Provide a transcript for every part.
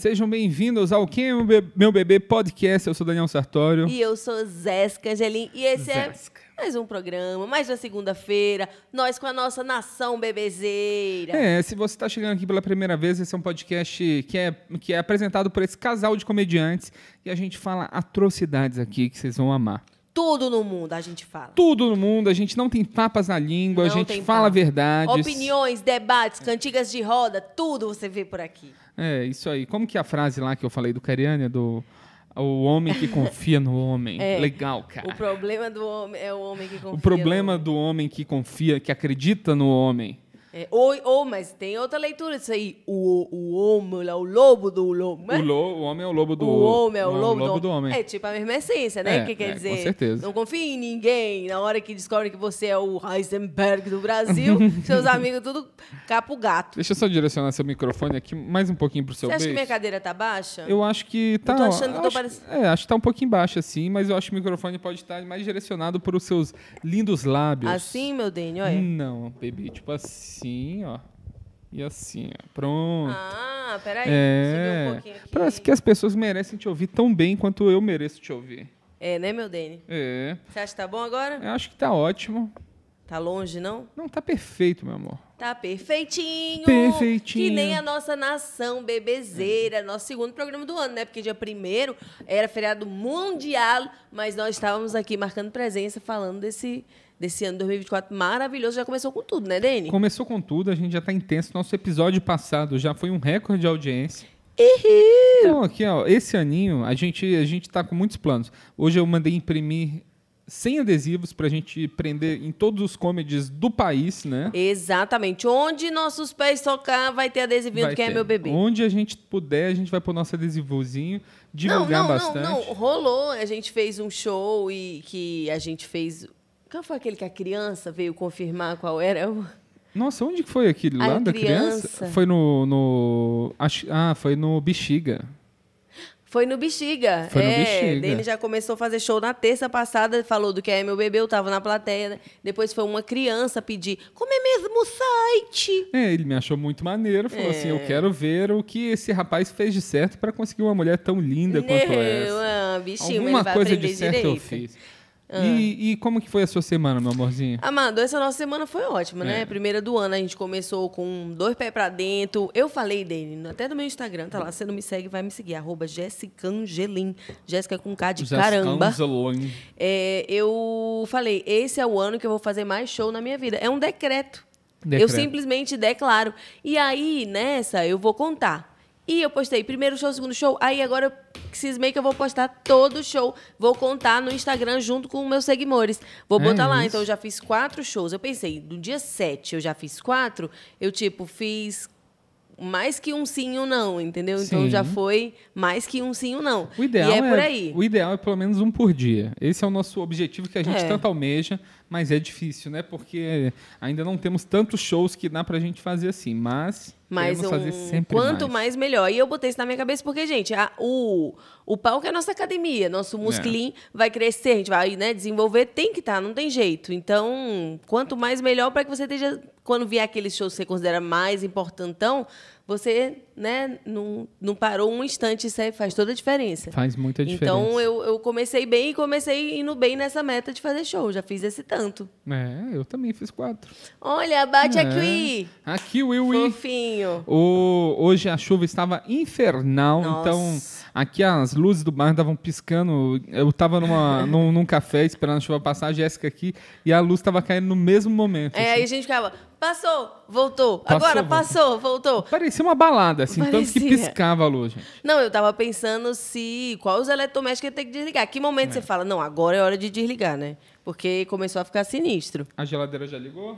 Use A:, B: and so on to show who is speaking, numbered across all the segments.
A: Sejam bem-vindos ao Quem é Be- Meu Bebê Podcast. Eu sou Daniel Sartório.
B: E eu sou Zéssica Angelim. E esse
A: Zéssica.
B: é mais um programa, mais uma segunda-feira. Nós com a nossa nação bebezeira.
A: É, se você está chegando aqui pela primeira vez, esse é um podcast que é, que é apresentado por esse casal de comediantes e a gente fala atrocidades aqui que vocês vão amar.
B: Tudo no mundo a gente fala.
A: Tudo no mundo, a gente não tem papas na língua, a
B: Não
A: gente
B: tem
A: fala
B: papo.
A: verdades.
B: Opiniões, debates, cantigas de roda, tudo você vê por aqui.
A: É, isso aí. Como que é a frase lá que eu falei do Cariani, do o homem que confia no homem?
B: É.
A: Legal, cara.
B: O problema do homem é o homem que confia.
A: O problema do homem que confia, que acredita no homem.
B: É, ou, ou, mas tem outra leitura disso aí. O, o homem, o lobo do lobo.
A: O, lo- o homem é o lobo do
B: O homem é o
A: o
B: lobo,
A: do homem.
B: É tipo a mesma essência, né?
A: É,
B: que quer
A: é,
B: dizer,
A: com certeza.
B: não confie em ninguém. Na hora que descobre que você é o Heisenberg do Brasil, seus amigos tudo capo gato.
A: Deixa eu só direcionar seu microfone aqui mais um pouquinho pro seu
B: Você acha que
A: beijo.
B: minha cadeira tá baixa?
A: Eu acho que tá.
B: tô achando que eu tô
A: acho,
B: parecendo-
A: É, acho que tá um pouquinho baixo assim, mas eu acho que o microfone pode estar mais direcionado para os seus lindos lábios.
B: Assim, meu Dani, olha.
A: Não, baby, tipo assim, ó. E assim, ó. Pronto.
B: Ah, peraí.
A: é.
B: Um pouquinho aqui.
A: Parece que as pessoas merecem te ouvir tão bem quanto eu mereço te ouvir.
B: É, né, meu Dani?
A: É.
B: Você acha que tá bom agora?
A: Eu acho que tá ótimo.
B: Tá longe, não?
A: Não, tá perfeito, meu amor.
B: Tá perfeitinho.
A: Perfeitinho.
B: Que nem a nossa nação bebezeira. Nosso segundo programa do ano, né? Porque dia primeiro era feriado mundial, mas nós estávamos aqui marcando presença, falando desse, desse ano 2024 maravilhoso. Já começou com tudo, né, Dani?
A: Começou com tudo, a gente já tá intenso. Nosso episódio passado já foi um recorde de audiência. Então, aqui, ó, esse aninho, a gente, a gente tá com muitos planos. Hoje eu mandei imprimir 100 adesivos pra gente prender em todos os comedies do país, né?
B: Exatamente. Onde nossos pés tocar, vai ter adesivinho
A: Vai
B: do Quem é
A: ter.
B: meu bebê.
A: Onde a gente puder, a gente vai pôr nosso adesivozinho,
B: Não,
A: divulgar
B: não,
A: bastante.
B: não, não. Rolou. A gente fez um show e que a gente fez. Qual foi aquele que a criança veio confirmar qual era? o-
A: Nossa, onde que foi aquele lá da criança?
B: criança.
A: Foi no, no ah, foi no Bexiga.
B: Foi no Bexiga.
A: Foi no
B: é,
A: Bexiga.
B: Ele já começou a fazer show na terça passada, falou do que é meu bebê, eu tava na plateia. né? Depois foi uma criança pedir, como é mesmo o site?
A: É, ele me achou muito maneiro, falou assim,
B: É.
A: eu quero ver o que esse rapaz fez de certo pra conseguir uma mulher tão linda quanto
B: Não,
A: essa.
B: bichinho,
A: Alguma coisa de certo
B: direito.
A: Eu fiz. E, e como que foi a sua semana, meu amorzinho?
B: Amado, essa nossa semana foi ótima, né?
A: É.
B: Primeira do ano, a gente começou com dois pés pra dentro. Eu falei dele, até no meu Instagram, tá lá. Se você não me segue, vai me seguir. Arroba Jéssica Angelim. Jéssica com K de caramba. É, eu falei, esse é o ano que eu vou fazer mais show na minha vida. É um decreto.
A: Decreto.
B: Eu simplesmente declaro. E aí, nessa, eu vou contar. E eu postei primeiro show, segundo show. Aí agora eu cismei que eu vou postar todo show. Vou contar no Instagram junto com meus seguidores. Vou
A: É
B: botar lá.
A: isso.
B: Então eu já fiz quatro shows. Eu pensei, no dia 7 eu já fiz quatro. Eu, tipo, fiz mais que um sim ou não, entendeu? Então
A: Sim.
B: já foi mais que um sim ou não.
A: O ideal
B: e é,
A: é,
B: por aí.
A: O ideal é pelo menos um por dia. Esse é o nosso objetivo que a gente
B: É.
A: tanto almeja, mas é difícil, né? Porque ainda não temos tantos shows que dá pra gente fazer assim, mas
B: Mas
A: queremos fazer
B: um-
A: sempre
B: quanto
A: mais.
B: mais. melhor. E eu botei isso na minha cabeça porque, gente, a- o, o palco é a nossa academia. Nosso
A: É.
B: musclinho vai crescer, a gente vai né, desenvolver, tem que estar, não tem jeito. Então, quanto mais melhor para que você esteja. Quando vier aquele show que você considera mais importantão, você né, não, não parou um instante, isso aí faz toda a diferença.
A: Faz muita diferença.
B: Então, eu, eu comecei bem e comecei indo bem nessa meta de fazer show. Já fiz esse tanto.
A: É, eu também fiz quatro.
B: Olha, bate
A: É.
B: aqui.
A: Aqui, Will, Will.
B: Fofinho.
A: O, hoje a chuva estava infernal,
B: Nossa.
A: então aqui as luzes do bar estavam piscando. Eu estava numa, num, num café esperando a chuva passar, a Jéssica aqui, e a luz estava caindo no mesmo momento.
B: É, aí
A: assim.
B: a gente ficava, passou, voltou,
A: Passou,
B: agora
A: voltou.
B: passou, voltou.
A: Parecia uma balada, assim, tanto que
B: Parecia.
A: piscava a luz, gente.
B: Não, eu tava pensando se qual os eletrodomésticos tenho que desligar. Que momento você fala, não, agora é hora de desligar, né? Porque começou a ficar sinistro.
A: A geladeira já ligou?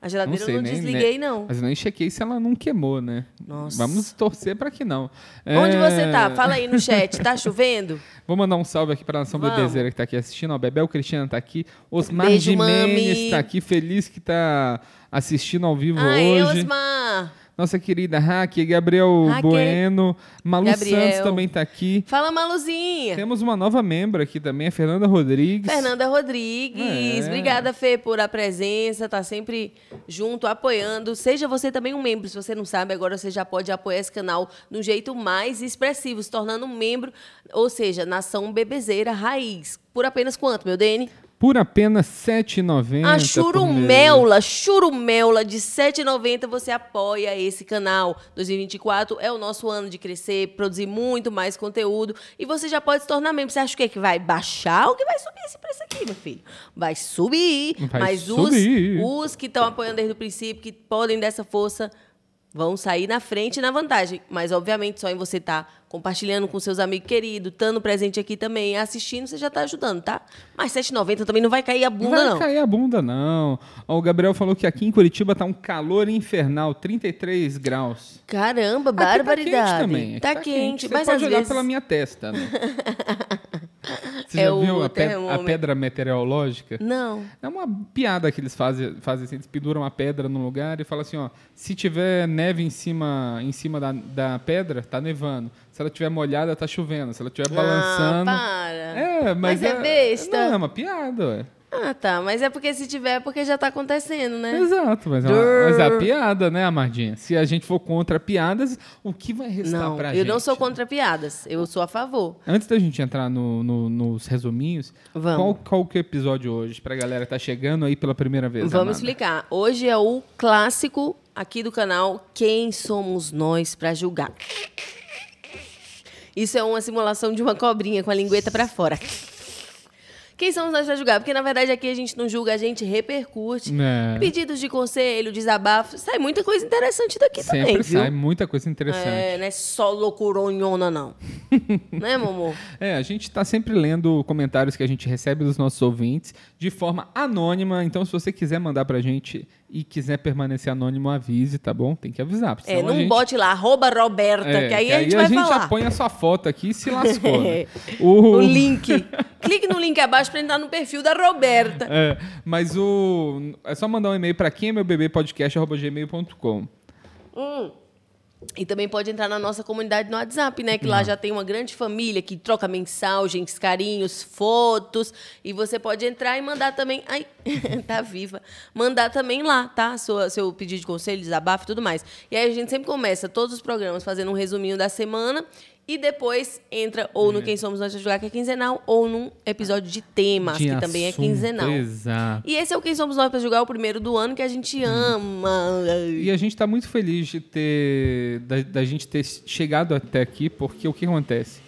B: A geladeira eu não
A: nem-
B: desliguei,
A: nem-
B: não.
A: Mas eu nem chequei se ela não queimou, né?
B: Nossa.
A: Vamos torcer para que não.
B: Onde
A: É,
B: você tá? Fala aí no chat. Tá chovendo?
A: Vou mandar um salve aqui para a Nação
B: Vamos.
A: Bebezeira que tá aqui assistindo. Ó, Bebel Cristiano tá aqui. Osmar
B: Beijo,
A: Jimenez
B: mami.
A: tá aqui, feliz que tá assistindo ao vivo
B: Aê,
A: hoje.
B: Osmar.
A: Nossa querida Hack, Gabriel
B: Hack.
A: Bueno, Malu
B: Gabriel.
A: Santos também tá aqui.
B: Fala, Maluzinha.
A: Temos uma nova membro aqui também, a Fernanda Rodrigues.
B: Fernanda Rodrigues,
A: É.
B: obrigada, Fê, por a presença, tá sempre junto, apoiando. Seja você também um membro, se você não sabe, agora você já pode apoiar esse canal de um jeito mais expressivo, se tornando um membro, ou seja, Nação Bebezeira Raiz. Por apenas quanto, meu Dene?
A: Por apenas R$ 7,90.
B: A churumela, churumela de R$ 7,90 você apoia esse canal. 2024 é o nosso ano de crescer, produzir muito mais conteúdo e você já pode se tornar membro. Você acha que, é que vai baixar ou que vai subir esse preço aqui, meu filho? Vai subir,
A: Vai
B: mas
A: subir.
B: Os, os que estão apoiando desde o princípio, que podem dessa força, vão sair na frente e na vantagem. Mas, obviamente, só em você estar compartilhando com seus amigos queridos, estando presente aqui também, assistindo, você já está ajudando, tá? Mas R$ 7,90 também não vai cair a bunda,
A: Vai
B: não.
A: cair a bunda, não. Ó, o Gabriel falou que aqui em Curitiba tá um calor infernal, 33 graus.
B: Caramba,
A: Aqui
B: barbaridade.
A: Tá quente também. aqui
B: Tá, quente,
A: Você
B: mas
A: pode
B: às
A: olhar
B: vezes
A: pela minha testa, né? Você
B: É
A: já viu a, pe- a pedra meteorológica?
B: Não.
A: É uma piada que eles fazem, fazem assim, eles penduram uma pedra num lugar e falam assim, ó, se tiver neve em cima, em cima da, da pedra, tá nevando. Se ela tiver molhada, tá chovendo. Se ela estiver balançando...
B: Ah, para.
A: É, mas,
B: Mas é besta.
A: Não, é uma piada, ué.
B: Ah, tá. Mas é porque se tiver, é porque já tá acontecendo, né?
A: Exato, mas é, uma, mas é a piada, né, Amardinha? Se a gente for contra piadas, o que vai restar
B: Não,
A: pra
B: eu
A: gente?
B: não sou contra piadas. Eu sou a favor.
A: Antes da gente entrar no- no- nos resuminhos,
B: Vamos.
A: qual, qual que é o episódio hoje? Pra galera que tá chegando aí pela primeira vez.
B: Vamos
A: Amanda?
B: explicar. Hoje é o clássico aqui do canal Quem Somos Nós pra Julgar. Isso é uma simulação de uma cobrinha com a lingueta pra fora. Quem somos nós pra julgar? Porque, na verdade, aqui a gente não julga, a gente repercute.
A: É.
B: Pedidos de conselho, desabafo. Sai muita coisa interessante daqui
A: Sempre
B: também, viu?
A: sai muita coisa interessante.
B: É, não é só loucuronhona, não. né, Momô?
A: É, a gente está sempre lendo comentários que a gente recebe dos nossos ouvintes de forma anônima. Então, se você quiser mandar pra gente e quiser permanecer anônimo, avise, tá bom? Tem que avisar.
B: É, não
A: a gente...
B: bote lá, arroba Roberta,
A: É,
B: que aí a gente vai
A: já
B: falar.
A: põe a sua foto aqui e se lascou. né? O...
B: O link. Clique no link abaixo pra entrar no perfil da Roberta.
A: É, mas o. É só mandar um e-mail para quem é meu bebê podcast.gmail.com.
B: E também pode entrar na nossa comunidade no WhatsApp, né? Que lá já tem uma grande família que troca mensagens, carinhos, fotos. E você pode entrar e mandar também. Ai, tá viva. Mandar também lá, tá? Sua, seu pedido de conselho, desabafo e tudo mais. E aí a gente sempre começa todos os programas fazendo um resuminho da semana. E depois entra ou no Quem Somos Nós pra Jogar, que é quinzenal, ou num episódio de temas,
A: De
B: que também é
A: assunto,
B: quinzenal.
A: Exato.
B: E esse é o Quem Somos Nós pra Jogar, o primeiro do ano que a gente ama.
A: E a gente está muito feliz de ter. Da, da gente ter chegado até aqui, porque o que acontece?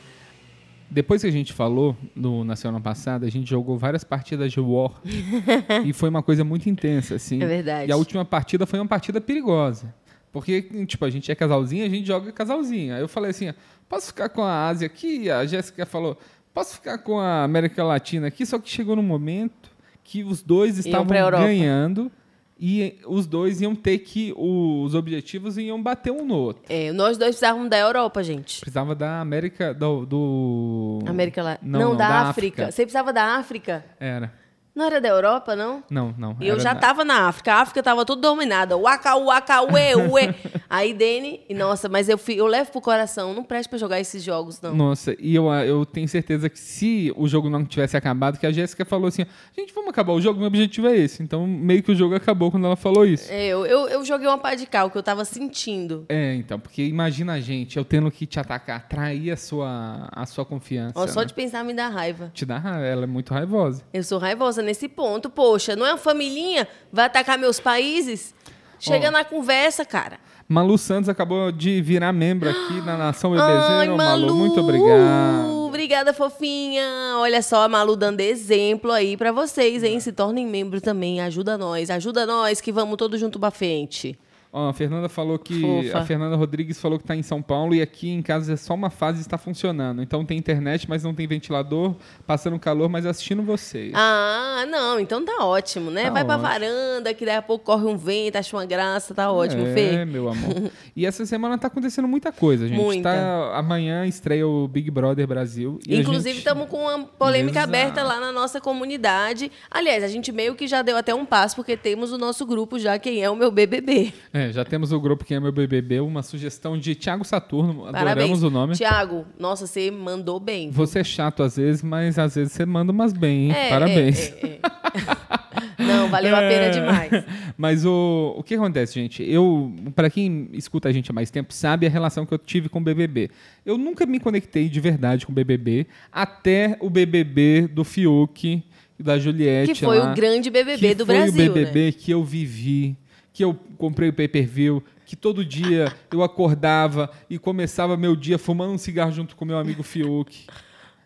A: Depois que a gente falou no, na semana passada, a gente jogou várias partidas de War. e foi uma coisa muito intensa, assim.
B: É verdade.
A: E a última partida foi uma partida perigosa. Porque, tipo, a gente é casalzinho, a gente joga casalzinho. Aí eu falei assim, posso ficar com a Ásia aqui? A Jéssica falou, posso ficar com a América Latina aqui? Só que chegou num momento que os dois estavam ganhando e os dois iam ter que os objetivos iam bater um no outro.
B: É, nós dois precisávamos da Europa, gente.
A: Precisava da América do, do...
B: América lá.
A: Não,
B: Não,
A: não,
B: da,
A: da
B: África.
A: África.
B: Você precisava da África?
A: Era.
B: Não era da Europa, não?
A: Não, não.
B: E eu já
A: da-
B: tava na África. A África tava tudo dominada. Waka, waka, ué, ué. Aí, Dene, nossa, mas eu, fui- eu levo pro coração. Não preste pra jogar esses jogos, não.
A: Nossa, e eu, eu tenho certeza que se o jogo não tivesse acabado, que a Jéssica falou assim, gente, vamos acabar o jogo, meu objetivo é esse. Então, meio que o jogo acabou quando ela falou isso.
B: É, eu, eu, eu joguei uma pá de cal que eu tava sentindo.
A: É, então, porque imagina a gente, eu tendo que te atacar, trair a sua, a sua confiança.
B: Ó, só
A: né?
B: de pensar me dá raiva.
A: Te dá raiva, ela é muito raivosa.
B: Eu sou raivosa nesse ponto. Poxa, não é uma familhinha? Vai atacar meus países? Chega
A: Ó.
B: na conversa, cara.
A: Malu Santos acabou de virar membro aqui na Nação
B: Ai,
A: Bebezeiro. Malu,
B: Malu!
A: muito obrigado.
B: Obrigada, fofinha. Olha só, a Malu dando exemplo aí pra vocês, hein? Se tornem membro também. Ajuda nós, ajuda nós que vamos todos junto pra frente.
A: Ó, a Fernanda falou que.
B: Fofa.
A: A Fernanda Rodrigues falou que está em São Paulo e aqui em casa é só uma fase e está funcionando. Então tem internet, mas não tem ventilador, passando calor, mas assistindo vocês.
B: Ah, não, então tá ótimo, né?
A: Tá
B: Vai pra
A: ótimo.
B: varanda, que daqui a pouco corre um vento, acha uma graça, tá ótimo,
A: é,
B: Fê.
A: meu amor. E essa semana tá acontecendo muita coisa, gente.
B: Muita.
A: Tá, amanhã estreia o Big Brother Brasil.
B: Inclusive,
A: gente-
B: estamos com uma polêmica
A: Exato.
B: aberta lá na nossa comunidade. Aliás, a gente meio que já deu até um passo, porque temos o nosso grupo já, quem é o meu BBB.
A: É, já temos o grupo Quem é Meu BBB, uma sugestão de Thiago Saturno.
B: Parabéns.
A: Adoramos o nome.
B: Tiago, nossa, você mandou bem.
A: Você é chato às vezes, mas às vezes você manda umas bem, hein?
B: É,
A: Parabéns.
B: é, é, é. Não, valeu a pena
A: É.
B: demais.
A: Mas o, o que acontece, gente? Eu, para quem escuta a gente há mais tempo, sabe a relação que eu tive com o BBB. Eu nunca me conectei de verdade com o BBB, até o BBB do Fiuk e da Juliette.
B: Que foi
A: lá,
B: o grande BBB
A: que
B: do
A: foi
B: Brasil,
A: o BBB
B: né?
A: que eu vivi, que eu comprei o pay-per-view, que todo dia eu acordava e começava meu dia fumando um cigarro junto com meu amigo Fiuk.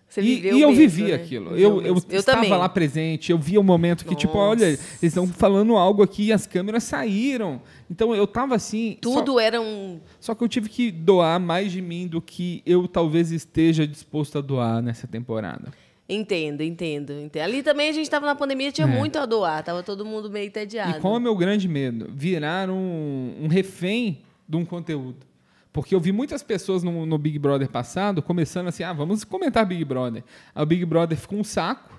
B: Você
A: e, e eu
B: mesmo,
A: vivi
B: né?
A: aquilo.
B: Viveu
A: Eu, eu,
B: eu
A: estava
B: também.
A: lá presente, eu via o momento que, tipo, olha,
B: Nossa.
A: eles estão falando algo aqui e as câmeras saíram. Então eu tava assim. só-
B: Tudo era um.
A: Só, que eu tive que doar mais de mim do que eu talvez esteja disposto a doar nessa temporada.
B: Entendo, entendo, entendo. Ali também a gente tava na pandemia, tinha
A: É.
B: muito a doar, tava todo mundo meio entediado.
A: E qual é o meu grande medo? Virar um, um refém de um conteúdo. Porque eu vi muitas pessoas no, no Big Brother passado começando assim, ah, vamos comentar Big Brother. Aí o Big Brother ficou um saco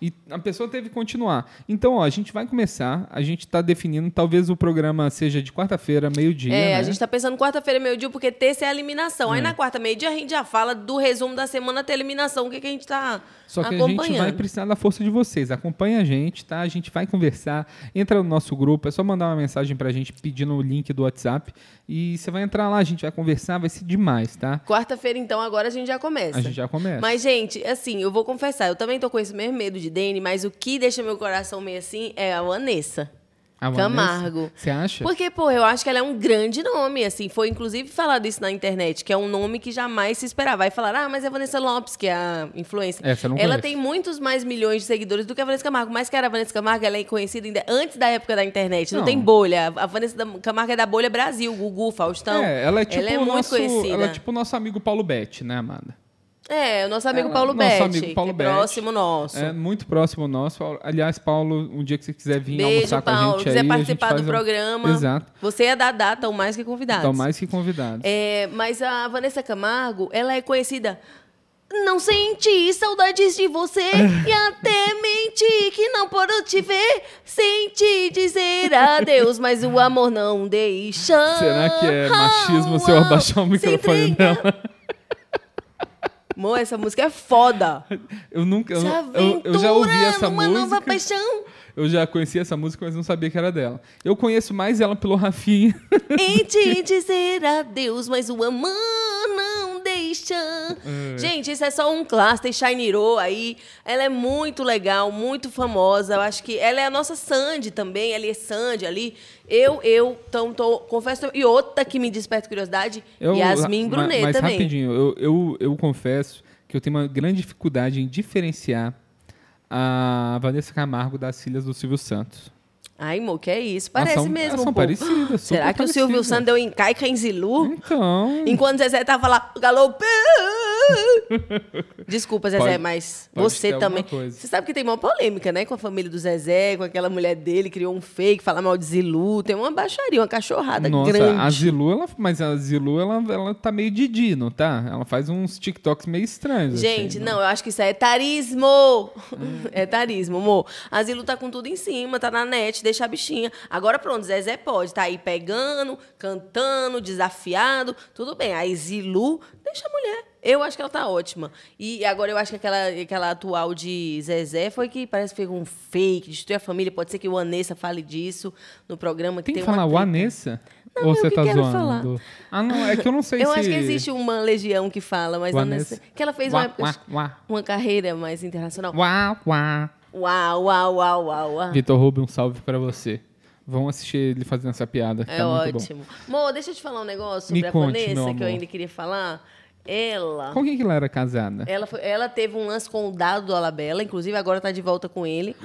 A: e a pessoa teve que continuar. Então, ó, a gente vai começar, a gente está definindo, talvez o programa seja de quarta-feira, meio-dia,
B: É,
A: né?
B: a gente tá pensando quarta-feira, meio-dia, porque terça é a eliminação. Aí na quarta, meio-dia, a gente já fala do resumo da semana até a eliminação, o que, que a gente tá
A: Só que a gente vai precisar da força de vocês. Acompanha a gente, tá? A gente vai conversar. Entra no nosso grupo. É só mandar uma mensagem pra gente pedindo o link do WhatsApp. E você vai entrar lá, a gente vai conversar, vai ser demais, tá?
B: Quarta-feira, então, agora a gente já começa.
A: A gente já começa.
B: Mas, gente, assim, eu vou confessar, eu também tô com esse mesmo medo de Dani, mas o que deixa meu coração meio assim é a Vanessa.
A: A
B: Camargo.
A: Você acha?
B: Porque, pô, eu acho que ela é um grande nome, assim. Foi, inclusive, falado isso na internet, que é um nome que jamais se esperava. Vai falar, ah, mas é Vanessa Lopes, que é a influência.
A: Essa eu não
B: ela
A: conheço.
B: tem muitos mais milhões de seguidores do que a Vanessa Camargo. Mas que era a Vanessa Camargo, ela é conhecida ainda antes da época da internet. Não,
A: Não.
B: tem bolha. A Vanessa Camargo é da bolha Brasil, Gugu, Faustão.
A: é, ela é tipo
B: ela é
A: o
B: muito
A: nosso,
B: conhecida.
A: Ela é tipo o nosso amigo Paulo Betti, né, Amanda?
B: É, o nosso amigo
A: Ela-
B: Paulo
A: nosso
B: Betti,
A: amigo Paulo
B: que é
A: Betti.
B: próximo nosso.
A: É muito próximo nosso. Aliás, Paulo, um dia que você quiser vir
B: Beijo,
A: almoçar com a
B: Paulo.
A: gente
B: quiser
A: aí, a gente
B: participar do
A: um-
B: programa.
A: Exato.
B: Você é da data, ou mais que convidados.
A: Então, mais que convidados.
B: É, mas a Vanessa Camargo, ela é conhecida. Não senti saudades de você e até menti que não puedo te ver sem te dizer adeus, mas o amor não deixa.
A: Será que é machismo se eu abaixar o microfone dela?
B: Amor, essa música é foda.
A: Eu nunca. Eu, eu, eu já ouvi essa
B: numa nova
A: música.
B: paixão
A: Eu já conhecia essa música, mas não sabia que era dela. Eu conheço mais ela pelo Rafinha.
B: em te dizer adeus, mas o amor não deixa. Gente, isso é só um clássico, tem Shiny Ro aí. Ela é muito legal, muito famosa. Eu acho que ela é a nossa Sandy também. Ela é Sandy ali. Eu, eu, então, tô, confesso. E outra que me desperta curiosidade,
A: Eu-
B: Yasmin Brunet
A: mas
B: também.
A: rapidinho, eu, eu, eu confesso que eu tenho uma grande dificuldade em diferenciar a Vanessa Camargo das filhas do Silvio Santos.
B: Ai, mo, que é isso? Parece
A: são-
B: mesmo.
A: são
B: um
A: parecidas,
B: Será que o Silvio. Santos deu em Caica em Zilu?
A: Então.
B: Enquanto Zezé tava lá, galopando. Desculpa, Zezé,
A: Pode-
B: mas
A: pode
B: você também. Você sabe que tem uma polêmica, né? Com a família do Zezé, com aquela mulher dele, criou um fake, fala mal de Zilu. Tem uma baixaria, uma cachorrada
A: Nossa,
B: grande.
A: a Zilu, ela, mas a Zilu, ela, ela tá meio Didi, não tá? Ela faz uns TikToks meio estranhos.
B: Gente,
A: assim,
B: não, eu acho que isso é etarismo. É etarismo, amor. A Zilu tá com tudo em cima, tá na net, deixa a bichinha. Agora pronto, Zezé pode, tá aí pegando, cantando, desafiado, tudo bem. Aí Zilu, deixa a mulher. Eu acho que ela tá ótima. E agora eu acho que aquela, aquela atual de Zezé foi que parece que fez um fake, destruiu a família. Pode ser que o Anessa fale disso no programa. Que
A: Tem
B: tem,
A: que falar o. Anessa?
B: Não,
A: Ou
B: eu
A: você
B: que
A: tá
B: quero
A: zoando? Ah, não, é que eu não sei
B: Eu
A: se...
B: acho que existe uma legião que fala, mas a
A: Anessa.
B: Anessa, que ela fez
A: Uá,
B: uma,
A: uá, uá.
B: uma carreira mais internacional.
A: Uá, uá.
B: Uau, uau, uau, uau, uau.
A: Vitor Rubio, um salve pra você. Vão assistir ele fazendo essa piada, que
B: É
A: tá
B: ótimo. Mo, deixa eu te falar um negócio
A: Me
B: sobre a
A: conte,
B: Vanessa que eu ainda queria falar. Ela.
A: Com quem que ela era casada?
B: Ela, foi- ela teve um lance com o Dado do Alabella, inclusive agora tá de volta com ele.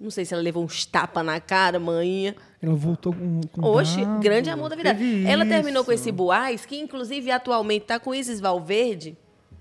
B: Não sei se ela levou uns tapas na cara, manhinha.
A: Ela voltou com. com
B: Oxe, grande amor da vida. Ela terminou com esse Boaz, que inclusive atualmente tá com Isis Valverde.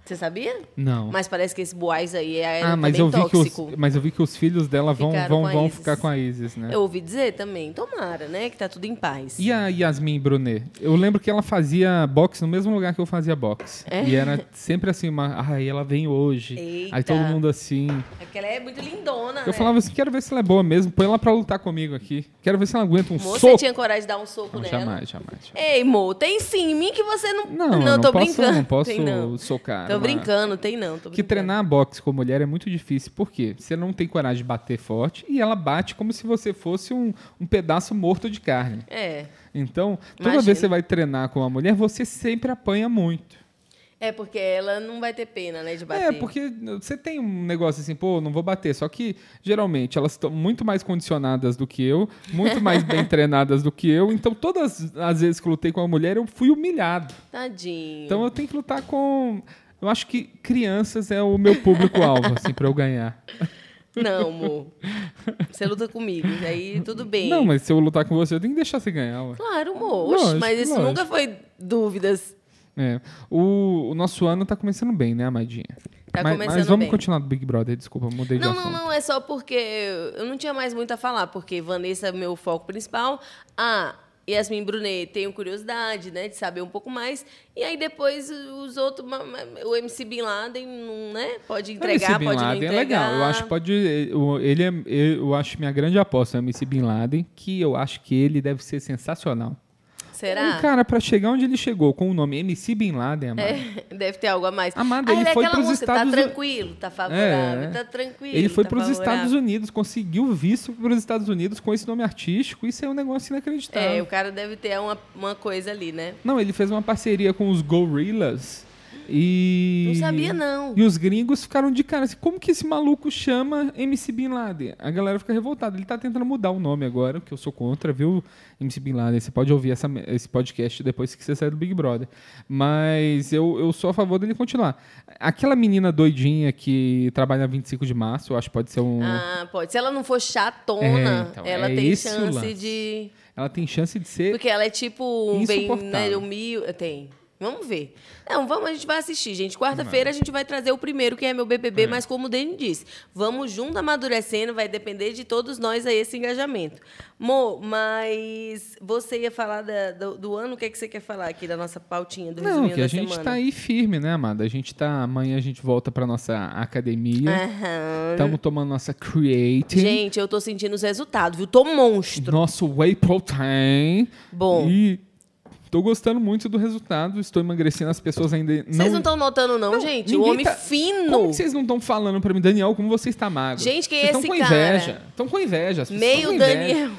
B: Você sabia?
A: Não.
B: Mas parece que esse Boaz aí é
A: ah, mas eu, vi que os,
B: tóxico.
A: mas eu vi que os filhos dela vão,
B: Ficaram
A: vão, vão ficar com a Isis, né?
B: Eu ouvi dizer também. Tomara, né? Que tá tudo em paz.
A: E a Yasmin Brunet? Eu lembro que ela fazia boxe no mesmo lugar que eu fazia boxe.
B: É?
A: E era sempre assim, uma, ai, ela vem hoje.
B: Eita.
A: Aí todo mundo assim.
B: É porque ela é muito lindona,
A: Eu
B: né?
A: falava assim, quero ver se ela é boa mesmo, põe ela pra lutar comigo aqui. Quero ver se ela aguenta um
B: Moça,
A: soco.
B: você tinha coragem de dar um soco
A: Não,
B: nela?
A: jamais, jamais.
B: Ei, mo, tem sim. Em mim que você não...
A: Não, eu não
B: tô
A: posso-
B: brincando.
A: não posso
B: tem, não.
A: socar
B: Tô brincando, tem não.
A: Que treinar boxe com mulher é muito difícil. Por quê? Você não tem coragem de bater forte e ela bate como se você fosse um, um pedaço morto de carne.
B: É.
A: Então, toda
B: Imagino.
A: vez que você vai treinar com uma mulher, você sempre apanha muito.
B: É porque ela não vai ter pena, né, de bater.
A: É, porque você tem um negócio assim, pô, não vou bater. Só que, geralmente, elas estão muito mais condicionadas do que eu, muito mais bem treinadas do que eu. Então, todas as vezes que lutei com uma mulher, eu fui humilhado.
B: Tadinho.
A: Então, eu tenho que lutar com. Eu acho que crianças é o meu público-alvo, assim, pra eu ganhar.
B: Não, amor. Você luta comigo, aí tudo bem.
A: Não, mas se eu lutar com você, eu tenho que deixar você ganhar. Ué.
B: Claro, amor.
A: Lógico,
B: mas isso
A: lógico.
B: nunca foi dúvidas.
A: É. O, o nosso ano tá começando bem, né, Amadinha?
B: Tá
A: mas,
B: começando
A: mas vamos
B: bem.
A: continuar do Big Brother, desculpa, mudei de
B: Não,
A: assunto.
B: não, não, é só porque eu não tinha mais muito a falar, porque Vanessa é meu foco principal. Ah, Yasmin Brunet, tenho curiosidade, né, de saber um pouco mais. E aí depois os outros, o MC Bin Laden, não, né, pode
A: Não,
B: entregar,
A: MC Bin
B: pode não
A: Laden
B: entregar.
A: é legal. Eu acho que pode. Ele é, eu acho minha grande aposta é o MC Bin Laden, que eu acho que ele deve ser sensacional.
B: Será?
A: Um cara, pra chegar onde ele chegou com o nome MC Bin Laden, amado,
B: É, deve ter algo a mais.
A: Amada,
B: Ah,
A: ele
B: é
A: foi pros
B: música,
A: Estados
B: Tá tranquilo, tá favorável,
A: É.
B: tá tranquilo.
A: ele foi
B: tá
A: pros
B: favorável.
A: Estados Unidos, conseguiu visto pros Estados Unidos com esse nome artístico. Isso é um negócio inacreditável.
B: É, o cara deve ter uma, uma coisa ali, né?
A: Não, ele fez uma parceria com os Gorillaz e.
B: Não sabia, não.
A: E os gringos ficaram de cara assim, como que esse maluco chama MC Bin Laden? A galera fica revoltada. Ele tá tentando mudar o nome agora, que eu sou contra, viu, MC Bin Laden? Você pode ouvir essa- esse podcast depois que você sair do Big Brother. Mas eu, eu sou a favor dele continuar. Aquela menina doidinha que trabalha na 25 de março, eu acho que pode ser um...
B: Ah, pode. Se ela não for chatona,
A: É, então,
B: ela
A: é
B: tem chance de.
A: Ela tem chance de ser...
B: Porque ela é tipo um bem, né, um mil. Tem. Vamos ver. Não, vamos, a gente vai assistir, gente. Quarta-feira a gente vai trazer o primeiro, que é meu BBB, mas como o Dani disse, vamos junto amadurecendo, vai depender de todos nós aí esse engajamento. Mo, mas você ia falar da- do, do ano, o que, é que você quer falar aqui da nossa pautinha, do
A: Não, que a gente
B: semana?
A: tá aí firme, né, amada? A gente tá... Amanhã a gente volta pra nossa academia. Estamos tomando nossa creating.
B: Gente, eu tô sentindo os resultados, viu? Tô monstro.
A: Nosso whey protein.
B: Bom.
A: E tô gostando muito do resultado. Estou emagrecendo. As pessoas ainda não...
B: Vocês não estão notando, não, gente? O homem
A: tá-
B: fino.
A: Como vocês não estão falando pra mim, Daniel, como você está magro?
B: Gente, quem é esse
A: com
B: cara?
A: inveja. Estão com inveja. as pessoas tão
B: Meio
A: com inveja.
B: Daniel.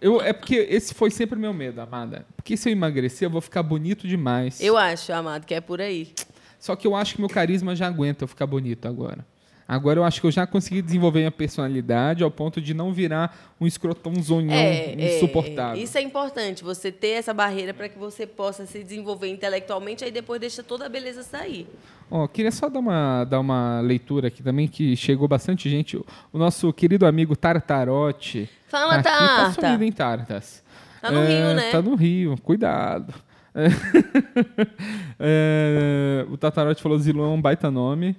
A: Eu, é porque esse foi sempre meu medo, amada. Porque se eu emagrecer, eu vou ficar bonito demais.
B: Eu acho, amado, que é por aí.
A: Só que eu acho que meu carisma já aguenta eu ficar bonito agora. Agora eu acho que eu já consegui desenvolver minha personalidade ao ponto de não virar um escrotãozonhão
B: É,
A: insuportável.
B: é, isso é importante, você ter essa barreira para que você possa se desenvolver intelectualmente, aí depois deixa toda a beleza sair.
A: Ó, queria só dar uma, dar uma leitura aqui também, que chegou bastante gente. O, nosso querido amigo Tartarote.
B: Fala,
A: tá aqui, tá
B: Tarta.
A: sumido em Tartas.
B: Tá no Rio, né?
A: Tá no Rio, cuidado. É. É, o Tartarote falou Zilu é um baita nome.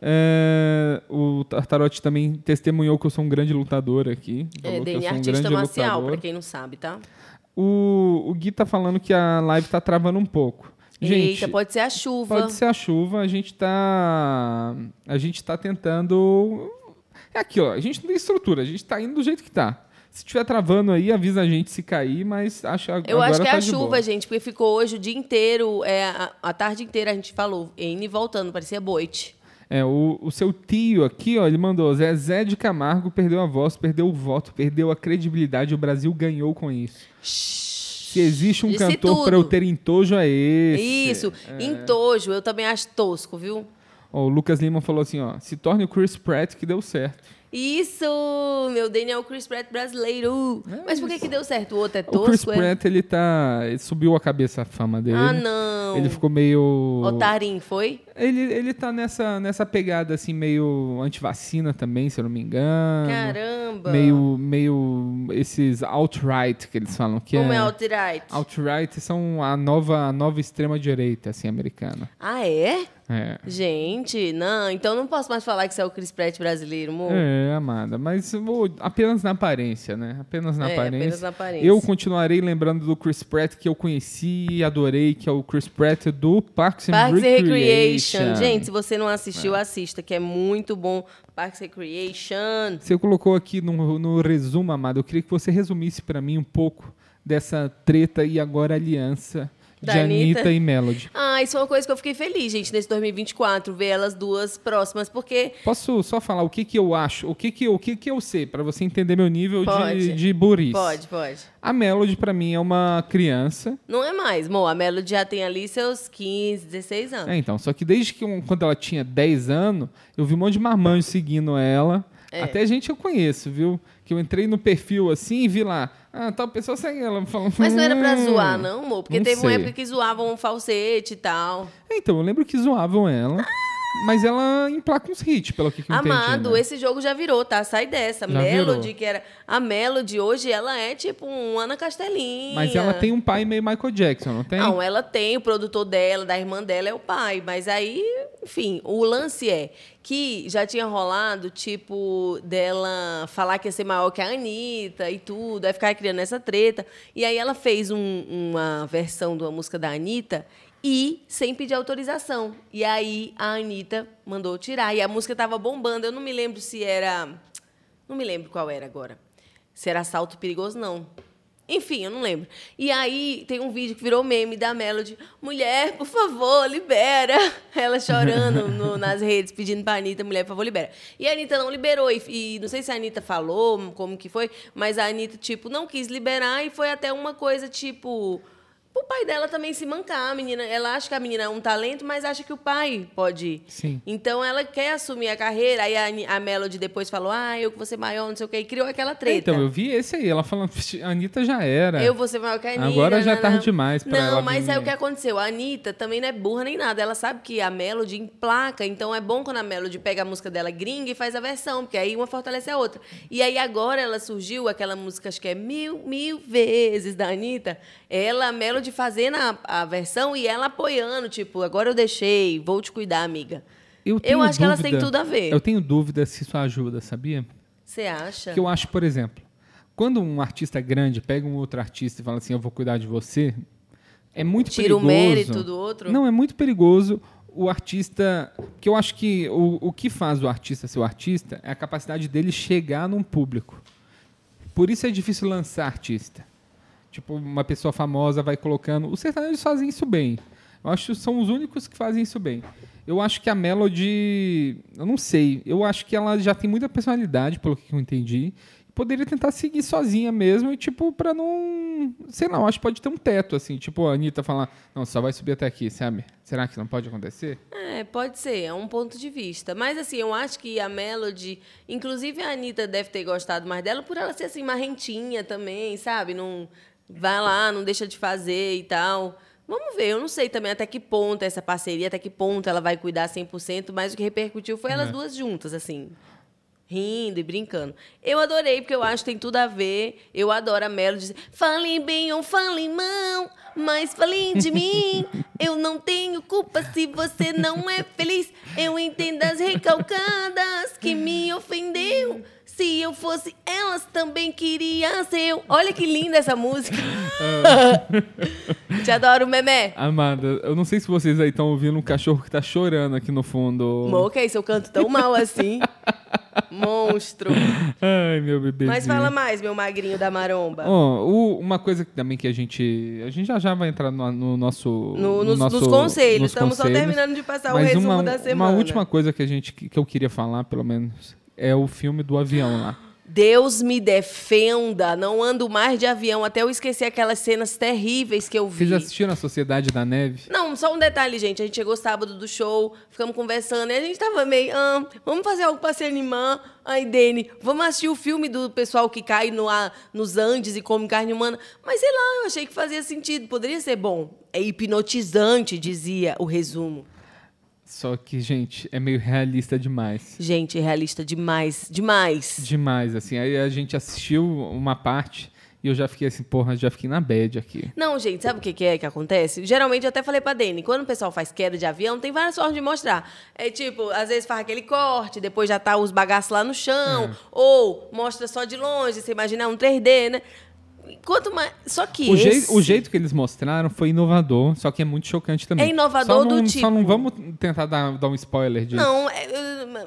A: É, o Tartarote também testemunhou que eu sou um grande lutador aqui.
B: É, DNA
A: um
B: artista marcial, para quem não sabe, tá?
A: O, o Gui tá falando que a live tá travando um pouco. Gente,
B: Eita, pode ser a chuva.
A: Pode ser a chuva, a gente tá. A gente tá tentando. É aqui, ó. A gente não tem estrutura, a gente tá indo do jeito que tá. Se estiver travando aí, avisa a gente se cair, mas acho
B: Eu acho que é
A: tá
B: a chuva,
A: boa.
B: gente, porque ficou hoje o dia inteiro, é, a, a tarde inteira a gente falou, indo e voltando, parecia boite.
A: É, o, o seu tio aqui, ó, ele mandou: Zezé de Camargo perdeu a voz, perdeu o voto, perdeu a credibilidade, o Brasil ganhou com isso. Se existe um
B: Disse
A: cantor para eu ter entojo, é esse.
B: Isso, entojo, eu também acho tosco, viu?
A: Ó, o Lucas Lima falou assim, ó, se torne o Chris Pratt que deu certo.
B: Isso! Meu Daniel Chris Pratt brasileiro.
A: É
B: Mas por que, que deu certo? O outro é
A: O Chris
B: tosco? é?
A: Pratt, ele tá... Ele subiu a cabeça a fama dele.
B: Ah, não.
A: Ele ficou meio...
B: Otarim, foi?
A: Ele, ele tá nessa, nessa pegada, assim, meio antivacina também, se eu não me engano.
B: Caramba.
A: Meio, meio esses alt-right que eles falam, que
B: Como
A: é...
B: é alt-right?
A: Alt-right são a nova, a nova extrema-direita, assim, americana.
B: Ah, é?
A: É.
B: Gente, não. Então não posso mais falar que você é o Chris Pratt brasileiro, amor.
A: É, amada, mas apenas na aparência, né? Apenas na
B: É,
A: aparência.
B: apenas na aparência.
A: Eu continuarei lembrando do Chris Pratt que eu conheci e adorei, que é o Chris Pratt do Parks and
B: Parks
A: Recreation.
B: Recreation. Gente, se você não assistiu, assista, que é muito bom. Parks Recreation.
A: Você colocou aqui no, no resumo, amado, eu queria que você resumisse pra mim um pouco dessa treta e agora aliança
B: Da
A: de
B: Anitta?
A: Anitta e Melody.
B: Ah, isso foi uma coisa que eu fiquei feliz, gente, nesse 2024, ver elas duas próximas, porque
A: Posso só falar o que, que eu acho, o que, que, eu- o que, que eu sei, pra você entender meu nível de,
B: Pode.
A: de burrice.
B: pode, pode.
A: A Melody, pra mim, é uma criança.
B: Não é mais, Mo. A Melody já tem ali seus 15, 16 anos.
A: É, então, só que desde que quando ela tinha 10 anos, eu vi um monte de marmanjo seguindo ela.
B: É.
A: Até gente eu conheço, viu? Que eu entrei no perfil assim e vi lá, ah, tal pessoa segue ela. Falando,
B: Mas não era pra
A: "Hum".
B: zoar, não, amor? Porque
A: não
B: teve uma
A: sei.
B: época que zoavam um falsete e tal.
A: Então, eu lembro que zoavam ela, mas ela emplaca uns hits, pelo que, que eu
B: Amado,
A: entendi. né?
B: esse jogo já virou, tá? Sai dessa.
A: Já
B: Melody,
A: virou.
B: que era. A Melody hoje, ela é tipo um Ana Castelinha.
A: Mas ela tem um pai meio Michael Jackson, não tem?
B: Não, ela tem, o produtor dela, da irmã dela é o pai. Mas aí, enfim, o lance é que já tinha rolado, tipo, dela falar que ia ser maior que a Anitta e tudo, aí ficar criando essa treta. E aí ela fez um- uma versão de uma música da Anitta e sem pedir autorização. E aí a Anitta mandou tirar. E a música tava bombando. Eu não me lembro se era. Não me lembro qual era agora. Se era assalto perigoso, não. Enfim, eu não lembro. E aí tem um vídeo que virou meme da Melody. Mulher, por favor, libera. Ela chorando no- nas redes, pedindo pra Anitta, mulher, por favor, libera. E a Anitta não liberou. E, e não sei se a Anitta falou como que foi, mas a Anitta, tipo, não quis liberar e foi até uma coisa, tipo. O pai dela também se mancar, a menina. Ela acha que a menina é um talento, mas acha que o pai pode.
A: Sim.
B: Então ela quer assumir a carreira. Aí a, a Melody depois falou: Ah, eu que vou ser maior, não sei o quê. E criou aquela treta.
A: Então, eu vi esse aí, ela falando, "Vixe, a Anitta já era.
B: Eu vou ser maior que a Anitta.
A: Agora já é
B: não,
A: tarde
B: não.
A: demais pra
B: Não,
A: ela
B: mas
A: vir.
B: é o que aconteceu. A Anitta também não é burra nem nada. Ela sabe que a Melody emplaca, então é bom quando a Melody pega a música dela gringa e faz a versão, porque aí uma fortalece a outra. E aí agora ela surgiu, aquela música, acho que é Mil, Mil Vezes, da Anitta. Ela, a Melody fazendo a, a versão e ela apoiando, tipo, agora eu deixei, vou te cuidar, amiga.
A: Eu, tenho
B: acho que elas têm
A: dúvida-
B: tudo a ver.
A: Eu tenho dúvida se isso ajuda, sabia?
B: Você acha?
A: Que eu acho, por exemplo, quando um artista grande pega um outro artista e fala assim, eu vou cuidar de você, é muito
B: Tira o
A: perigoso.
B: mérito do outro?
A: Não, é muito perigoso o artista. Que eu acho que o, o que faz o artista ser o artista é a capacidade dele chegar num público. Por isso é difícil lançar artista. Tipo, uma pessoa famosa vai colocando. Os sertanejos fazem isso bem. Eu acho que são os únicos que fazem isso bem. Eu acho que a Melody. Eu não sei. Eu acho que ela já tem muita personalidade, pelo que eu entendi. Poderia tentar seguir sozinha mesmo e, tipo, pra não. Sei lá, acho que pode ter um teto, assim. Tipo, a Anitta falar, não, só vai subir até aqui, sabe? Será que não pode acontecer?
B: É, pode ser, é um ponto de vista. Mas assim, eu acho que a Melody, inclusive a Anitta deve ter gostado mais dela por ela ser assim, marrentinha também, sabe? Não vai lá, não deixa de fazer e tal. Vamos ver, eu não sei também até que ponto essa parceria, até que ponto ela vai cuidar 100%, mas o que repercutiu foi elas
A: É.
B: duas juntas, assim. Rindo e brincando. Eu adorei, porque eu acho que tem tudo a ver. Eu adoro a Melody. Falem bem ou falem mal, mas falem de mim. Eu não tenho culpa se você não é feliz. Eu entendo as recalcadas que me ofendeu. Se eu fosse elas, também queria ser eu. Olha que linda essa música. Te adoro, memé.
A: Amada, eu não sei se vocês aí estão ouvindo um cachorro que tá chorando aqui no fundo.
B: Mo, que é isso? Eu canto tão mal assim. Monstro.
A: Ai, meu bebezinho.
B: Mas fala mais, meu magrinho da maromba.
A: Ó, o- uma coisa que também que a gente. A gente já já vai entrar no, no nosso.
B: No- nos,
A: nosso-
B: nos conselhos.
A: nos
B: Estamos só
A: conselhos.
B: terminando de passar o
A: Mas
B: resumo
A: uma,
B: da semana.
A: uma última coisa que, a gente, que eu queria falar, pelo menos, é o filme do avião lá.
B: Deus me defenda, não ando mais de avião até eu esquecer aquelas cenas terríveis que eu vi.
A: Vocês assistiram a Sociedade da Neve?
B: Não, só um detalhe, gente. A gente chegou sábado do show, ficamos conversando, e a gente tava meio, ah, vamos fazer algo pra se animar. Aí, Dene, vamos assistir o filme do pessoal que cai no, a, nos Andes e come carne humana. Mas sei lá, eu achei que fazia sentido, poderia ser bom. É hipnotizante, dizia o resumo.
A: Só que, gente, é meio realista demais.
B: Gente, é realista demais, demais.
A: Demais, assim. Aí a gente assistiu uma parte e eu já fiquei assim, porra, já fiquei na bad aqui.
B: Não, gente, sabe o que, que é que acontece? Geralmente, eu até falei pra Dani, quando o pessoal faz queda de avião, tem várias formas de mostrar. É tipo, às vezes faz aquele corte, depois já tá os bagaços lá no chão, é. ou mostra só de longe, você imagina um 3D, né? Quanto mais. Só que.
A: O,
B: esse...
A: jeito, o jeito que eles mostraram foi inovador, só que é muito chocante também.
B: É inovador
A: não,
B: do tipo.
A: Só não vamos tentar dar, dar um spoiler disso.
B: Não, é,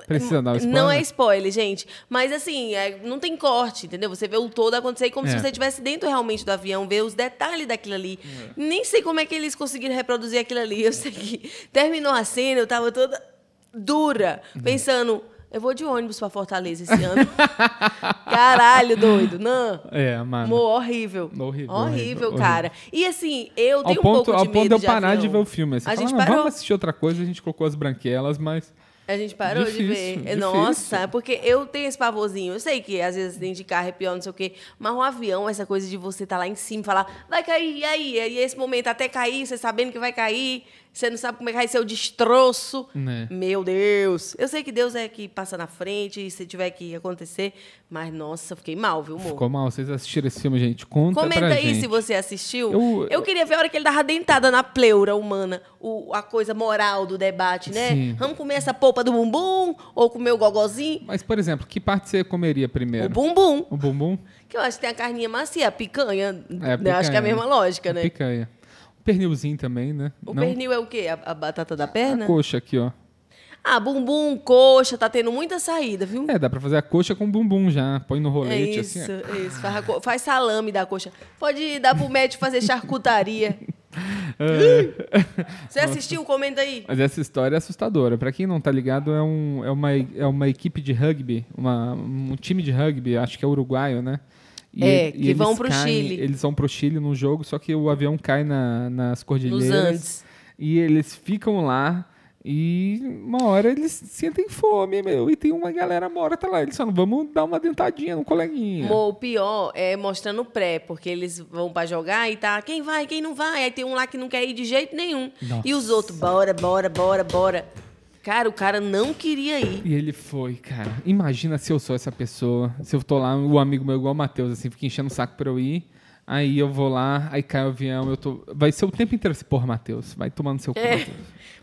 A: Precisa dar um spoiler?
B: Não é spoiler, gente. Mas assim, é, não tem corte, entendeu? Você vê o todo acontecer como é. se você estivesse dentro realmente do avião, ver os detalhes daquilo ali. É. Nem sei como é que eles conseguiram reproduzir aquilo ali. Eu sei que terminou a cena, eu tava toda dura, uhum. pensando eu vou de ônibus pra Fortaleza esse ano. Caralho, doido. Não.
A: É, mano.
B: Mo, horrível.
A: Horrível,
B: horrível. cara. Horrível. E assim, eu tenho
A: ao ponto,
B: um pouco de
A: Ao ponto
B: de
A: eu parar
B: avião.
A: de ver o filme. Assim,
B: a
A: fala,
B: gente parou.
A: Vamos assistir outra coisa, a gente colocou as branquelas, mas...
B: A gente parou
A: difícil,
B: de ver.
A: Difícil.
B: Nossa, porque eu tenho esse pavorzinho. Eu sei que às vezes dentro de carro é pior, não sei o quê. Mas um avião, essa coisa de você estar tá lá em cima e falar, vai cair, e aí? E esse momento até cair, você sabendo que vai cair. Você não sabe como é que vai ser o destroço.
A: Né?
B: Meu Deus. Eu sei que Deus é que passa na frente, e se tiver que acontecer. Mas, nossa, fiquei mal, viu, amor?
A: Ficou mal. Vocês assistiram esse filme, gente? Conta
B: Comenta aí
A: gente.
B: se você assistiu.
A: Eu-
B: Eu, queria ver a hora que ele dava dentada na pleura humana. O, a coisa moral do debate, né?
A: Sim.
B: Vamos comer essa polpa do bumbum ou comer o gogozinho?
A: Mas, por exemplo, que parte você comeria primeiro?
B: O bumbum.
A: O bumbum?
B: Que eu acho que tem a carninha macia, a picanha.
A: É, a
B: né? Acho que é a
A: picanha.
B: mesma lógica, né?
A: Picanha. Pernilzinho também, né?
B: O
A: Não?
B: pernil é o quê? A, a batata da
A: A
B: perna?
A: coxa aqui, ó.
B: Ah, bumbum, coxa, tá tendo muita saída, viu?
A: É, dá pra fazer a coxa com bumbum já. Põe no
B: É
A: rolete,
B: isso,
A: assim.
B: é isso. Faz, a co- faz salame da coxa. Pode dar pro médico fazer charcutaria. Você assistiu? Comenta aí.
A: Mas essa história é assustadora. Pra quem não tá ligado, é, um, é, uma, é uma equipe de rugby, uma, um time de rugby, acho que é uruguaio, né?
B: É,
A: e
B: que
A: eles
B: vão pro
A: caem-
B: Chile.
A: Eles vão pro Chile num jogo, só que o avião cai na, nas cordilheiras.
B: Nos Andes.
A: E eles ficam lá e uma hora eles sentem fome, meu. E tem uma galera morta lá. Eles falam, vamos dar uma dentadinha no coleguinha.
B: O pior é mostrando o pré, porque eles vão pra jogar e tá quem vai, quem não vai. Aí tem um lá que não quer ir de jeito nenhum.
A: Nossa.
B: E os outros, bora, bora, bora, bora. Cara, o cara não queria ir.
A: E ele foi, cara. Imagina se eu sou essa pessoa. Se eu tô lá, o amigo meu igual o Matheus, assim, fica enchendo o saco pra eu ir. Aí eu vou lá, aí cai o avião, eu tô. Vai ser o tempo inteiro assim, porra, Matheus, vai tomando seu cu,
B: É.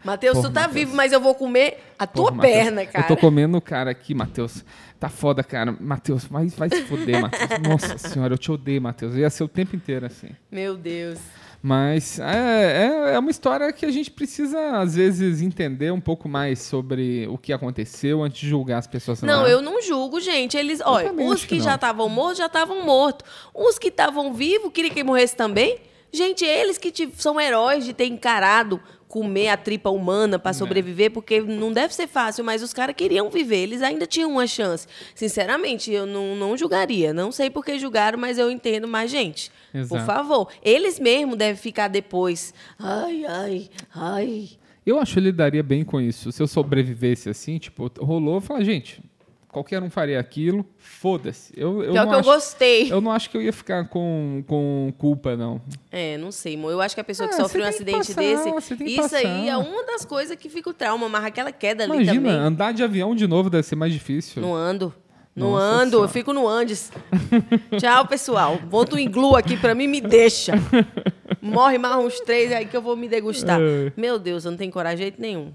A: Matheus.
B: Tu tá
A: Matheus.
B: vivo, mas eu vou comer a tua
A: Porra, Matheus,
B: perna, cara.
A: Eu tô comendo o cara aqui, Matheus. Tá foda, cara. Matheus, vai, vai se foder, Matheus. Nossa senhora, eu te odeio, Matheus. Ia ser o tempo inteiro assim.
B: Meu Deus.
A: Mas é, é, é uma história que a gente precisa, às vezes, entender um pouco mais sobre o que aconteceu antes de julgar as pessoas.
B: Não,
A: lá.
B: eu não julgo, gente. Eles, olha, os que,
A: que
B: já estavam mortos, já estavam mortos. Os que estavam vivos, queria que morresse também. Gente, eles que te- são heróis de ter encarado comer a tripa humana
A: É.
B: para sobreviver, porque não deve ser fácil, mas os caras queriam viver, eles ainda tinham uma chance. Sinceramente, eu não, não julgaria. Não sei por que julgaram, mas eu entendo mais, gente. Por
A: Exato.
B: favor. Eles mesmo devem ficar depois. Ai, ai, ai.
A: Eu acho que ele daria bem com isso. Se eu sobrevivesse assim, tipo, rolou, eu falo, gente, qualquer um faria aquilo, foda-se. Eu, eu
B: Pior
A: não
B: que eu
A: acho,
B: gostei.
A: Eu não acho que eu ia ficar com, com culpa, não.
B: É, não sei, amor. Eu acho que a pessoa que
A: Ah,
B: sofre um acidente
A: passar,
B: desse, isso aí é
A: passar.
B: uma das coisas que fica o trauma, mas aquela queda ali
A: Imagina,
B: também.
A: andar de avião de novo deve ser mais difícil.
B: Não ando. Não
A: Nossa
B: ando, eu
A: Senhora.
B: fico no Andes. Tchau, pessoal. Bota um iglu aqui pra mim, me deixa. Morre mais uns três aí que eu vou me degustar.
A: É.
B: Meu Deus, eu não tenho coragem de jeito nenhum.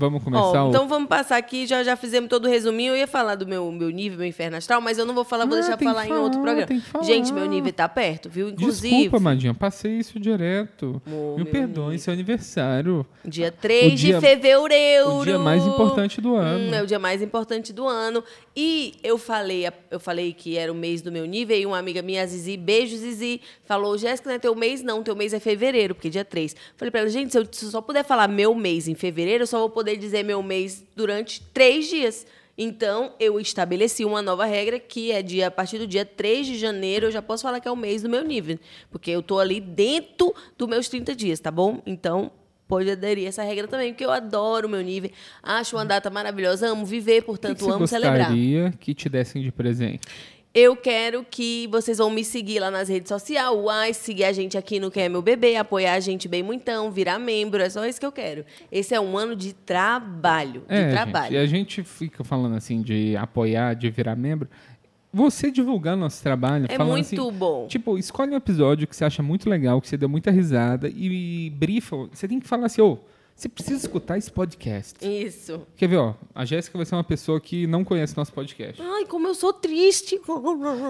A: Vamos
B: Ó,
A: começar o...
B: então vamos passar aqui, já, já fizemos todo o resuminho. Eu ia falar do meu, meu nível, meu inferno astral, mas eu não vou falar, vou
A: Ah,
B: deixar falar
A: que
B: em outro
A: falar,
B: programa.
A: falar.
B: Gente, meu nível tá perto, viu? Inclusive,
A: Desculpa, Madinha, passei isso direto.
B: Ô,
A: Me perdoe, seu aniversário.
B: dia 3
A: O dia-
B: de fevereiro.
A: o dia mais importante do ano.
B: Hum, é o dia mais importante do ano. E eu falei, eu falei que era o mês do meu nível, e uma amiga minha, Zizi, beijo, Zizi, falou: Jéssica, não é teu mês? Não, teu mês é fevereiro, porque é dia 3. Falei pra ela, gente, se eu, só puder falar meu mês em fevereiro, eu só vou poder dizer meu mês durante três dias. Então, eu estabeleci uma nova regra que é de a partir do dia 3 de janeiro, eu já posso falar que é o mês do meu nível, porque eu tô ali dentro dos meus 30 dias, tá bom? Então, pode aderir a essa regra também, porque eu adoro o meu nível, acho uma data maravilhosa, amo viver, portanto,
A: que que
B: amo
A: você
B: celebrar.
A: gostaria que te dessem de presente?
B: Eu quero que vocês vão me seguir lá nas redes sociais, uai, seguir a gente aqui no Quem é Meu Bebê, apoiar a gente bem muitão, virar membro, é só isso que eu quero. Esse é um ano de trabalho, de
A: É,
B: trabalho.
A: gente, e a gente fica falando assim de apoiar, de virar membro. Você divulgando nosso trabalho,
B: É muito
A: assim,
B: bom.
A: Tipo, escolhe um episódio que você acha muito legal, que você deu muita risada e brifa. Você tem que falar assim, ô, você precisa escutar esse podcast.
B: Isso.
A: Quer ver, ó? A Jéssica vai ser uma pessoa que não conhece nosso podcast.
B: Ai, como eu sou triste.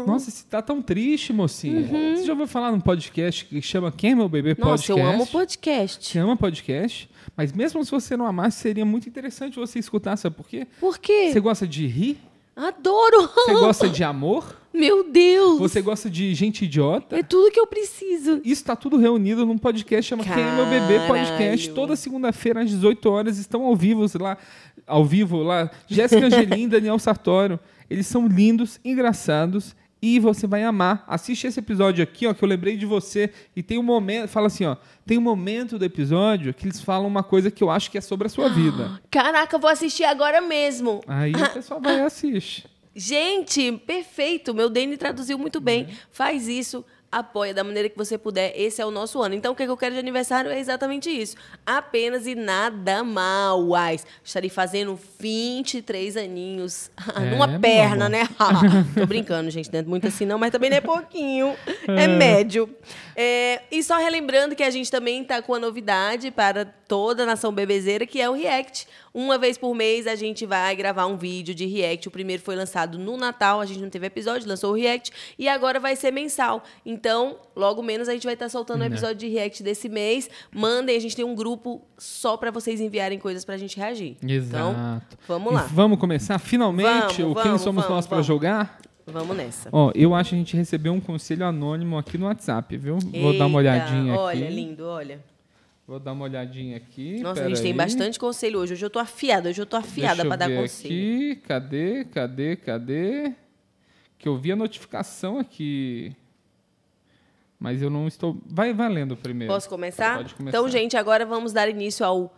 A: Nossa, você tá tão triste, mocinha. Você já ouviu falar num podcast que chama Quem é Meu Bebê
B: Uhum. Nossa,
A: Podcast?
B: eu amo podcast.
A: Você ama podcast? Mas mesmo se você não amasse, seria muito interessante você escutar, sabe por quê?
B: Por quê?
A: Você gosta de rir?
B: Adoro.
A: Você gosta de amor?
B: Meu Deus.
A: Você gosta de gente idiota?
B: É tudo que eu preciso.
A: Isso tá tudo reunido num podcast chama Quem é Meu Bebê Podcast. Toda segunda-feira às 18 horas estão ao vivo lá, ao vivo lá, Jéssica Angelim, Daniel Sartório. Eles são lindos, engraçados e você vai amar. Assiste esse episódio aqui, ó, que eu lembrei de você e tem um momento, fala assim, ó, tem um momento do episódio que eles falam uma coisa que eu acho que é sobre a sua vida.
B: Caraca, eu vou assistir agora mesmo.
A: Aí o pessoal vai e assiste.
B: Gente, perfeito. Meu Dani traduziu muito bem. Faz isso. Apoia da maneira que você puder. Esse é o nosso ano. Então, o que eu quero de aniversário é exatamente isso. Apenas e nada mais. Estarei fazendo 23 aninhos.
A: É,
B: Numa perna, né? Tô brincando, gente. Não é muito assim, não, mas também não é pouquinho. É médio. É, e só relembrando que a gente também tá com a novidade para toda a nação bebezeira, que é o React. Uma vez por mês a gente vai gravar um vídeo de React. O primeiro foi lançado no Natal, a gente não teve episódio, lançou o React. E agora vai ser mensal. Então, logo menos a gente vai estar soltando o
A: Né.
B: episódio de React desse mês. Mandem, a gente tem um grupo só para vocês enviarem coisas pra gente reagir. Então,
A: Exato.
B: vamos
A: E
B: lá.
A: vamos começar finalmente
B: Vamos,
A: o Quem
B: vamos,
A: Somos
B: vamos,
A: Nós para
B: vamos.
A: jogar?
B: Vamos nessa.
A: Ó, eu acho que a gente recebeu um conselho anônimo aqui no WhatsApp, viu? Vou dar uma
B: Eita,
A: olhadinha aqui.
B: Olha, lindo, olha.
A: Vou dar uma olhadinha aqui.
B: Nossa, a gente tem
A: aí.
B: bastante conselho hoje. Hoje eu tô afiada, hoje eu tô afiada pra dar conselho.
A: Aqui. Cadê, cadê, cadê? Que eu vi a notificação aqui. Mas eu não estou. Vai valendo primeiro.
B: Posso começar?
A: Pode começar.
B: Então, gente, agora vamos dar início ao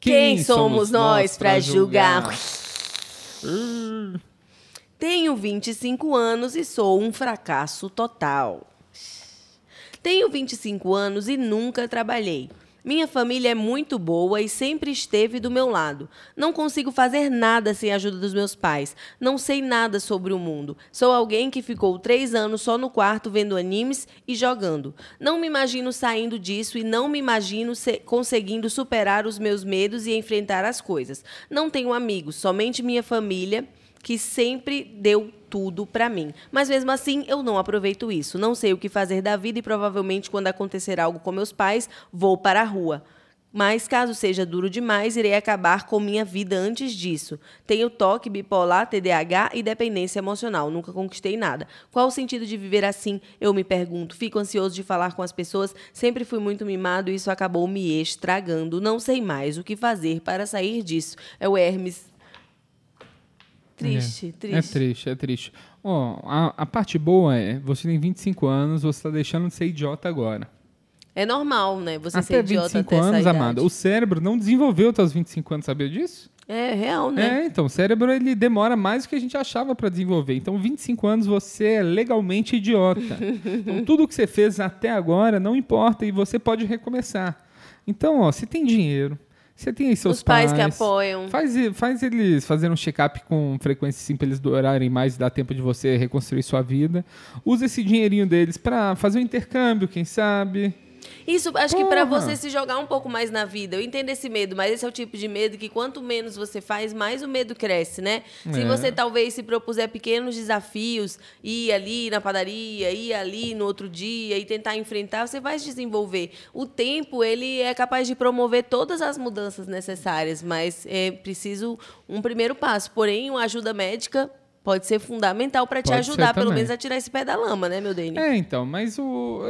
B: Quem, somos nós pra julgar? Tenho 25 anos e sou um fracasso total. Tenho 25 anos e nunca trabalhei. Minha família é muito boa e sempre esteve do meu lado. Não consigo fazer nada sem a ajuda dos meus pais. Não sei nada sobre o mundo. Sou alguém que ficou três anos só no quarto vendo animes e jogando. Não me imagino saindo disso e não me imagino se- conseguindo superar os meus medos e enfrentar as coisas. Não tenho amigos, somente minha família que sempre deu tudo pra mim. Mas mesmo assim, eu não aproveito isso. Não sei o que fazer da vida e provavelmente quando acontecer algo com meus pais, vou para a rua. Mas caso seja duro demais, irei acabar com minha vida antes disso. Tenho toque, bipolar, TDAH e dependência emocional. Nunca conquistei nada. Qual o sentido de viver assim? Eu me pergunto. Fico ansioso de falar com as pessoas. Sempre fui muito mimado e isso acabou me estragando. Não sei mais o que fazer para sair disso. É o Hermes. Triste,
A: É
B: triste.
A: triste, é triste. Ó, a, a parte boa é, você tem 25 anos, você está deixando de ser idiota agora.
B: É normal, né? Você
A: até
B: ser idiota
A: 25
B: até
A: anos, amada. O cérebro não desenvolveu até os 25 anos, sabia disso?
B: É real, né?
A: É, então, o cérebro ele demora mais do que a gente achava para desenvolver. Então, 25 anos você é legalmente idiota. então, tudo que você fez até agora não importa e você pode recomeçar. Então, ó, você tem dinheiro, você tem aí seus
B: Os pais que apoiam.
A: Faz, faz eles fazerem um check-up com frequência assim pra eles durarem mais e dar tempo de você reconstruir sua vida. Usa esse dinheirinho deles para fazer um intercâmbio, quem sabe.
B: Isso, acho que pra
A: Porra.
B: você se jogar um pouco mais na vida. Eu entendo esse medo, mas esse é o tipo de medo que quanto menos você faz, mais o medo cresce, né? Se
A: É.
B: você talvez se propuser pequenos desafios, ir ali na padaria, ir ali no outro dia e tentar enfrentar, você vai se desenvolver. O tempo, ele é capaz de promover todas as mudanças necessárias, mas é preciso um primeiro passo. Porém, uma ajuda médica pode ser fundamental para te
A: Pode
B: ajudar, pelo menos, a tirar esse pé da lama, né, meu Dani?
A: É, então, mas o.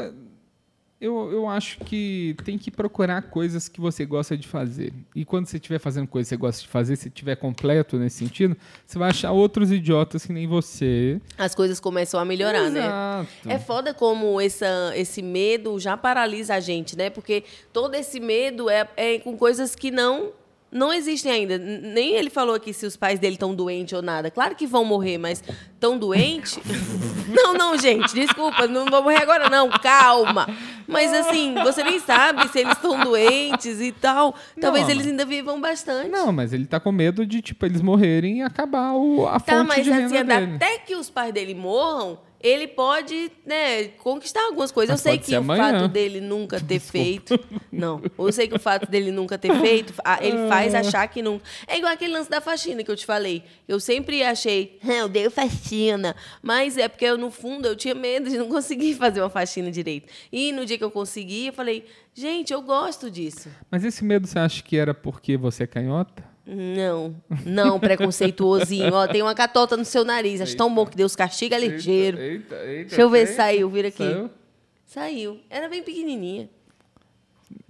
A: Eu, eu acho que tem que procurar coisas que você gosta de fazer. E quando você estiver fazendo coisas que você gosta de fazer, se estiver completo nesse sentido, você vai achar outros idiotas que nem você.
B: As coisas começam a melhorar, né?
A: Exato.
B: É foda como essa, esse medo já paralisa a gente, né? Porque todo esse medo é, é com coisas que não não existem ainda. Nem ele falou aqui se os pais dele estão doentes ou nada. Claro que vão morrer, mas estão doentes? não, não, gente, desculpa, não vão morrer agora, não, calma. Mas assim, você nem sabe se eles estão doentes e tal. Talvez
A: Não,
B: eles
A: mas-
B: ainda vivam bastante.
A: Não, mas ele tá com medo de, tipo, eles morrerem e acabar o, a
B: Tá,
A: fonte
B: mas
A: de renda
B: assim,
A: dele.
B: até que os pais dele morram, ele pode, né, conquistar algumas coisas.
A: Mas
B: eu sei que o
A: amanhã.
B: fato dele nunca ter feito. Não, eu sei que o fato dele nunca ter feito, ele faz achar que não. É igual aquele lance da faxina que eu te falei. Eu sempre achei, "Ah, eu dei faxina. Mas é porque eu, no fundo, eu tinha medo de não conseguir fazer uma faxina direito. E no dia que eu consegui, eu falei, gente, eu gosto disso.
A: Mas esse medo você acha que era porque você é canhota?
B: Não, não, preconceituosinho. Ó, tem uma catota no seu nariz. Acho tão bom que Deus castiga ligeiro.
A: Eita, eita.
B: Deixa eu ver se
A: eita.
B: saiu, vira aqui.
A: Saiu?
B: Saiu. Era bem pequenininha.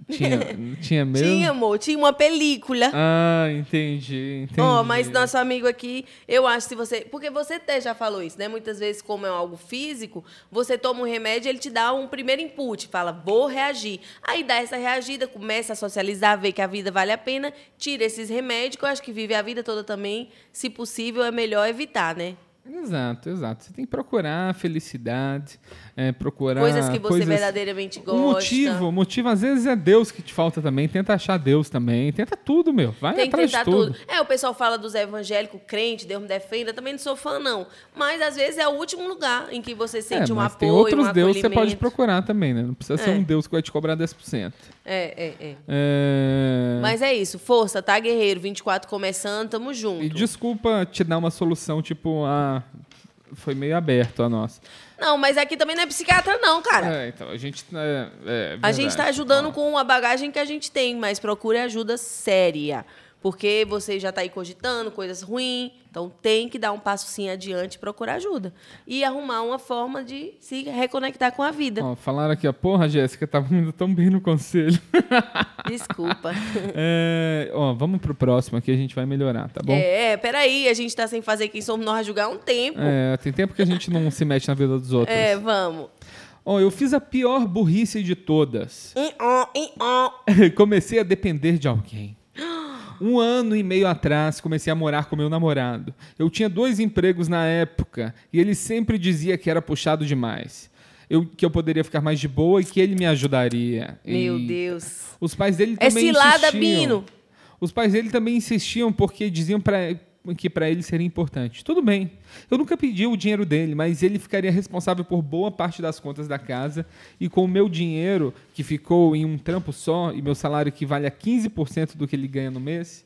A: Tinha, tinha medo?
B: Tinha, amor, tinha uma película.
A: Ah, entendi, entendi.
B: Ó, mas nosso amigo aqui, eu acho que se você. Porque você até já falou isso, né? Muitas vezes, como é algo físico, você toma um remédio, ele te dá um primeiro input, fala, vou reagir. Aí dá essa reagida, começa a socializar, vê que a vida vale a pena, tira esses remédios, que eu acho que vive a vida toda também. Se possível, é melhor evitar, né?
A: Exato, exato. Você tem que procurar felicidade, é, procurar
B: Coisas que você
A: coisas-
B: verdadeiramente gosta.
A: O motivo, o motivo às vezes é Deus que te falta também. Tenta achar Deus também. Tenta tudo, meu. Vai
B: Tem que
A: atrás
B: tentar
A: de tudo.
B: tudo. É, o pessoal fala dos evangélicos, crente, Deus me defenda. Também não sou fã, não. Mas às vezes é o último lugar em que você
A: É,
B: sente um
A: mas
B: apoio,
A: tem outros
B: um
A: deuses que você pode procurar também, né? Não precisa ser
B: É.
A: um Deus que vai te cobrar 10%.
B: É, é, é.
A: É...
B: Mas é isso. Força, tá, guerreiro? 24 começando, tamo junto.
A: E desculpa te dar uma solução, tipo, foi meio aberto a nossa.
B: Não, mas aqui também não é psiquiatra, não, cara.
A: É, então, a gente... É, é
B: A gente tá
A: verdade.
B: ajudando com a bagagem que a gente tem, mas procure ajuda séria. Porque você já tá aí cogitando coisas ruins, então tem que dar um passo sim adiante e procurar ajuda. E arrumar uma forma de se reconectar com a vida.
A: Ó, falaram aqui, ó, porra, Jéssica, tava indo tão bem no conselho.
B: Desculpa.
A: É, ó, vamos pro próximo aqui, a gente vai melhorar, tá bom?
B: É, peraí, a gente tá sem fazer quem somos nós julgar há um tempo.
A: É, tem tempo que a gente não se mete na vida dos outros.
B: É, vamos.
A: Ó, eu fiz a pior burrice de todas. Comecei a depender de alguém. Um ano e meio atrás, comecei a morar com meu namorado. Eu tinha dois empregos na época e ele sempre dizia que era puxado demais. Eu, que eu poderia ficar mais de boa e que ele me ajudaria.
B: Meu
A: E
B: Deus.
A: Os pais dele
B: É
A: também
B: cilada,
A: insistiam.
B: Bino.
A: Os pais dele também insistiam porque diziam pra, que para ele seria importante. Tudo bem. Eu nunca pedi o dinheiro dele, mas ele ficaria responsável por boa parte das contas da casa e com o meu dinheiro, que ficou em um trampo só, e meu salário que vale a 15% do que ele ganha no mês,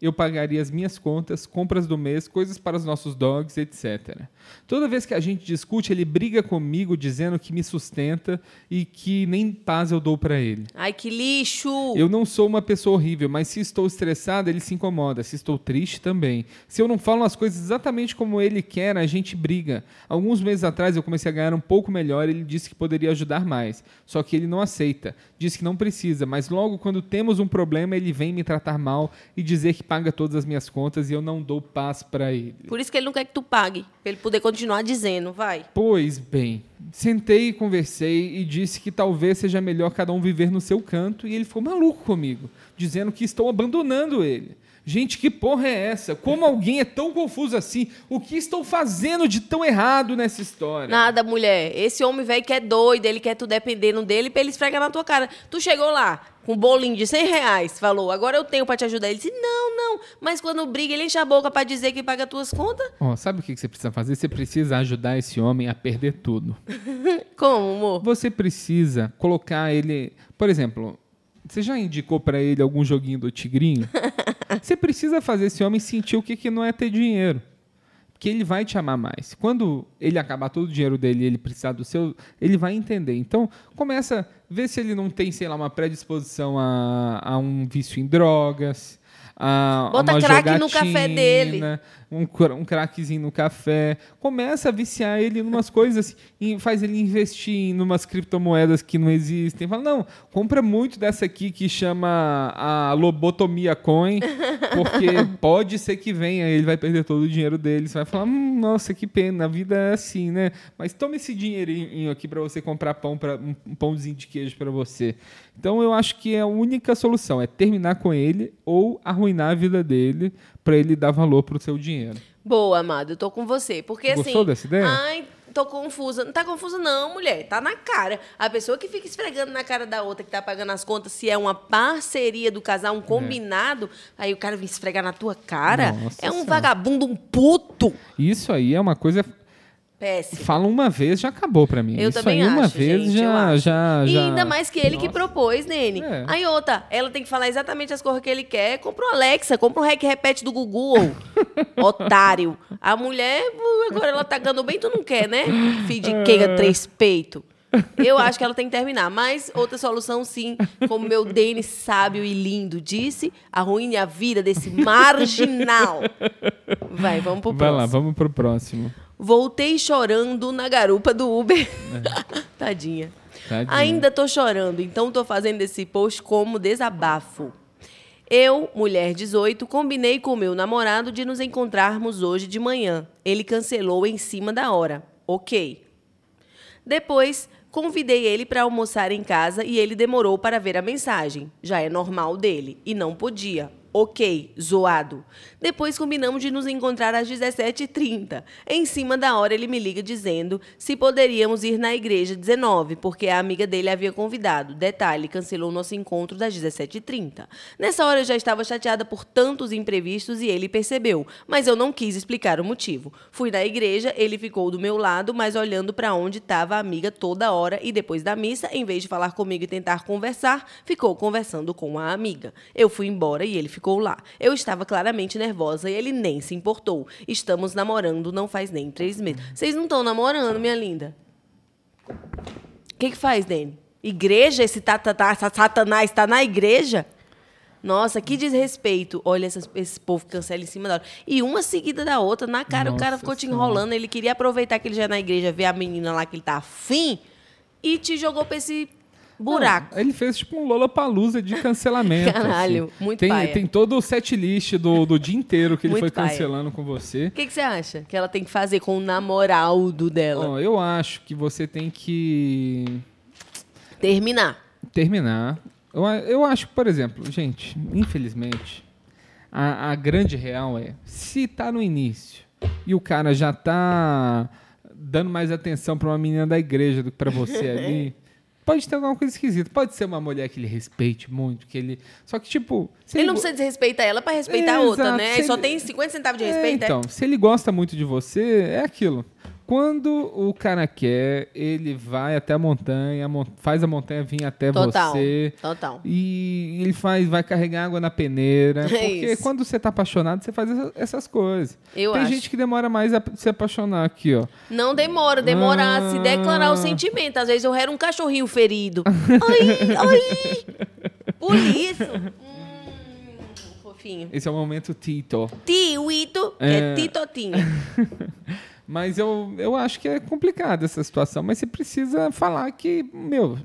A: eu pagaria as minhas contas, compras do mês, coisas para os nossos dogs, etc. Toda vez que a gente discute, ele briga comigo dizendo que me sustenta e que nem paz eu dou para ele.
B: Ai, que lixo.
A: Eu não sou uma pessoa horrível, mas se estou estressado, ele se incomoda. Se estou triste, também. Se eu não falo as coisas exatamente como ele quer, a gente briga. Alguns meses atrás eu comecei a ganhar um pouco melhor, ele disse que poderia ajudar mais. Só que ele não aceita. Diz que não precisa, mas logo quando temos um problema, ele vem me tratar mal e dizer que paga todas as minhas contas e eu não dou paz para ele.
B: Por isso que ele não quer que tu pague. Pra ele poder continuar dizendo, vai.
A: Pois bem, sentei e conversei e disse que talvez seja melhor cada um viver no seu canto e ele ficou maluco comigo, dizendo que estou abandonando ele. Gente, que porra é essa? Como alguém é tão confuso assim? O que estou fazendo de tão errado nessa história?
B: Nada, mulher. Esse homem velho que é doido, ele quer tu dependendo dele pra ele esfregar na tua cara. Tu chegou lá com um bolinho de 100 reais, falou, agora eu tenho pra te ajudar. Ele disse, não, não. Mas quando briga, ele enche a boca pra dizer que paga tuas contas.
A: Ó, sabe o que que você precisa fazer? Você precisa ajudar esse homem a perder tudo.
B: Como, amor?
A: Você precisa colocar ele. Por exemplo, você já indicou pra ele algum joguinho do Tigrinho? Você precisa fazer esse homem sentir o que, que não é ter dinheiro. Porque ele vai te amar mais. Quando ele acabar todo o dinheiro dele e ele precisar do seu, ele vai entender. Então, começa a ver se ele não tem, sei lá, uma predisposição a, a um vício em drogas, a,
B: Bota
A: uma
B: crack no café dele.
A: Um, um crackzinho no café. Começa a viciar ele em umas coisas e faz ele investir em umas criptomoedas que não existem. Fala, não, compra muito dessa aqui que chama a lobotomia coin, porque pode ser que venha, ele vai perder todo o dinheiro dele. Você vai falar, hum, nossa, que pena, a vida é assim, né? Mas toma esse dinheirinho aqui para você comprar pão para um, um pãozinho de queijo para você. Então eu acho que a única solução é terminar com ele ou arruinar a vida dele para ele dar valor pro seu dinheiro.
B: Boa, amado, eu tô com você. Porque
A: Gostou
B: assim.
A: dessa ideia?
B: Ai, tô confusa. Não tá confusa, não, mulher. Tá na cara. A pessoa que fica esfregando na cara da outra que tá pagando as contas, se é uma parceria do casal, um combinado, aí o cara vem esfregar na tua cara.
A: Nossa
B: é um
A: Senhora.
B: vagabundo, um puto.
A: Isso aí é uma coisa.
B: Péssimo.
A: Fala uma vez, já acabou para mim.
B: Eu
A: Isso
B: também
A: aí uma
B: acho,
A: vez
B: gente,
A: já,
B: acho.
A: já,
B: E
A: já.
B: ainda mais que ele que propôs, Nene.
A: É.
B: Aí outra, ela tem que falar exatamente as coisas que ele quer. Compra um Alexa, compra um rec repete do Google. Otário. A mulher, agora ela tá ganhando bem, tu não quer, né? Filho de queiga, três peito. Eu acho que ela tem que terminar. Mas outra solução, sim, como meu Denis sábio e lindo disse, arruine a vida desse marginal. Vai, vamos pro
A: Vai
B: próximo.
A: lá, vamos pro próximo.
B: Voltei chorando na garupa do Uber.
A: É.
B: Tadinha.
A: Tadinha.
B: Ainda tô chorando, então tô fazendo esse post como desabafo. Eu, mulher 18, combinei com meu namorado de nos encontrarmos hoje de manhã. Ele cancelou em cima da hora. Ok. Depois, convidei ele para almoçar em casa e ele demorou para ver a mensagem. Já é normal dele. E não podia. Ok, zoado. Depois combinamos de nos encontrar às 17h30. Em cima da hora, ele me liga dizendo se poderíamos ir na igreja 19, porque a amiga dele havia convidado. Detalhe, cancelou nosso encontro das 17h30. Nessa hora eu já estava chateada por tantos imprevistos e ele percebeu, mas eu não quis explicar o motivo. Fui na igreja, ele ficou do meu lado, mas olhando para onde estava a amiga toda hora e depois da missa, em vez de falar comigo e tentar conversar, ficou conversando com a amiga. Eu fui embora e ele ficou lá. Eu estava claramente nervosa e ele nem se importou. Estamos namorando não faz nem três meses. Vocês não estão namorando, minha linda? O que, que faz, Dani? Igreja? Esse satanás está na igreja? Nossa, que desrespeito. Olha, essas- esse povo que cancela em cima da hora. E uma seguida da outra, na cara, o cara
A: Nossa
B: ficou te enrolando. Ele queria aproveitar que ele já é na igreja, ver a menina lá que ele tá afim e te jogou pra esse buraco.
A: Não, ele fez tipo um Lollapalooza de cancelamento.
B: Caralho,
A: assim.
B: muito
A: tem,
B: paia.
A: tem todo o set list do, do dia inteiro que ele
B: Muito
A: foi
B: paia.
A: cancelando com você.
B: O que, que você acha que ela tem que fazer com o namorado dela?
A: Ó, eu acho que você tem que
B: Terminar.
A: terminar. Eu, eu acho que, por exemplo, gente, infelizmente, a, a grande real é, se tá no início e o cara já tá dando mais atenção pra uma menina da igreja do que pra você ali, pode ter alguma coisa esquisita. Pode ser uma mulher que ele respeite muito, que ele... Só que, tipo... se
B: Ele não precisa desrespeitar ela pra respeitar a
A: É,
B: outra,
A: exato.
B: né? Ele só
A: ele-
B: tem 50 centavos de
A: É,
B: respeito, é?
A: então, se ele gosta muito de você, é aquilo. Quando o cara quer, ele vai até a montanha, faz a montanha vir até
B: Total.
A: você.
B: Total.
A: E ele faz, vai carregar água na peneira.
B: É
A: porque
B: isso.
A: quando você tá apaixonado, você faz essa- essas coisas.
B: Eu
A: Tem
B: acho.
A: gente que demora mais a se apaixonar aqui, ó.
B: Não demora, demora a se declarar o
A: Ah.
B: sentimento. Às vezes eu era um cachorrinho ferido. ai, ai. Por isso. Hum, fofinho.
A: Esse é o momento Tito.
B: Tio Ito, que
A: É.
B: é Titotinho.
A: Mas eu, eu acho que é complicado essa situação. Mas você precisa falar que, meu,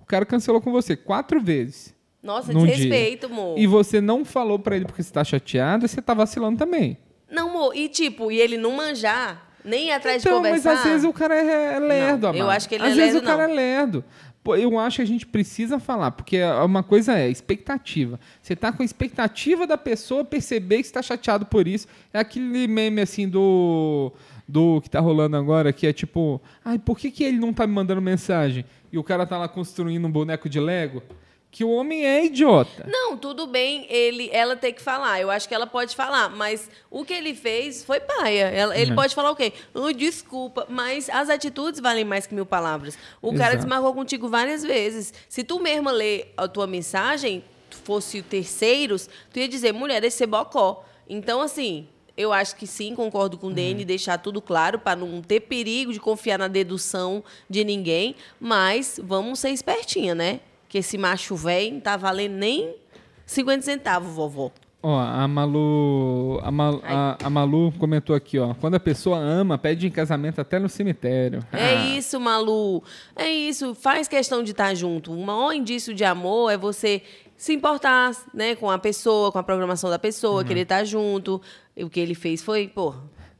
A: o cara cancelou com você quatro vezes.
B: Nossa,
A: num
B: desrespeito,
A: dia.
B: amor.
A: E você não falou pra ele porque você tá chateado, você tá vacilando também.
B: Não, amor, e tipo, e ele não manjar, nem ir atrás
A: então,
B: de conversar.
A: mas às vezes o cara é, é lerdo,
B: Não, eu acho que ele
A: Às
B: não é
A: vezes
B: lerdo,
A: o cara
B: não.
A: é lerdo. Pô, eu acho que a gente precisa falar, porque uma coisa é expectativa. Você tá com a expectativa da pessoa perceber que você tá chateado por isso. É aquele meme assim do do que tá rolando agora, que é tipo, ai, por que, que ele não tá me mandando mensagem? E o cara tá lá construindo um boneco de Lego? Que o homem é idiota.
B: Não, tudo bem ele, ela ter que falar. Eu acho que ela pode falar, mas o que ele fez foi paia. Ela- ele
A: Uhum.
B: pode falar o quê? "Ai, desculpa, mas as atitudes valem mais que mil palavras. O cara
A: Exato.
B: desmarcou contigo várias vezes. Se tu mesma lê a tua mensagem, fosse terceiros, tu ia dizer, mulher, esse é bocó. Então, assim, eu acho que sim, concordo com o
A: Uhum.
B: Dene, deixar tudo claro para não ter perigo de confiar na dedução de ninguém, mas vamos ser espertinha, né? Que esse macho velho não tá valendo nem 50 centavos, vovó.
A: Ó, a Malu, a, Malu, a, a Malu comentou aqui, ó. Quando a pessoa ama, pede em casamento até no cemitério.
B: É
A: Ah,
B: isso, Malu. É isso. Faz questão de estar junto. O maior indício de amor é você se importar, né, com a pessoa, com a programação da pessoa,
A: Uhum.
B: querer estar junto. E o que ele fez foi, pô,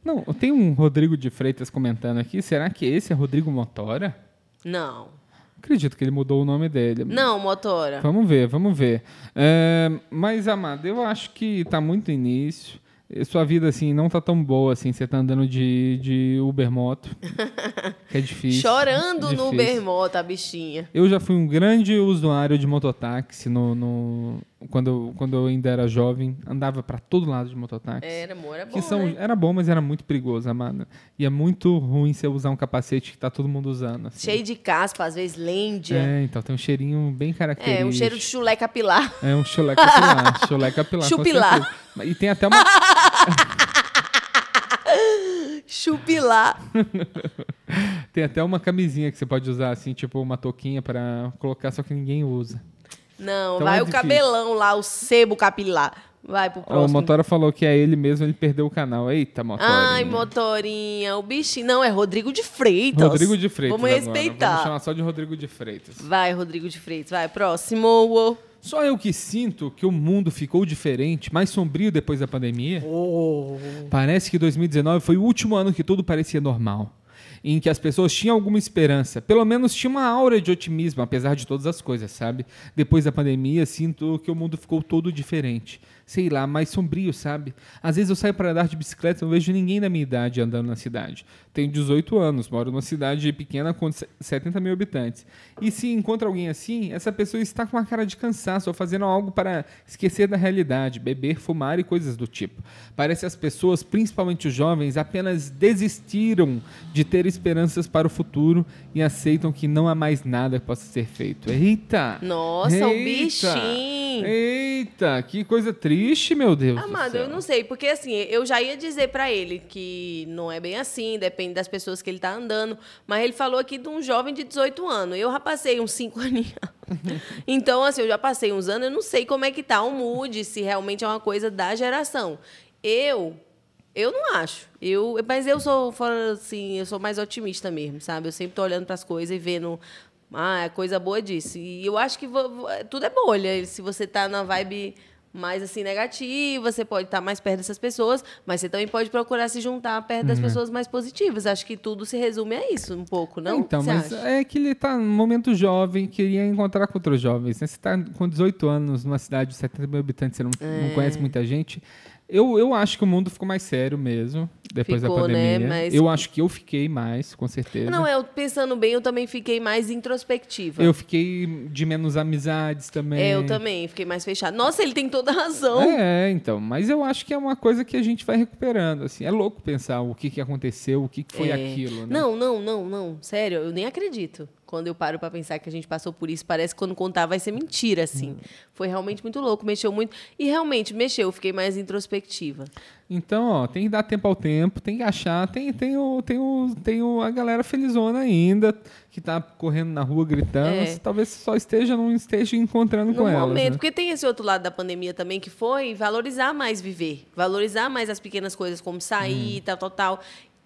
A: Não, tem um Rodrigo de Freitas comentando aqui. Será que esse é Rodrigo Motora?
B: não.
A: Acredito que ele mudou o nome dele.
B: Não, motora.
A: Vamos ver, vamos ver. É, mas, Amado, eu acho que tá muito início. Sua vida, assim, não tá tão boa, assim. Você tá andando de, de Uber Moto. que é difícil.
B: Chorando no
A: difícil.
B: Uber Moto, a bichinha.
A: Eu já fui um grande usuário de mototáxi no, no- quando, eu- quando eu ainda era jovem. Andava pra todo lado de mototáxi.
B: Era, amor, era bom,
A: que são,
B: né?
A: Era bom, mas era muito perigoso, amada. E é muito ruim você usar um capacete que tá todo mundo usando. assim.
B: Cheio de caspa, às vezes lêndia.
A: É, então tem um cheirinho bem característico.
B: É, um cheiro de chulé capilar.
A: É um chulé capilar. chulé capilar.
B: Chupilar.
A: E tem até uma.
B: Chupilar.
A: tem até uma camisinha que você pode usar, assim, tipo uma touquinha pra colocar, só que ninguém usa.
B: Não,
A: Então
B: vai
A: é
B: o
A: difícil.
B: cabelão lá, o sebo capilar. Vai pro
A: Ó, O
B: próximo.
A: Motora falou que é ele mesmo, ele perdeu o canal. Eita, Motora.
B: Ai, motorinha, o bichinho. Não, é Rodrigo de Freitas.
A: Rodrigo de Freitas.
B: Vamos
A: agora.
B: respeitar.
A: Vamos chamar só de Rodrigo de Freitas.
B: Vai, Rodrigo de Freitas. Vai, próximo.
A: Só eu que sinto que o mundo ficou diferente, mais sombrio depois da pandemia. Parece que 2019 foi o último ano que tudo parecia normal. Em que as pessoas tinham alguma esperança. Pelo menos tinha uma aura de otimismo, apesar de todas as coisas, sabe? Depois da pandemia, sinto que o mundo ficou todo diferente. Sei lá, mais sombrio, sabe? Às vezes eu saio para andar de bicicleta e não vejo ninguém da minha idade andando na cidade. Tenho 18 anos, moro numa cidade pequena com 70 mil habitantes. E se encontra alguém assim, essa pessoa está com uma cara de cansaço ou fazendo algo para esquecer da realidade, beber, fumar e coisas do tipo. Parece que as pessoas, principalmente os jovens, apenas desistiram de ter esperanças para o futuro e aceitam que não há mais nada que possa ser feito. Eita!
B: Nossa, o
A: Eita!
B: bichinho.
A: Eita, que coisa triste, meu Deus. do
B: Amado, eu não sei, porque assim, eu já ia dizer pra ele que não é bem assim, depende das pessoas que ele tá andando, mas ele falou aqui de um jovem de 18 anos. Eu já passei uns 5 aninhos. então, assim, eu já passei uns anos, eu não sei como é que tá o mood, se realmente é uma coisa da geração. Eu eu não acho. Eu, mas eu sou fora assim, eu sou mais otimista mesmo, sabe? Eu sempre tô olhando para as coisas e vendo ah, é coisa boa disso. E eu acho que tudo é bolha. Se você tá na vibe mais assim negativa, você pode estar mais perto dessas pessoas, mas você também pode procurar se juntar perto das pessoas mais positivas. Acho que tudo se resume a isso um pouco, não?
A: Então, mas
B: acha?
A: é que ele tá num momento jovem, queria encontrar com outros jovens. Né? Você tá com 18 anos, numa cidade de 70 mil habitantes, você não, não
B: É.
A: conhece muita gente. Eu, eu acho que o mundo ficou mais sério mesmo, depois
B: Ficou,
A: da
B: né?
A: pandemia.
B: Mas-
A: Eu acho que eu fiquei mais, com certeza.
B: Não, eu pensando bem, eu também fiquei mais introspectiva.
A: Eu fiquei de menos amizades também.
B: É, eu também, fiquei mais fechada. Nossa, ele tem toda a razão.
A: É, então. Mas eu acho que é uma coisa que a gente vai recuperando. Assim. É louco pensar o que, que aconteceu, o que, que foi
B: É.
A: aquilo. Né?
B: Não, não, não, não. Sério, eu nem acredito. Quando eu paro pra pensar que a gente passou por isso, parece que quando contar vai ser mentira, assim.
A: Hum.
B: Foi realmente muito louco, mexeu muito. E realmente mexeu, eu fiquei mais introspectiva.
A: Então, ó, tem que dar tempo ao tempo, tem que achar. Tem, tem, o, tem, o, tem o, a galera felizona ainda, que tá correndo na rua gritando.
B: É.
A: Talvez só esteja, não esteja encontrando com
B: no
A: elas.
B: momento,
A: né?
B: porque tem esse outro lado da pandemia também que foi valorizar mais viver, valorizar mais as pequenas coisas como sair,
A: Hum.
B: tal, tal, tal.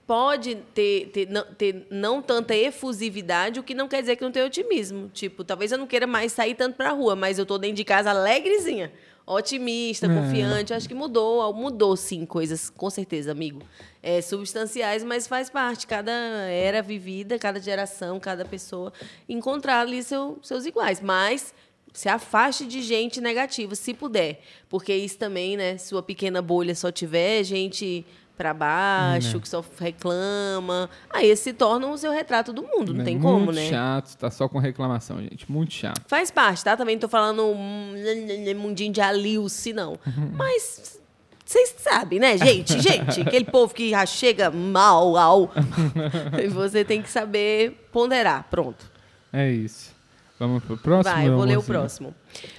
B: Pode ter, ter, não, ter não tanta efusividade, o que não quer dizer que não tem otimismo. Tipo, talvez eu não queira mais sair tanto pra rua, mas eu tô dentro de casa alegrezinha, otimista,
A: É.
B: confiante. Acho que mudou, mudou sim coisas, com certeza, amigo. É, substanciais, mas faz parte. Cada era vivida, cada geração, cada pessoa encontrar ali seu, seus iguais. Mas se afaste de gente negativa, se puder. Porque isso também, né? Sua pequena bolha só tiver gente pra baixo, que só reclama. Aí se torna o seu retrato do mundo, não
A: É
B: tem
A: muito
B: como, né?
A: chato, tá só com reclamação, gente. Muito chato.
B: Faz parte, tá? Também não tô falando mundinho de Alilce, não. Mas vocês sabem, né, gente? Gente, aquele povo que já chega mal, ao. e você tem que saber ponderar. Pronto.
A: É isso. Vamos pro próximo?
B: Vai, vou ler o próximo.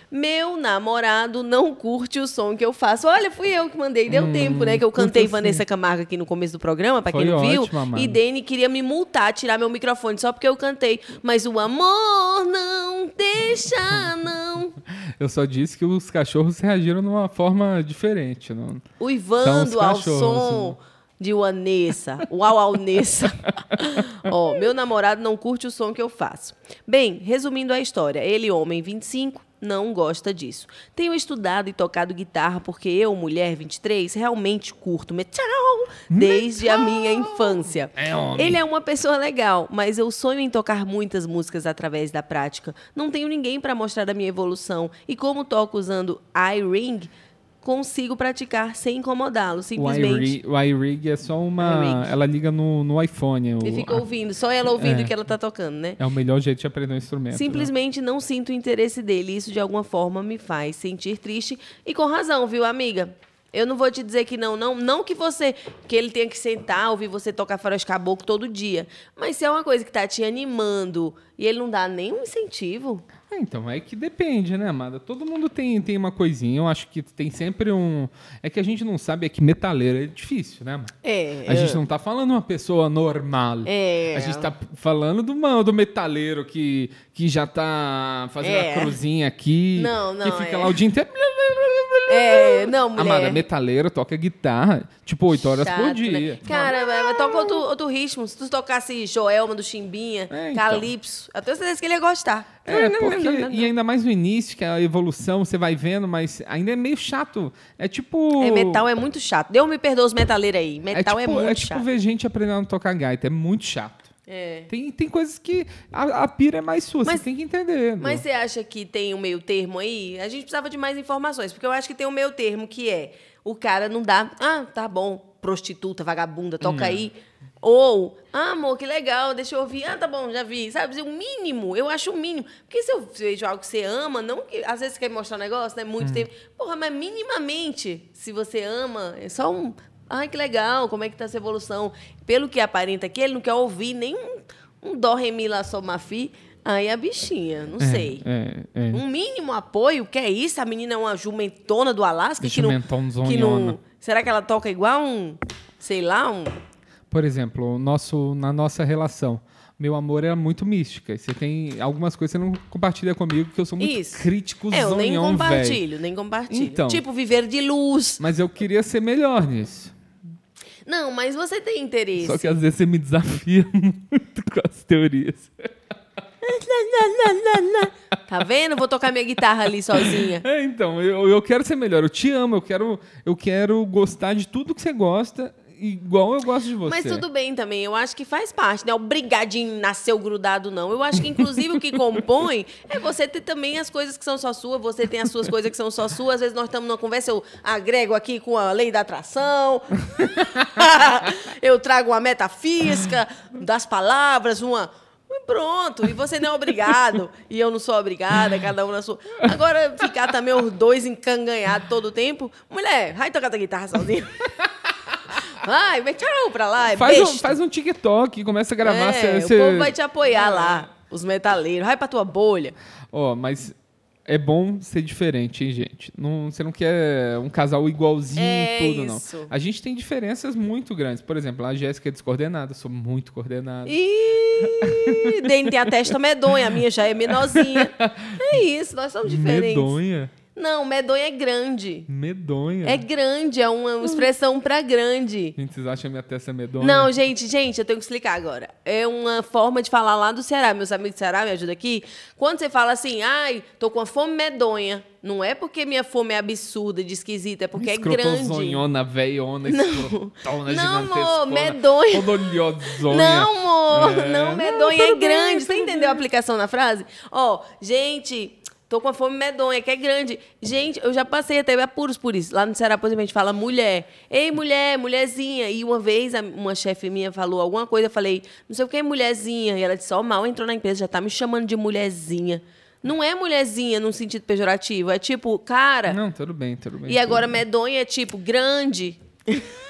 B: Meu namorado não curte o som que eu faço. Olha, fui eu que mandei. Deu tempo, né? Que eu cantei
A: curto Hum, sim.
B: Vanessa Camargo aqui no começo do programa, pra quem
A: Foi
B: não viu. e Dani queria me multar, tirar meu microfone só porque eu cantei. Mas o amor não deixa, não.
A: Eu só disse que os cachorros reagiram de uma forma diferente. Não...
B: Uivando ao som de Vanessa. Uau, au, Nessa. Ó, meu namorado não curte o som que eu faço. Bem, resumindo a história, ele, homem 25, não gosta disso. Tenho estudado e tocado guitarra porque eu, mulher 23, realmente curto metal desde a minha infância.
A: É.
B: Ele é uma pessoa legal, mas eu sonho em tocar muitas músicas através da prática. Não tenho ninguém para mostrar a minha evolução e como toco usando iRing, consigo praticar sem incomodá-lo, simplesmente.
A: o iRig é só uma. Ela liga no, no iPhone. o-
B: Ele fica ouvindo, só ela ouvindo
A: É.
B: o que ela tá tocando, né?
A: É o melhor jeito de aprender um instrumento. né?
B: Simplesmente não sinto o interesse dele. Isso de alguma forma me faz sentir triste e com razão, viu, amiga? Eu não vou te dizer que não, não, não que você que ele tenha que sentar, ouvir você tocar faroeste caboclo todo dia, mas se é uma coisa que tá te animando e ele não dá nenhum incentivo,
A: É, então, é que depende, né, amada? Todo mundo tem, tem uma coisinha. Eu acho que tem sempre um. É que a gente não sabe, é que metaleiro é difícil, né, amada?
B: é,
A: A gente não tá falando uma pessoa normal.
B: É.
A: A gente tá falando do, uma- do metaleiro que, que já tá fazendo
B: É.
A: a cruzinha aqui.
B: Não, não,
A: Que fica
B: é.
A: lá o dia inteiro.
B: É, não, mulher.
A: Amada, metaleiro toca guitarra, tipo, 8 horas por
B: Chato,
A: dia.
B: né? Cara, mas toca outro, outro ritmo. Se tu tocasse Joelma do Chimbinha,
A: É, então.
B: Calypso, eu tenho certeza que ele ia gostar.
A: É, porque, e ainda mais no início, que a evolução você vai vendo, mas ainda é meio chato. É tipo.
B: É, metal é muito chato. Deus me perdoa os metaleiros aí. Metal é,
A: tipo,
B: muito
A: é tipo
B: chato.
A: ver gente aprendendo a tocar gaita, é muito chato.
B: É.
A: Tem, tem coisas que a, a pira é mais sua,
B: Mas-
A: você tem que entender.
B: Mas você acha que tem um meio termo aí? A gente precisava de mais informações, porque eu acho que tem um meio termo que é o cara não dá, ah, tá bom, prostituta, vagabunda, toca
A: Hum.
B: aí. Ou, ah, amor, que legal, deixa eu ouvir. Ah, tá bom, já vi. Sabe, o mínimo, eu acho o mínimo. Porque se eu vejo algo que você ama, não que. Às vezes você quer mostrar um negócio, né?
A: Hum.
B: Muito tempo. Porra, mas minimamente, se você ama, é só um. Ai, que legal, como é que tá essa evolução? Pelo que aparenta aqui, ele não quer ouvir nem um, um dó, ré, mi, lá, sol, ma, fi. Aí a bichinha, não sei.
A: É, é.
B: Um mínimo apoio, que é isso? A menina é uma jumentona do Alasca que não, que não. Será que ela toca igual um, sei lá, um
A: Por exemplo, nosso, na nossa relação, meu amor era muito mística. Você tem algumas coisas que você não compartilha comigo, que eu sou muito
B: Isso.
A: crítico
B: É, eu nem compartilho, nem compartilho.
A: Então.
B: Tipo viver de luz.
A: Mas eu queria ser melhor nisso.
B: Não, mas você tem interesse.
A: Só que às vezes você me desafia muito com as teorias.
B: Tá vendo? Vou tocar minha guitarra ali sozinha.
A: É, então, eu, eu quero ser melhor. Eu te amo, eu quero, eu quero gostar de tudo que você gosta, igual eu gosto de você.
B: Mas tudo bem também, eu acho que faz parte, né? Obrigadinho nasceu grudado, não. Eu acho que, inclusive, o que compõe é você ter também as coisas que são só suas, você tem as suas coisas que são só suas. Às vezes nós estamos numa conversa, eu agrego aqui com a lei da atração, eu trago uma metafísica das palavras, uma. Pronto, e você não é obrigado, e eu não sou obrigada, cada um na sua. Agora, ficar também os dois encanganhados todo o tempo, mulher, vai tocar tua guitarra sozinha. Vai, vai tchau pra lá, é
A: Faz um, faz um TikTok, começa a gravar.
B: É,
A: cê-
B: o
A: cê-
B: povo vai te apoiar lá, os metaleiros. Vai pra tua bolha.
A: Ó, mas é bom ser diferente, hein, gente? Não, você não quer um casal igualzinho
B: É
A: tudo,
B: isso.
A: não. A gente tem diferenças muito grandes. Por exemplo, a Jéssica é descoordenada, eu sou muito coordenado.
B: Ih, Dani tem a testa medonha, a minha já é menorzinha. É isso, nós somos diferentes.
A: Medonha.
B: Não, medonha é grande.
A: Medonha.
B: É grande, é uma expressão pra grande.
A: Gente, vocês acham a minha testa medonha?
B: Não, gente, gente, eu tenho que explicar agora. É uma forma de falar lá do Ceará. Meus amigos do Ceará me ajudam aqui. Quando você fala assim, ai, tô com uma fome medonha, não é porque minha fome é absurda, de esquisita, é porque é grande.
A: Escrotozonhona, veiona, escrotona,
B: Não, amor, medonha.
A: Odolhosonha.
B: Não, amor,
A: É.
B: não,
A: Não,
B: medonha é grande. Você entendeu a aplicação na frase? Ó, gente, tô com a fome medonha, que é grande. Gente, eu já passei até apuros por isso. Lá no Ceará, por exemplo, a gente fala mulher. Ei, mulher, mulherzinha. E uma vez a- uma chefe minha falou alguma coisa, eu falei, não sei o que é mulherzinha. E ela disse, ó, mal entrou na empresa, já tá me chamando de mulherzinha. Não é mulherzinha num sentido pejorativo, é tipo, cara.
A: Não, tudo bem, tudo bem.
B: E agora medonha é tipo grande.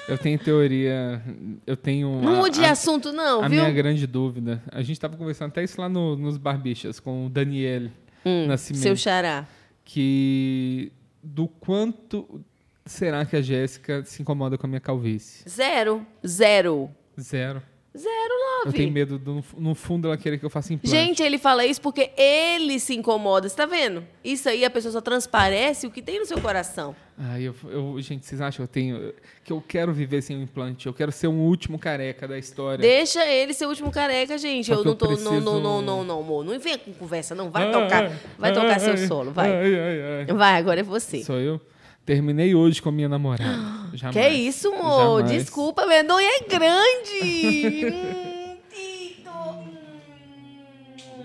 A: Eu tenho teoria. Eu tenho.
B: Não
A: a-
B: mude de
A: a-
B: assunto, não,
A: a
B: viu?
A: minha grande dúvida. A gente tava conversando até isso lá no- nos Barbichas com o Daniel Nascimento.
B: Hum, Seu xará.
A: Que. Do quanto será que a Jéssica se incomoda com a minha calvície?
B: Zero. Zero.
A: Zero.
B: Zero,
A: Eu
B: love.
A: tenho medo, do, no fundo, ela querer que eu faça implante.
B: Gente, ele fala isso porque ele se incomoda. Você tá vendo? Isso aí a pessoa só transparece o que tem no seu coração.
A: Ai, eu, eu- gente, vocês acham que eu tenho. que eu quero viver sem um implante? Eu quero ser um último careca da história.
B: Deixa ele ser o último careca, gente. Eu não
A: eu
B: tô. Não,
A: preciso-
B: não, não, não, não, amor. Não vem com conversa, não. Vai
A: Ai,
B: tocar. Vai tocar
A: ai,
B: seu
A: ai,
B: solo, vai.
A: Ai, ai, ai.
B: Vai, agora é você.
A: Sou eu? Terminei hoje com a minha namorada. Jamais.
B: Que é isso, amor?
A: Jamais.
B: Desculpa, medonha é grande. hum, Tito. Hum.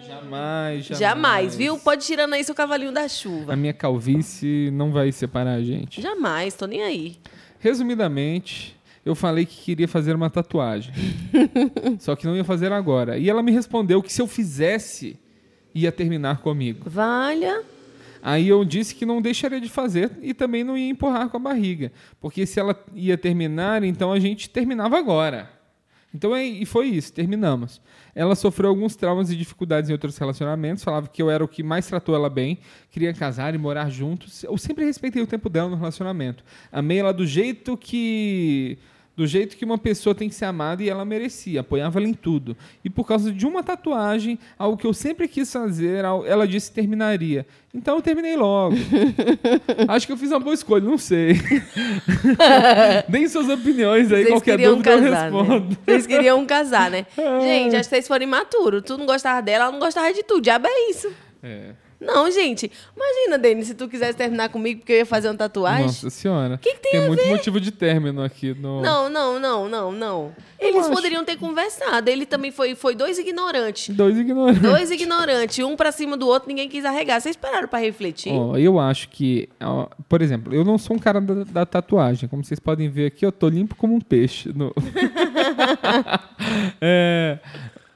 A: Jamais, jamais.
B: Jamais, viu? Pode tirando aí seu cavalinho da
A: A
B: chuva.
A: minha calvície não vai separar a gente.
B: Jamais, tô nem aí.
A: Resumidamente, eu falei que queria fazer uma tatuagem. Só que não ia fazer agora. E ela me respondeu que se eu fizesse, ia terminar comigo.
B: Valha.
A: Aí eu disse que não deixaria de fazer e também não ia empurrar com a barriga. Porque se ela ia terminar, então a gente terminava agora. Então, é- e foi isso, terminamos. Ela sofreu alguns traumas e dificuldades em outros relacionamentos, falava que eu era o que mais tratou ela bem, queria casar e morar juntos. Eu sempre respeitei o tempo dela no relacionamento. Amei ela do jeito que do jeito que uma pessoa tem que ser amada e ela merecia, apoiava ela em tudo. E por causa de uma tatuagem, algo que eu sempre quis fazer, ela disse que terminaria. Então eu terminei logo. Acho que eu fiz uma boa escolha, não sei. Deem suas opiniões aí,
B: Vocês
A: qualquer dúvida eu
B: casar, né?
A: respondo.
B: Vocês queriam casar, né? Gente, acho que vocês foram imaturos. Tu não gostava dela, ela não gostava de tu. Diabo é isso.
A: É.
B: Não, gente. Imagina, Denis, se tu quisesse terminar comigo porque eu ia fazer uma tatuagem.
A: Nossa senhora.
B: Que que tem
A: tem
B: a
A: muito motivo de término aqui no.
B: Não, não, não, não, não. Eles
A: acho.
B: poderiam ter conversado. Ele também foi, foi dois ignorantes.
A: Dois ignorantes.
B: Dois ignorantes, um pra cima do outro, ninguém quis arregar. Vocês pararam pra refletir?
A: Ó, eu acho que, ó, por exemplo, eu não sou um cara da, da tatuagem. Como vocês podem ver aqui, eu tô limpo como um peixe. no- É,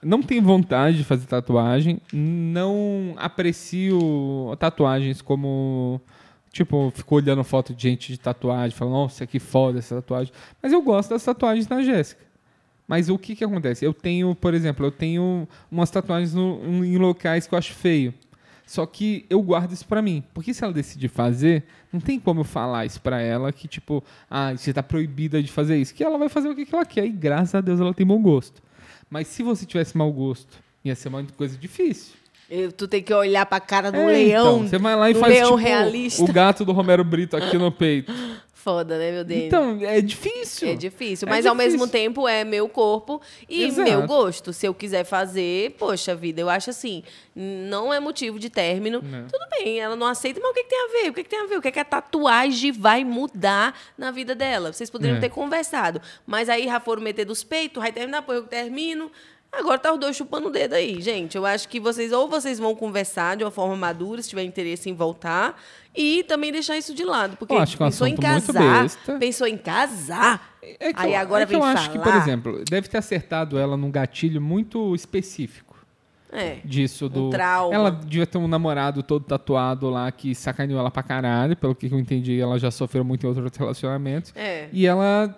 A: não tenho vontade de fazer tatuagem. Não aprecio tatuagens como. Tipo, fico olhando foto de gente de tatuagem, falando, nossa, que foda essa tatuagem. Mas eu gosto das tatuagens da Jéssica. Mas o que que acontece? Eu tenho, por exemplo, eu tenho umas tatuagens no- em locais que eu acho feio. Só que eu guardo isso pra mim. Porque se ela decidir fazer, não tem como eu falar isso pra ela que, tipo, ah, você tá proibida de fazer isso. Que ela vai fazer o que que ela quer. E graças a Deus ela tem bom gosto. Mas se você tivesse mau gosto, ia ser uma coisa difícil.
B: Eu- tu tem que olhar pra cara do
A: É,
B: leão.
A: Então, você vai lá e faz
B: leão
A: tipo,
B: realista.
A: o gato do Romero Brito aqui no peito.
B: Foda, né, meu Deus?
A: Então, é difícil.
B: É difícil,
A: É
B: mas ao mesmo
A: difícil.
B: tempo é meu corpo e
A: Exato.
B: meu gosto. Se eu quiser fazer, poxa vida, eu acho assim, não é motivo de término.
A: Não.
B: Tudo bem, ela não aceita, mas o que, que tem a ver? O que, que tem a ver? O que, que a tatuagem vai mudar na vida dela? Vocês poderiam
A: É.
B: ter conversado. Mas aí já foram meter dos peitos, vai terminar, depois eu termino. Agora tá os dois chupando o dedo aí, gente. Eu acho que vocês, ou vocês vão conversar de uma forma madura, se tiver interesse em voltar, e também deixar isso de lado. Porque
A: Eu acho que é um
B: pensou em casar, pensou em casar.
A: É que
B: Aí
A: eu,
B: agora
A: é que
B: vem
A: eu
B: falar.
A: acho que, por exemplo, deve ter acertado ela num gatilho muito específico
B: É.
A: disso do.
B: Um trauma.
A: Ela devia ter um namorado todo tatuado lá que sacaneou ela pra caralho, pelo que eu entendi, ela já sofreu muito em outros relacionamentos.
B: É.
A: E ela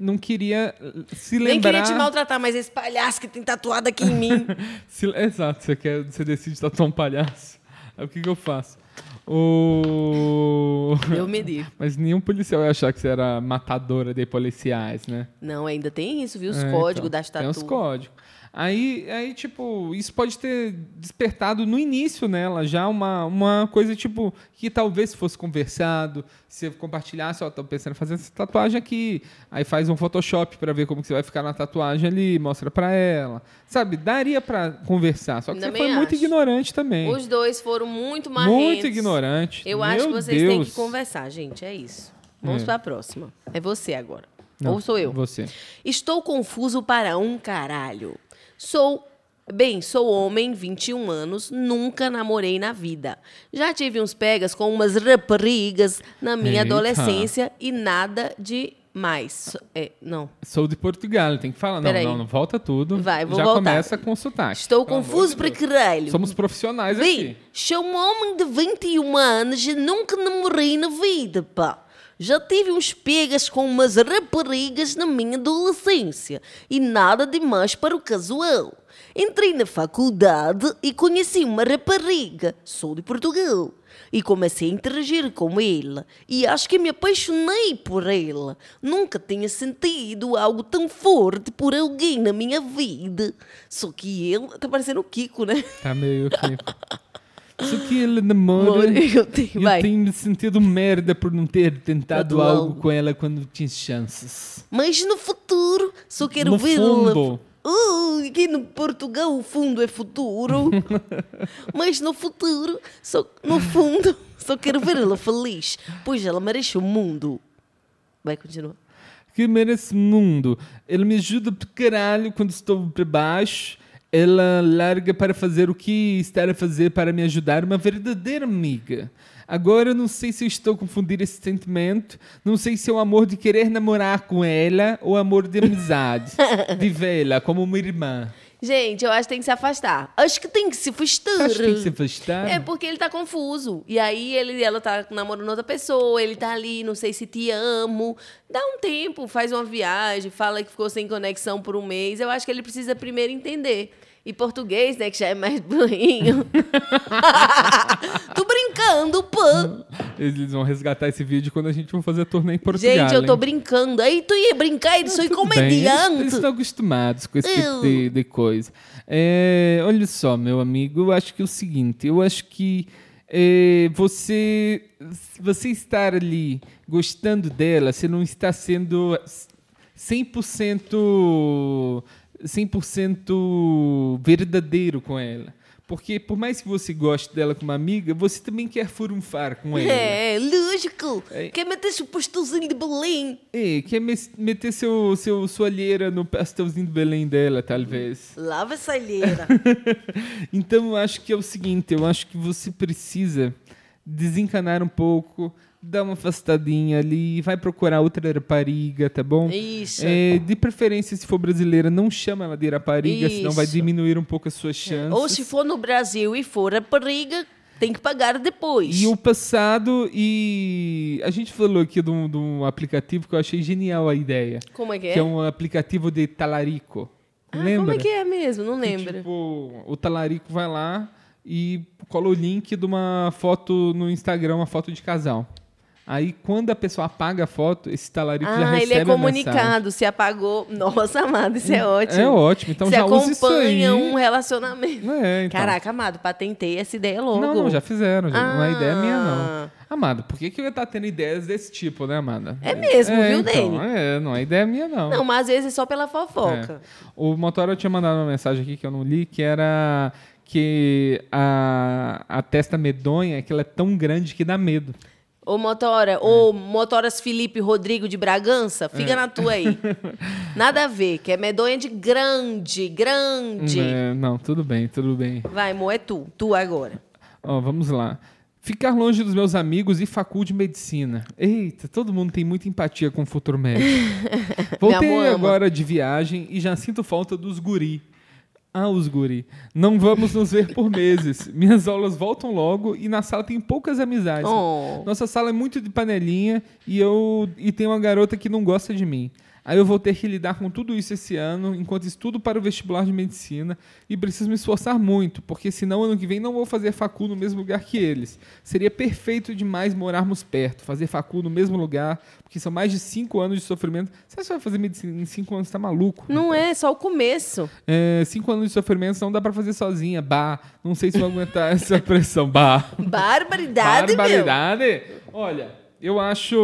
A: não queria se
B: Nem
A: lembrar.
B: queria te maltratar, mas esse palhaço que tem tatuado aqui em mim.
A: Se- Exato, você, quer, você decide tatuar um palhaço. Aí o que, que eu faço? O...
B: Eu me digo.
A: Mas nenhum policial ia achar que você era matadora de policiais, né?
B: Não, ainda tem isso, viu? Os
A: É,
B: códigos
A: então,
B: das
A: Tem os
B: tatuas.
A: códigos. Aí, aí, tipo, isso pode ter despertado no início nela já uma, uma coisa, tipo, que talvez se fosse conversado, se você compartilhasse, ó, tô pensando em fazer essa tatuagem aqui. Aí faz um Photoshop pra ver como que você vai ficar na tatuagem ali, mostra pra ela. Sabe, daria pra conversar, só que
B: Também
A: você foi muito
B: acho.
A: ignorante também.
B: Os dois foram muito marrentos.
A: Muito ignorante.
B: Eu
A: Meu
B: acho que vocês têm
A: Deus.
B: que conversar, gente. É isso. Vamos
A: É.
B: pra próxima. É você agora.
A: Não,
B: Ou sou eu?
A: Você.
B: Estou confuso para um caralho. Sou. Bem, sou homem, 21 anos, nunca namorei na vida. Já tive uns pegas com umas raparigas na minha
A: Eita.
B: adolescência e nada de mais. É, não.
A: Sou de Portugal, tem que falar. Não,
B: Peraí.
A: não, não, volta tudo.
B: Vai, vou
A: Já
B: voltar.
A: começa com sotaque.
B: Estou
A: Pelo
B: confuso para caralho.
A: Somos profissionais
B: Bem,
A: aqui.
B: sou um homem de 21 anos e nunca namorei na vida, pá. Já tive uns pegas com umas raparigas na minha adolescência e nada demais para o casual. Entrei na faculdade e conheci uma rapariga, sou de Portugal, e comecei a interagir com ela. E acho que me apaixonei por ela. Nunca tinha sentido algo tão forte por alguém na minha vida. Só que ele. Tá parecendo o Kiko, né?
A: Tá meio Kiko. Só que ele namora.
B: Amor, eu tenho-
A: eu
B: vai.
A: tenho me sentido merda por não ter tentado algo
B: algo.
A: com ela quando tinha chances.
B: Mas no futuro, só quero
A: No
B: vê-la.
A: fundo.
B: Uh, aqui no Portugal o fundo é futuro. Mas no futuro, só, no fundo, só quero vê-la feliz. Pois ela merece o mundo. Vai, continua.
A: Que merece mundo. Ele me ajuda pro caralho quando estou para baixo. Ela larga para fazer o que está a fazer para me ajudar, uma verdadeira amiga. Agora eu não sei se estou a confundir esse sentimento, não sei se é o amor de querer namorar com ela ou amor de amizade, de vê-la como uma irmã.
B: Gente, eu acho que tem que se afastar. Acho que tem que se afastar.
A: Acho que tem que se afastar.
B: É porque ele tá confuso. E aí ele, ela tá namorando outra pessoa, ele tá ali, não sei se te amo. Dá um tempo, faz uma viagem, fala que ficou sem conexão por um mês. Eu acho que ele precisa primeiro entender. E português, né, que já é mais burrinho. tô brincando, pô.
A: Eles vão resgatar esse vídeo quando a gente for fazer a turnê em Portugal.
B: Gente, eu tô
A: hein?
B: brincando. Aí tu ia brincar e sou
A: Tudo bem, Eles, eles estão acostumados com esse tipo
B: Eu.
A: de, de coisa. É, olha só, meu amigo, eu acho que é o seguinte, eu acho que é, você, você estar ali gostando dela, você não está sendo 100%, 100% verdadeiro com ela. Porque por mais que você goste dela como amiga, você também quer furunfar com ela.
B: É, lógico.
A: É.
B: Quer meter o pastorzinho de Belém.
A: É, quer meter seu, seu, sua alheira no pastelzinho do Belém dela, talvez.
B: Lava essa alheira.
A: Então eu acho que é o seguinte, eu acho que você precisa desencanar um pouco, dar uma afastadinha ali, vai procurar outra rapariga, tá bom?
B: Isso.
A: É, de preferência, se for brasileira, não chama ela de rapariga, senão vai
B: Isso.
A: diminuir um pouco as suas chances.
B: Ou se for no Brasil e for rapariga, tem que pagar depois.
A: E o passado, e a gente falou aqui de um, de um aplicativo que eu achei genial a ideia.
B: Como é que é?
A: Que é um aplicativo de talarico.
B: Ah,
A: Lembra?
B: como é que é mesmo? Não
A: Que,
B: lembro.
A: tipo, o talarico vai lá e cola o link de uma foto no Instagram, uma foto de casal. Aí, quando a pessoa apaga a foto, esse talarico já
B: ah,
A: recebe
B: ele é comunicado, se apagou. Nossa, amado, isso é ótimo.
A: É ótimo, então
B: Você
A: já usa isso aí.
B: acompanha um relacionamento.
A: É, então.
B: Caraca, amado, patentei essa ideia logo.
A: Não, não, já fizeram. já- Não é ideia minha,
B: Ah.
A: não. Amado, por que, que eu ia estar tendo ideias desse tipo, né, Amanda?
B: É mesmo, viu,
A: então,
B: Dani?
A: É, não é ideia minha, não.
B: Não, mas às vezes é só pela fofoca.
A: É. O Motora tinha mandado uma mensagem aqui que eu não li, que era que a, a testa medonha é que ela é tão grande que dá medo.
B: Ô Motora,
A: É.
B: ô Motoras Felipe Rodrigo de Bragança, fica na tua aí. Nada a ver, que é medonha de grande, grande.
A: É, não, tudo bem, tudo bem.
B: Vai, amor, é tu. Tu agora.
A: Ó, vamos lá. Ficar longe dos meus amigos e facul de medicina. Eita, todo mundo tem muita empatia com o futuro médico. Voltei
B: amor
A: agora de viagem e já sinto falta dos guri. Ah, os guri. Não vamos nos ver por meses. Minhas aulas voltam logo e na sala tem poucas amizades.
B: Oh.
A: Nossa sala é muito de panelinha e eu e tem uma garota que não gosta de mim. Aí eu vou ter que lidar com tudo isso esse ano, enquanto estudo para o vestibular de medicina e preciso me esforçar muito, porque senão ano que vem não vou fazer facul no mesmo lugar que eles. Seria perfeito demais morarmos perto, fazer facul no mesmo lugar, porque são mais de cinco anos de sofrimento. Você vai fazer medicina em cinco anos? Tá maluco?
B: Não é, só o começo.
A: É, cinco anos de sofrimento não dá para fazer sozinha. Bah, não sei se vou aguentar essa pressão. Bah.
B: Barbaridade,
A: Barbaridade. Olha, eu acho.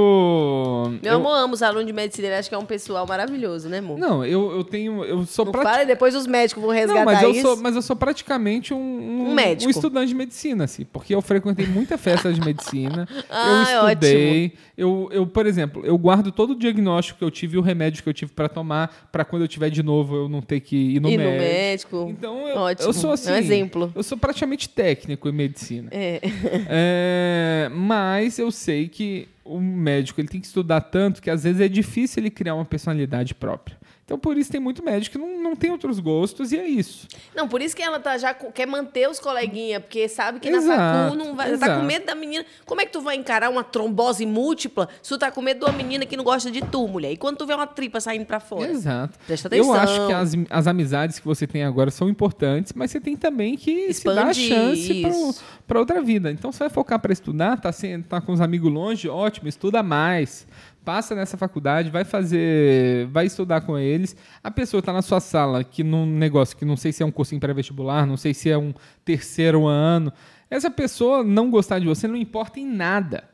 B: meu.
A: Eu-
B: amor, amo os alunos de medicina. Ele acha que é um pessoal maravilhoso, né, amor?
A: Não, eu, eu tenho. Eu sou
B: Não
A: prati-
B: fala depois os médicos vão resgatar
A: Não, mas eu,
B: isso.
A: sou, mas eu sou praticamente um, um,
B: Um médico.
A: um estudante de medicina, assim, porque eu frequentei muita festa de medicina.
B: Ah,
A: eu estudei. Eu, eu, por exemplo, eu guardo todo o diagnóstico que eu tive e o remédio que eu tive para tomar, para quando eu tiver de novo eu não ter que ir no
B: no
A: médico.
B: médico.
A: Então eu,
B: Ótimo.
A: eu sou assim.
B: É um exemplo.
A: Eu sou praticamente técnico em medicina.
B: É.
A: É, mas eu sei que o médico ele tem que estudar tanto que às vezes é difícil ele criar uma personalidade própria. Então, por isso tem muito médico que não, não tem outros gostos e é isso.
B: Não, por isso que ela tá já quer manter os coleguinhas, porque sabe que na
A: Exato,
B: facu não vai. Tá
A: exato.
B: com medo da menina. Como é que tu vai encarar uma trombose múltipla se tu tá com medo de uma menina que não gosta de tu, mulher? E quando tu vê uma tripa saindo pra fora?
A: Exato.
B: Presta
A: Eu
B: atenção.
A: acho que as, as amizades que você tem agora são importantes, mas você tem também que se dar a
B: Expandir,
A: chance para outra vida. Então, você vai focar para estudar, tá, tá com os amigos longe, ótimo, estuda mais. Passa nessa faculdade, vai fazer, vai estudar com eles. A pessoa está na sua sala, que num negócio que não sei se é um cursinho pré-vestibular, não sei se é um terceiro ano. Essa pessoa não gostar de você não importa em nada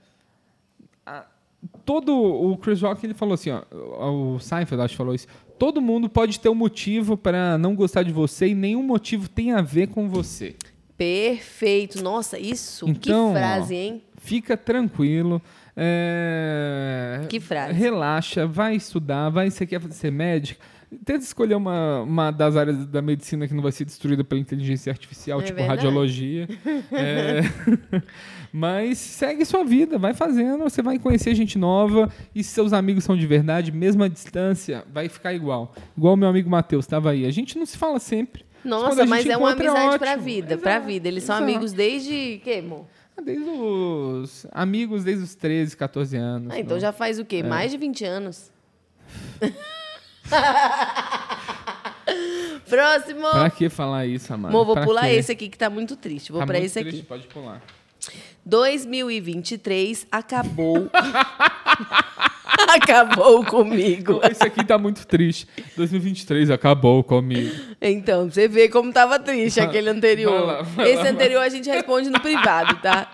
A: todo o Chris Rock ele falou assim, ó, o Seinfeld acho que falou isso. Todo mundo pode ter um motivo para não gostar de você e nenhum motivo tem a ver com você.
B: Perfeito. Nossa, isso.
A: Então,
B: que frase,
A: ó,
B: hein?
A: Fica tranquilo. É,
B: Que frase.
A: Relaxa, vai estudar, vai você quer ser médico. Tenta escolher uma, uma das áreas da medicina que não vai ser destruída pela inteligência artificial,
B: É
A: tipo
B: verdade.
A: radiologia. É, Mas segue sua vida, vai fazendo, você vai conhecer gente nova e se seus amigos são de verdade, mesmo à distância, vai ficar igual. Igual o meu amigo Matheus estava aí. A gente não se fala sempre.
B: Nossa,
A: gente
B: mas é uma
A: encontra,
B: amizade pra
A: ótimo.
B: vida, pra
A: Exato,
B: vida. Eles são
A: exato.
B: amigos desde. Que, amor?
A: Desde os amigos desde os 13, 14 anos.
B: Ah, então
A: né?
B: já faz o quê? Mais de 20 anos. Próximo.
A: Pra que falar isso, Amanda?
B: Amor, vou
A: Pra
B: pular
A: quê?
B: esse aqui que tá muito triste. Vou
A: Tá
B: pra
A: muito
B: esse
A: triste,
B: aqui.
A: Pode pular.
B: 2023 acabou. acabou comigo.
A: Esse aqui tá muito triste. 2023 acabou comigo.
B: Então, você vê como tava triste aquele anterior.
A: Vai lá, vai
B: Esse
A: lá,
B: anterior a gente responde no privado, tá?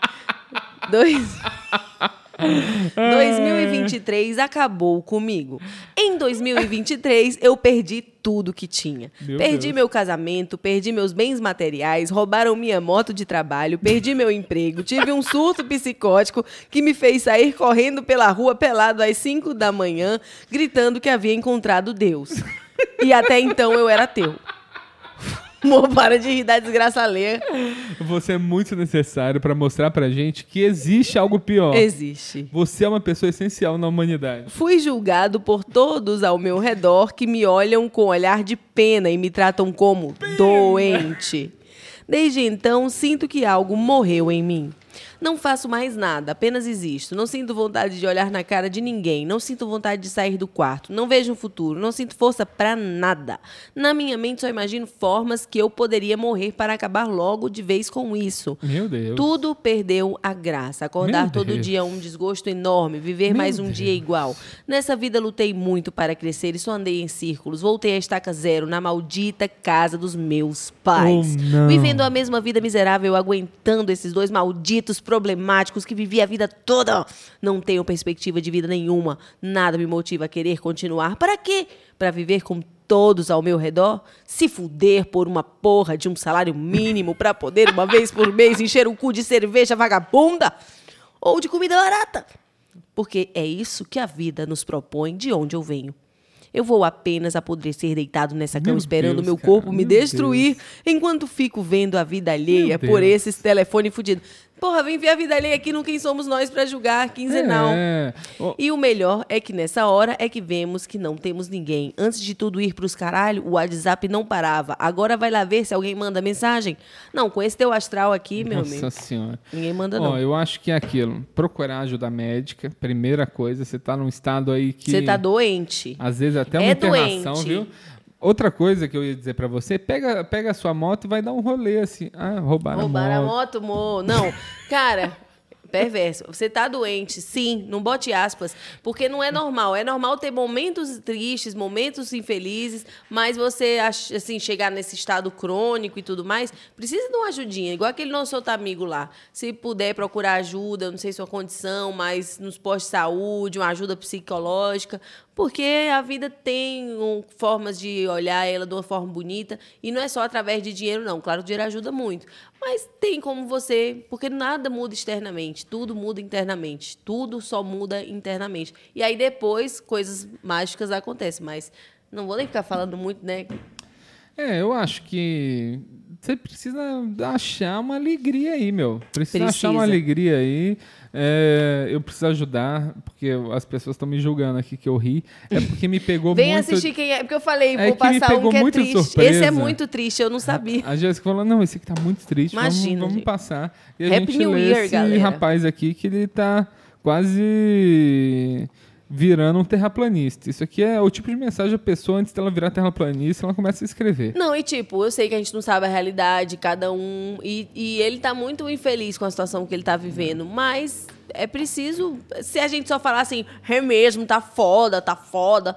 B: Dois... 2023 acabou comigo. Em 2023, eu perdi tudo que tinha.
A: Meu
B: perdi
A: Deus.
B: meu casamento, perdi meus bens materiais, roubaram minha moto de trabalho, perdi meu emprego, tive um surto psicótico que me fez sair correndo pela rua pelado às 5 da manhã, gritando que havia encontrado Deus. E até então eu era teu. Amor, para de rir da desgraça alheia.
A: Você é muito necessário pra mostrar pra gente que existe algo pior.
B: Existe.
A: Você é uma pessoa essencial na humanidade.
B: Fui julgado por todos ao meu redor que me olham com olhar de pena e me tratam como doente. Desde então, sinto que algo morreu em mim. Não faço mais nada, apenas existo. Não sinto vontade de olhar na cara de ninguém. Não sinto vontade de sair do quarto. Não vejo um futuro. Não sinto força pra nada. Na minha mente só imagino formas que eu poderia morrer para acabar logo de vez com isso.
A: Meu Deus.
B: Tudo perdeu a graça. Acordar
A: Meu
B: todo
A: Deus.
B: dia é um desgosto enorme. Viver
A: Meu
B: mais um
A: Deus.
B: dia igual. Nessa vida lutei muito para crescer e só andei em círculos. Voltei à estaca zero na maldita casa dos meus pais.
A: Oh, não.
B: Vivendo a mesma vida miserável, aguentando esses dois malditos problemáticos que vivi a vida toda. Não tenho perspectiva de vida nenhuma. Nada me motiva a querer continuar. Para quê? Para viver com todos ao meu redor? Se fuder por uma porra de um salário mínimo para poder uma vez por mês encher o cu de cerveja vagabunda? Ou de comida barata? Porque é isso que a vida nos propõe de onde eu venho. Eu vou apenas apodrecer deitado nessa cama
A: Meu
B: esperando
A: Deus,
B: meu
A: cara,
B: corpo me
A: meu
B: destruir enquanto fico vendo a vida alheia por
A: Deus.
B: esses telefones fudidos. Porra, vem ver a vida alheia aqui no Quem Somos Nós pra julgar, quinzenal.
A: É. Ô,
B: E o melhor é que nessa hora é que vemos que não temos ninguém. Antes de tudo ir pros caralho, o WhatsApp não parava. Agora vai lá ver se alguém manda mensagem. Não, com esse teu astral aqui, meu
A: Nossa
B: amigo,
A: senhora.
B: ninguém manda
A: Ó,
B: não.
A: eu acho que é aquilo. Procurar ajuda médica, primeira coisa. Você tá num estado aí que.
B: Você tá doente.
A: Às vezes até uma
B: É
A: internação,
B: doente.
A: viu? Outra coisa que eu ia dizer pra você, pega, pega a sua moto e vai dar um rolê assim. Ah, roubaram,
B: Roubaram
A: a moto.
B: a moto, mo. Não, cara, perverso. Você tá doente, sim, não bote aspas, porque não é normal. É normal ter momentos tristes, momentos infelizes, mas você, assim, chegar nesse estado crônico e tudo mais, precisa de uma ajudinha. Igual aquele nosso outro amigo lá. Se puder procurar ajuda, não sei sua condição, mas nos postos de saúde, uma ajuda psicológica, porque a vida tem um, formas de olhar ela de uma forma bonita e não é só através de dinheiro, não. Claro, o dinheiro ajuda muito, mas tem como você, porque nada muda externamente, tudo muda internamente, tudo só muda internamente. E aí depois coisas mágicas acontecem, mas não vou nem ficar falando muito, né?
A: É, eu acho que você precisa achar uma alegria aí, meu. Precisa,
B: Precisa.
A: achar uma alegria aí. É, eu preciso ajudar, porque as pessoas estão me julgando aqui que eu ri. É porque me pegou
B: Vem
A: muito.
B: assistir quem é. Porque eu falei,
A: É
B: vou passar um que é triste.
A: surpresa.
B: Esse é muito triste, eu não sabia.
A: A Jéssica falou: não, esse aqui tá muito triste. vamos-
B: Imagina,
A: vamos,
B: gente.
A: passar. E a
B: Happy
A: gente
B: New Year,
A: esse
B: galera.
A: rapaz aqui que ele tá quase virando um terraplanista. Isso aqui é o tipo de mensagem a pessoa, antes dela virar terraplanista, ela começa a escrever.
B: Não, e tipo, eu sei que a gente não sabe a realidade, cada um. E, e ele tá muito infeliz com a situação que ele tá vivendo. Mas é preciso. Se a gente só falar assim, é mesmo, tá foda, tá foda.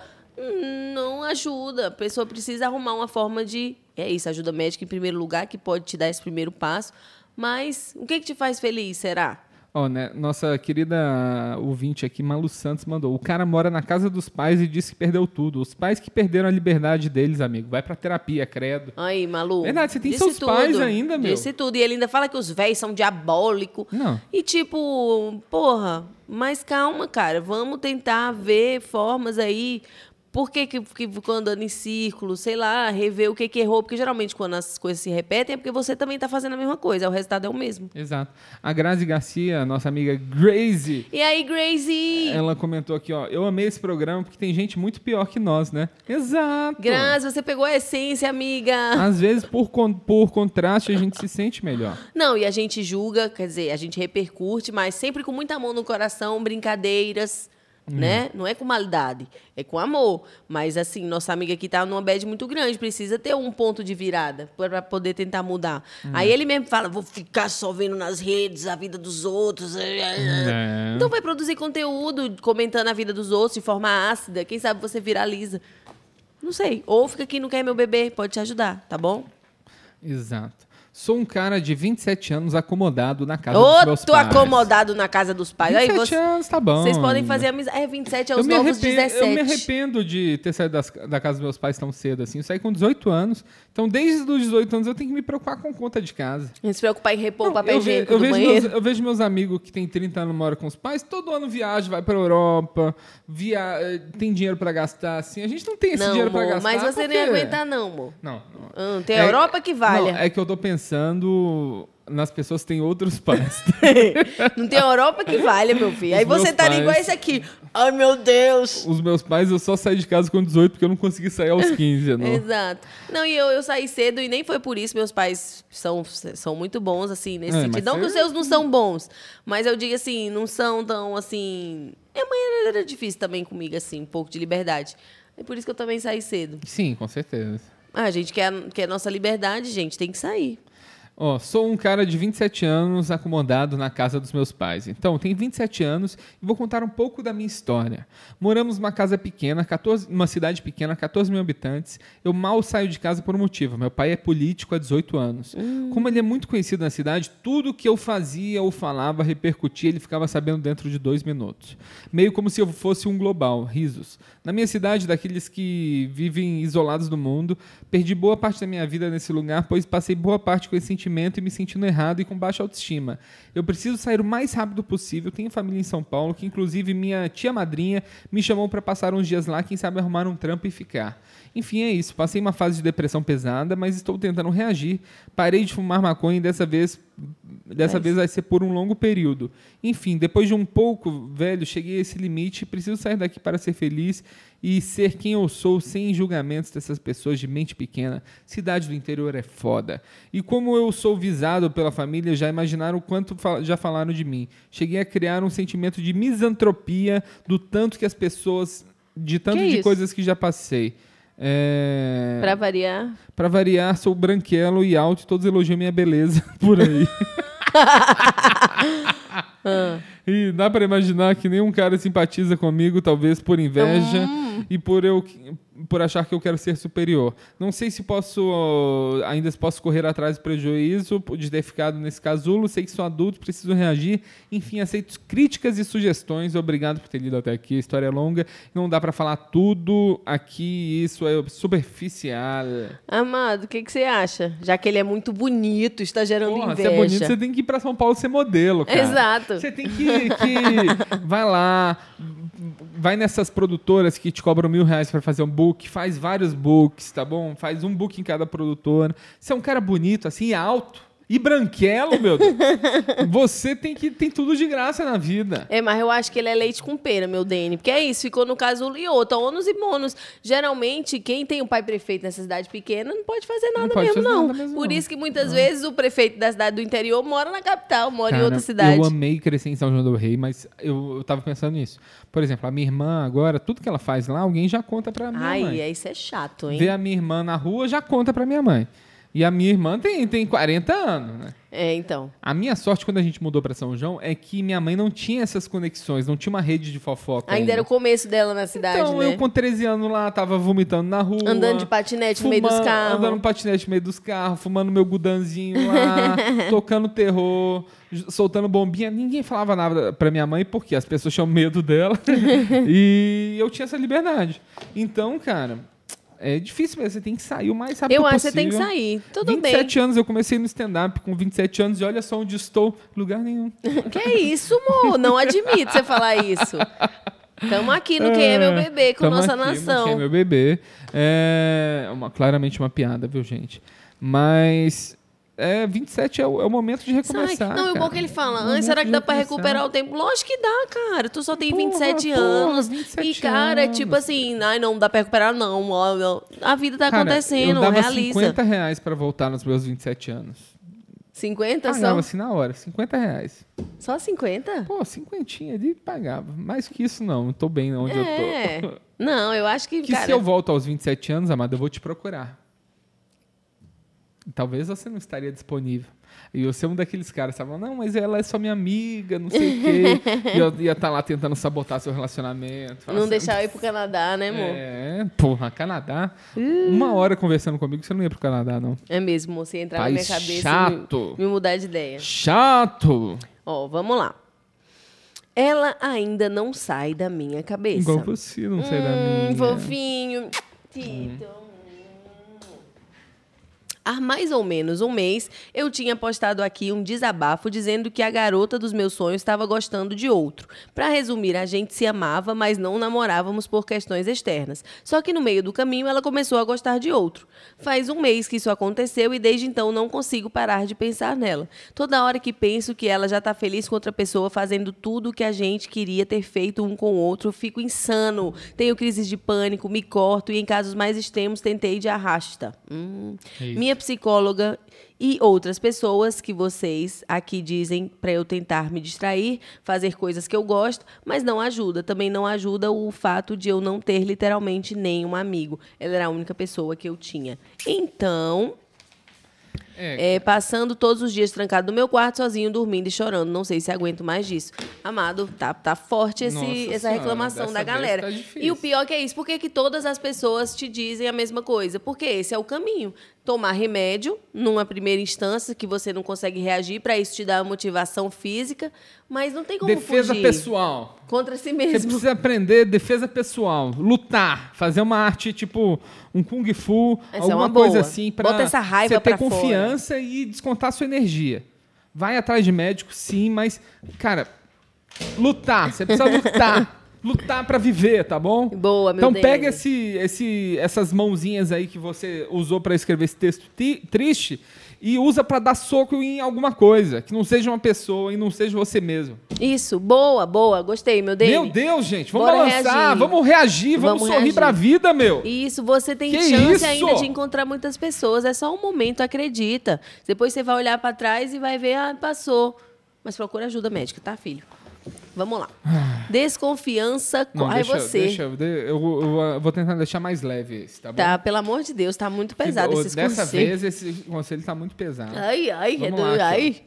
B: Não ajuda. A pessoa precisa arrumar uma forma de. É isso, ajuda médica em primeiro lugar, que pode te dar esse primeiro passo. Mas o que, que te faz feliz, será?
A: Ó, né, nossa querida ouvinte aqui, Malu Santos, mandou. O cara mora na casa dos pais e disse que perdeu tudo. Os pais que perderam a liberdade deles, amigo. Vai pra terapia, credo.
B: Aí, Malu.
A: Verdade, você tem seus pais
B: tudo,
A: ainda, meu.
B: Disse tudo. E ele ainda fala que os velhos são diabólicos.
A: Não.
B: E tipo, porra, mas calma, cara. Vamos tentar ver formas aí. Por que, que, que ficou andando em círculo? Sei lá, rever o que, que errou. Porque geralmente quando as coisas se repetem é porque você também tá fazendo a mesma coisa. O resultado é o mesmo.
A: Exato. A Grazi Garcia, nossa amiga Grazie,
B: E aí, Gracie?
A: ela comentou aqui, ó. Eu amei esse programa porque tem gente muito pior que nós, né? Exato.
B: Grazi, você pegou a essência, amiga.
A: Às vezes, por, con- por contraste, a gente se sente melhor.
B: Não, e a gente julga, quer dizer, a gente repercute, mas sempre com muita mão no coração, brincadeiras, né? Não é com maldade, é com amor. Mas, assim, nossa amiga aqui tá numa bad muito grande, precisa ter um ponto de virada para poder tentar mudar. Aí ele mesmo fala, vou ficar só vendo nas redes a vida dos outros.
A: É.
B: Então vai produzir conteúdo comentando a vida dos outros de forma ácida. Quem sabe você viraliza. Não sei. Ou fica aqui, não quer meu bebê, pode te ajudar, tá bom?
A: Exato. Sou um cara de 27 anos acomodado na casa dos
B: Ô,
A: meus pais.
B: acomodado na casa dos pais. Aí
A: 27
B: você,
A: anos, tá bom.
B: Vocês podem fazer amizade. É, 27 é os
A: eu me,
B: novos
A: arrependo,
B: 17.
A: eu me arrependo de ter saído das- da casa dos meus pais tão cedo assim. Eu saí com 18 anos. Então, desde os 18 anos, eu tenho que me preocupar com conta de casa.
B: A gente se preocupar em repor o papel higiênico
A: eu
B: do
A: vejo
B: banheiro.
A: meus, eu vejo meus amigos que têm 30 anos moram com os pais, todo ano viaja, vai pra Europa, via, tem dinheiro pra gastar, assim. A gente não tem esse
B: Não,
A: dinheiro pra
B: amor,
A: gastar.
B: mas você nem
A: porque-
B: aguentar, não, amor.
A: Não, não.
B: Hum, tem a Europa que.
A: Não, é que eu tô pensando nas pessoas que têm outros pais.
B: Não tem a Europa que valha, meu filho.
A: Os
B: Aí você tá
A: pais-
B: igual esse aqui. Ai, meu Deus.
A: Os meus pais, eu só saí de casa com 18 porque eu não consegui sair aos 15. Não.
B: Exato. Não, e eu, eu saí cedo e nem foi por isso. Meus pais são, são muito bons, assim, nesse
A: É,
B: sentido. Não que os
A: você-
B: seus não são bons, mas eu digo assim, não são tão, assim... Minha mãe era, era difícil também comigo, assim, um pouco de liberdade. É por isso que eu também saí cedo.
A: Sim, com certeza.
B: Ah, a gente quer, quer nossa liberdade, gente, tem que sair.
A: Ó, sou um cara de 27 anos acomodado na casa dos meus pais. Então, tenho 27 anos e vou contar um pouco da minha história. Moramos numa casa pequena, 14, numa cidade pequena, 14 mil habitantes. Eu mal saio de casa por um motivo. Meu pai é político há 18 anos. Como ele é muito conhecido na cidade, tudo que eu fazia ou falava repercutia, ele ficava sabendo dentro de dois minutos. Meio como se eu fosse um global, risos. Na minha cidade, daqueles que vivem isolados do mundo, perdi boa parte da minha vida nesse lugar, pois passei boa parte com esse sentimento e me sentindo errado e com baixa autoestima. Eu preciso sair o mais rápido possível. Tenho família em São Paulo, que inclusive minha tia madrinha me chamou para passar uns dias lá, quem sabe arrumar um trampo e ficar. Enfim, é isso. Passei uma fase de depressão pesada, mas estou tentando reagir. Parei de fumar maconha e dessa vez Dessa
B: Mas-
A: vez vai ser por um longo período. Enfim, depois de um pouco, velho, cheguei a esse limite. Preciso sair daqui para ser feliz e ser quem eu sou, sem julgamentos dessas pessoas de mente pequena. Cidade do interior é foda. E como eu sou visado pela família, já imaginaram o quanto já falaram de mim. Cheguei a criar um sentimento de misantropia do tanto que as pessoas. de tanto
B: Que
A: de
B: isso?
A: coisas que já passei. É...
B: Pra variar.
A: Pra variar, sou branquelo e alto e todos elogiam minha beleza por aí. E dá pra imaginar que nenhum cara simpatiza comigo, talvez por inveja e por eu por achar que eu quero ser superior. Não sei se posso ainda se posso correr atrás do prejuízo de ter ficado nesse casulo. Sei que sou adulto, preciso reagir. Enfim, aceito críticas e sugestões. Obrigado por ter lido até aqui. A história é longa, não dá pra falar tudo aqui. Isso é superficial.
B: Amado, o que, que você acha? Já que ele é muito bonito, está gerando
A: Porra,
B: inveja.
A: você é bonito, você tem que ir pra São Paulo ser modelo, cara.
B: Exato.
A: Você tem que, que vai lá, vai nessas produtoras que te cobram mil reais pra fazer um book, faz vários books, tá bom? Faz um book em cada produtora. Você é um cara bonito, assim, alto. E branquelo, meu Deus. Você tem que tem tudo de graça na vida.
B: É, mas eu acho que ele é leite com pera, meu Dene. Porque é isso, ficou no caso e outra, ônus e bônus. Geralmente, quem tem um pai prefeito nessa cidade pequena não pode fazer nada
A: pode
B: mesmo,
A: fazer
B: não.
A: nada mesmo,
B: Por
A: não.
B: isso que muitas vezes o prefeito da cidade do interior mora na capital, mora em
A: Cara,
B: outra cidade.
A: Eu amei crescer em São João do Rei, mas eu, eu tava pensando nisso. Por exemplo, a minha irmã agora, tudo que ela faz lá, alguém já conta pra minha
B: Ai,
A: mãe.
B: é, isso é chato, hein?
A: Vê a minha irmã na rua, já conta pra minha mãe. E a minha irmã tem, tem 40 anos, né?
B: É, então.
A: A minha sorte quando a gente mudou pra São João é que minha mãe não tinha essas conexões, não tinha uma rede de fofoca.
B: Ainda era o começo dela na cidade,
A: Então,
B: né?
A: eu com 13 anos lá, tava vomitando na rua.
B: Andando de patinete no meio dos
A: fumando-
B: carros.
A: Andando de patinete no meio dos carros, fumando meu gudanzinho lá, tocando terror, soltando bombinha. Ninguém falava nada pra minha mãe, porque as pessoas tinham medo dela. e eu tinha essa liberdade. Então, cara, é difícil mesmo. Você tem que sair o mais rápido
B: Eu
A: possível.
B: acho que você tem que sair. Tudo
A: 27 anos, eu comecei no stand-up com 27 anos e olha só onde estou. Lugar nenhum.
B: bem. Que isso, amor? Não admito você falar isso. Estamos aqui no Quem é Meu Bebê com nossa
A: aqui no
B: nação.
A: Quem é meu bebê. É uma, claramente uma piada, viu, gente? Mas é, 27 é o, é o momento de
B: Sai.
A: recomeçar.
B: Não, e o bom
A: cara.
B: que ele fala,
A: É o
B: "Ai,
A: momento
B: será que dá pra
A: recomeçar.
B: recuperar o tempo? Lógico que dá, cara. Tu só tem
A: Porra,
B: 27
A: porra,
B: anos.
A: 27
B: e, cara,
A: anos.
B: tipo assim, ai, não dá pra recuperar, não. A vida tá
A: Cara,
B: acontecendo,
A: eu dava
B: realiza.
A: 50 reais pra voltar nos meus 27 anos.
B: 50
A: Pagava
B: só?
A: assim na hora, 50 reais.
B: Só 50?
A: Pô, cinquentinha ali pagava. Mais que isso não, não tô bem onde eu
B: É.
A: tô.
B: Não, eu acho que,
A: Que
B: cara...
A: se eu volto aos 27 anos, amado, eu vou te procurar. Talvez você não estaria disponível. E eu ser um daqueles caras, sabe? Não, mas ela é só minha amiga, não sei o quê. e eu ia estar lá tentando sabotar seu relacionamento.
B: Não
A: assim,
B: deixar eu ir pro Canadá, né, amor?
A: É, porra, Canadá. Uma hora conversando comigo, você não ia pro Canadá, não.
B: É mesmo, você entrar na
A: País
B: minha cabeça
A: chato.
B: e me, me mudar de ideia.
A: Chato!
B: Ó, vamos lá. Ela ainda não sai da minha cabeça.
A: Igual você, não sei da
B: Hum,
A: minha.
B: fofinho. Tito. Há mais ou menos um mês, eu tinha postado aqui um desabafo dizendo que a garota dos meus sonhos estava gostando de outro. Para resumir, a gente se amava, mas não namorávamos por questões externas. Só que no meio do caminho ela começou a gostar de outro. Faz um mês que isso aconteceu e desde então não consigo parar de pensar nela. Toda hora que penso que ela já está feliz com outra pessoa fazendo tudo o que a gente queria ter feito um com o outro, eu fico insano. Tenho crises de pânico, me corto e em casos mais extremos tentei de arrasta. Hum.
A: Eita.
B: Minha psicóloga e outras pessoas que vocês aqui dizem para eu tentar me distrair, fazer coisas que eu gosto, mas não ajuda. Também não ajuda o fato de eu não ter literalmente nenhum amigo. Ela era a única pessoa que eu tinha. Então,
A: É,
B: é, passando todos os dias trancado no meu quarto, sozinho, dormindo e chorando. Não sei se aguento mais disso. Amado, tá, tá forte esse,
A: Nossa
B: essa reclamação da
A: vez
B: galera.
A: tá
B: e o pior que é isso, por que que todas as pessoas te dizem a mesma coisa? Porque esse é o caminho. Tomar remédio, numa primeira instância, que você não consegue reagir, para isso te dar motivação física, mas não tem como
A: defesa
B: fugir
A: pessoal.
B: contra si
A: Você
B: mesmo.
A: precisa aprender defesa pessoal, lutar, fazer uma arte tipo um kung fu,
B: Essa é
A: alguma
B: uma boa.
A: coisa assim para você ter
B: pra fora.
A: confiança e descontar sua energia. Vai atrás de médico, sim, mas cara, lutar, você precisa lutar. Lutar pra viver, tá bom?
B: Boa, meu
A: Então
B: Deus.
A: pega esse, esse, essas mãozinhas aí que você usou pra escrever esse texto triste e usa pra dar soco em alguma coisa, que não seja uma pessoa e não seja você mesmo.
B: Isso, boa, boa. Gostei, meu Deus.
A: Meu Deus, gente, vamos
B: Bora
A: balançar,
B: reagir.
A: vamos reagir, vamos,
B: Vamos
A: sorrir
B: reagir.
A: pra vida, meu.
B: Isso, você tem
A: Que
B: chance
A: isso?
B: ainda de encontrar muitas pessoas. É só um momento, acredita. Depois você vai olhar pra trás e vai ver, ah, passou. Mas procura ajuda médica, tá, filho? Vamos lá. Desconfiança. com-
A: Não,
B: Ai,
A: deixa,
B: você.
A: deixa, eu, eu- eu vou tentar deixar mais leve esse, tá bom?
B: Tá, pelo amor de Deus, tá muito pesado
A: o-
B: esses
A: Dessa vez esse conselho tá muito pesado.
B: Ai, ai,
A: Vamos
B: é do-
A: lá,
B: ai.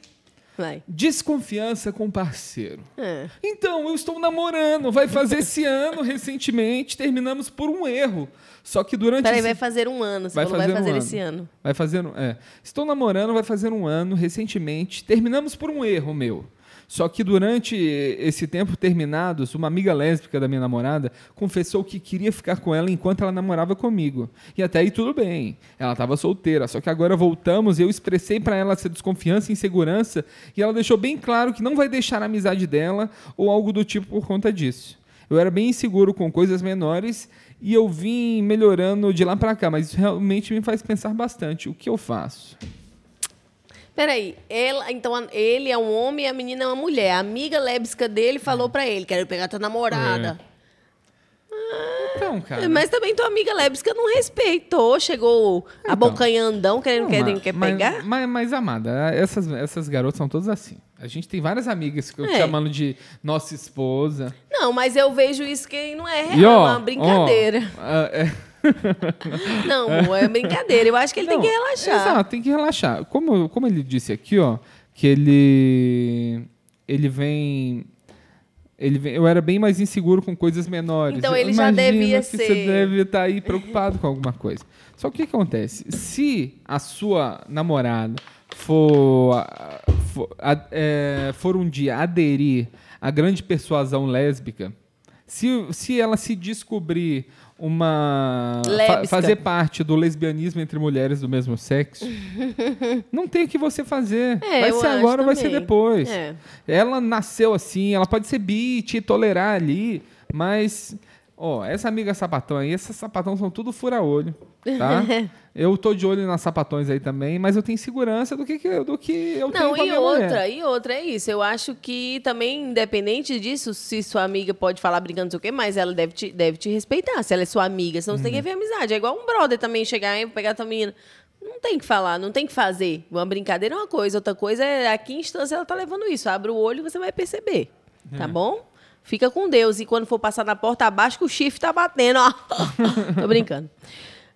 B: Vai.
A: Desconfiança com o parceiro.
B: É.
A: Então, eu estou namorando, vai fazer esse ano, recentemente, terminamos por um erro. Só que durante
B: Peraí,
A: esse...
B: vai fazer um ano. Você
A: Vai
B: falou vai
A: fazer um
B: fazer
A: ano.
B: esse ano.
A: Vai fazer, é. Estou namorando, vai fazer um ano, recentemente. Terminamos por um erro meu. Só que durante esse tempo terminados, uma amiga lésbica da minha namorada confessou que queria ficar com ela enquanto ela namorava comigo. E até aí tudo bem. Ela estava solteira. Só que agora voltamos e eu expressei para ela essa desconfiança e insegurança e ela deixou bem claro que não vai deixar a amizade dela ou algo do tipo por conta disso. Eu era bem inseguro com coisas menores e eu vim melhorando de lá para cá, mas isso realmente me faz pensar bastante. O que eu faço?
B: Peraí, ela, então ele é um homem e a menina é uma mulher. A amiga lébisca dele falou pra ele: quero pegar tua namorada.
A: Então, cara.
B: Mas também tua amiga lébisca não respeitou, chegou
A: Então.
B: abocanhandão, querendo
A: Não,
B: quer,
A: mas-
B: quer
A: mas-
B: pegar.
A: Mas, mas, amada, essas, essas garotas são todas assim. A gente tem várias amigas que eu
B: É.
A: chamando de nossa esposa.
B: Não, mas eu vejo isso que não é real, é uma brincadeira.
A: ó, ah, é-
B: Não, amor, é brincadeira. Eu acho que ele tem
A: Não,
B: que relaxar.
A: Exato, tem que relaxar. Como, como ele disse aqui, ó, que ele ele vem ele vem, eu era bem mais inseguro com coisas menores.
B: Então ele já
A: imagino
B: devia
A: que
B: ser.
A: Você deve estar aí preocupado com alguma coisa. Só que o que acontece? Se a sua namorada for, for, é, for um dia aderir à grande persuasão lésbica, se, se ela se descobrir uma fa- fazer parte do lesbianismo entre mulheres do mesmo sexo, não tem o que você fazer.
B: É,
A: vai ser agora ou vai ser depois.
B: É.
A: Ela nasceu assim, ela pode ser bi, te tolerar ali, mas ó, essa amiga sapatão aí, esses sapatão são tudo fura-olho, tá? eu tô de olho nas sapatões aí também, mas eu tenho segurança do que, do que eu tenho
B: Não,
A: com a
B: e outra,
A: mulher.
B: e outra é isso. Eu acho que também, independente disso, se sua amiga pode falar brincando, não sei o quê, mas ela deve te, deve te respeitar, se ela é sua amiga. Senão você tem que
A: Uhum.
B: ver amizade. É igual um brother também chegar e pegar tua menina. Não tem que falar, não tem que fazer. Uma brincadeira é uma coisa, outra coisa é a que instância ela tá levando isso. Abre o olho e você vai perceber.
A: É.
B: Tá bom? Fica com Deus. E quando for passar na porta abaixo, que o chifre tá batendo, ó. Tô brincando.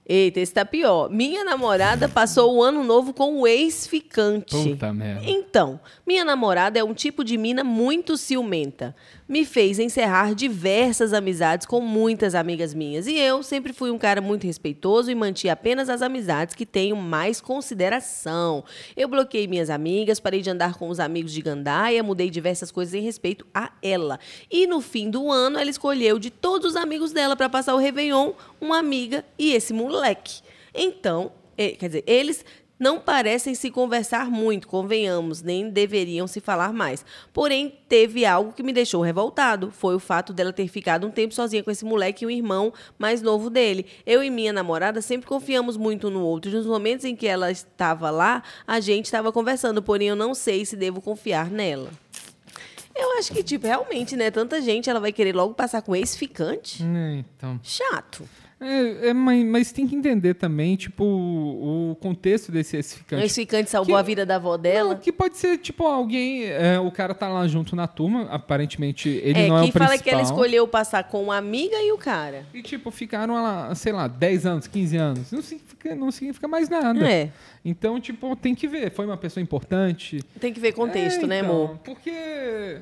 B: Eita, esse tá pior. Minha namorada passou o ano novo com o ex-ficante.
A: Puta merda.
B: Então, minha namorada é um tipo de mina muito ciumenta. Me fez encerrar diversas amizades com muitas amigas minhas. E eu sempre fui um cara muito respeitoso e mantinha apenas as amizades que tenho mais consideração. Eu bloqueei minhas amigas, parei de andar com os amigos de Gandaia, mudei diversas coisas em respeito a ela. E no fim do ano, ela escolheu de todos os amigos dela para passar o Réveillon uma amiga e esse moleque. Então, quer dizer, eles não parecem se conversar muito, convenhamos, nem deveriam se falar mais. Porém, teve algo que me deixou revoltado. Foi o fato dela ter ficado um tempo sozinha com esse moleque e o irmão mais novo dele. Eu e minha namorada sempre confiamos muito um no outro. Nos momentos em que ela estava lá, a gente estava conversando, porém eu não sei se devo confiar nela. Eu acho que, tipo, realmente, né? Tanta gente, ela vai querer logo passar com ex-ficante.
A: É, então.
B: Chato.
A: É, é, mas, tem que entender também, tipo, o, o contexto desse esse
B: O
A: ficante.
B: salvou
A: Que-
B: a vida da avó
A: Não,
B: dela.
A: que pode ser, tipo, alguém. é, o cara tá lá junto na turma, aparentemente ele
B: é,
A: não é o principal.
B: fala que ela escolheu passar com uma amiga e o cara.
A: E, tipo, ficaram lá, sei lá, 10 anos, 15 anos. Não significa, não significa mais nada.
B: É.
A: Então, tipo, tem que ver. Foi uma pessoa importante.
B: Tem que ver contexto,
A: É,
B: né,
A: então,
B: amor?
A: Porque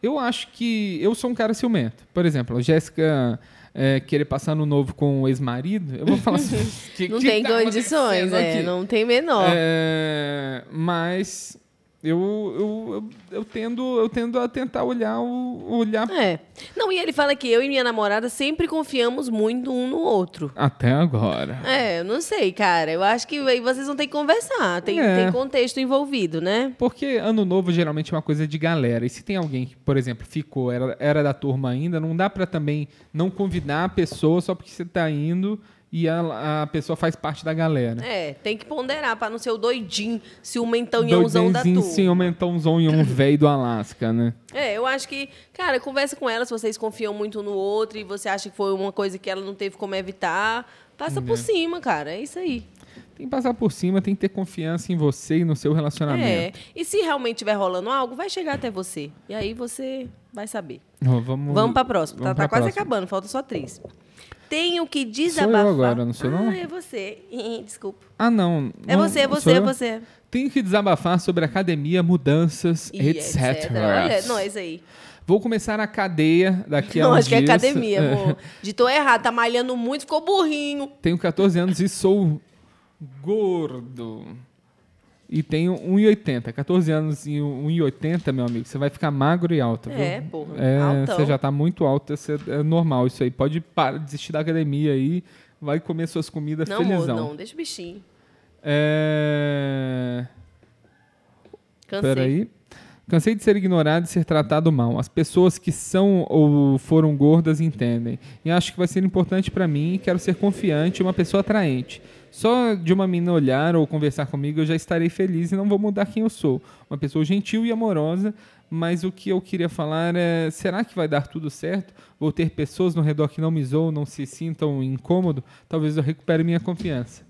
A: eu acho que eu sou um cara ciumento. Por exemplo, a Jéssica é, querer passar no novo com o ex-marido, eu vou falar assim. que,
B: Não
A: que
B: tem
A: tá
B: condições, é, não tem menor.
A: É, mas eu, eu, eu, tendo, eu tendo a tentar olhar o olhar
B: É. Não, e ele fala que eu e minha namorada sempre confiamos muito um no outro.
A: até agora.
B: É, eu não sei, cara. Eu acho que aí vocês vão ter que conversar. Tem,
A: É.
B: tem contexto envolvido, né?
A: Porque ano novo geralmente é uma coisa de galera. E se tem alguém que, por exemplo, ficou, era, era da turma ainda, não dá pra também não convidar a pessoa só porque você tá indo e a, a pessoa faz parte da galera.
B: É, tem que ponderar pra não ser o doidinho, ciumentãozão da
A: Doidenzinho,
B: turma.
A: sim, aumentãozão e um velho do Alasca, né?
B: É, eu acho que, cara, conversa com ela se vocês confiam muito no outro e você acha que foi uma coisa que ela não teve como evitar. Passa
A: Uhum.
B: por cima, cara. É isso aí.
A: Tem que passar por cima, tem que ter confiança em você e no seu
B: É.
A: relacionamento.
B: E se realmente estiver rolando algo, vai chegar até você. E aí você vai saber.
A: Ó, vamos,
B: Vamos pra próxima. Tá,
A: vamos
B: tá quase
A: próxima.
B: acabando, falta só três. Tenho que
A: Sou eu
B: desabafar.
A: agora, não sou não?
B: Ah, é você. Desculpa.
A: Ah, não.
B: É
A: não-
B: você, é
A: não
B: você, é você.
A: Tenho que desabafar sobre academia, mudanças,
B: E
A: etc.
B: Olha, nós aí.
A: Vou começar a cadeia daqui a
B: Não,
A: uns
B: acho que é academia, amor. Ditou errado, tá malhando muito, ficou burrinho.
A: Tenho 14 anos e sou gordo. E tenho 1,80. 14 anos e 1,80, meu amigo. Você vai ficar magro e alto. viu?
B: É, porra,
A: É, você já tá muito alto. É, é normal isso aí. Pode parar, desistir da academia aí. Vai comer suas comidas
B: Não,
A: felizão.
B: não, deixa o bichinho.
A: É...
B: Cansei.
A: Peraí. Cansei de ser ignorado e ser tratado mal. As pessoas que são ou foram gordas entendem. E acho que vai ser importante para mim. Quero ser confiante e uma pessoa atraente. Só de uma menina olhar ou conversar comigo eu já estarei feliz e não vou mudar quem eu sou. Uma pessoa gentil e amorosa, mas o que eu queria falar é: será que vai dar tudo certo? Vou ter pessoas no redor que não me zoam, não se sintam incômodo? Talvez eu recupere minha confiança.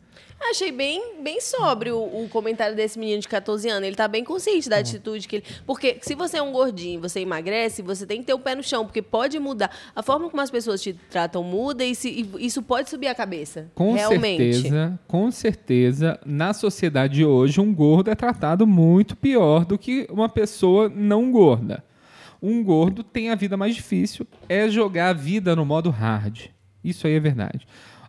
B: Achei bem, bem sóbrio o, o comentário desse menino de 14 anos. Ele tá bem consciente da atitude que ele. Porque se você é um gordinho, você emagrece, você tem que ter o pé no chão, porque pode mudar. A forma como as pessoas te tratam muda e, se, e isso pode subir a cabeça.
A: Com
B: realmente.
A: certeza, com certeza, na sociedade de hoje, um gordo é tratado muito pior do que uma pessoa não gorda. Um gordo tem a vida mais difícil, é jogar a vida no modo hard. Isso aí é verdade.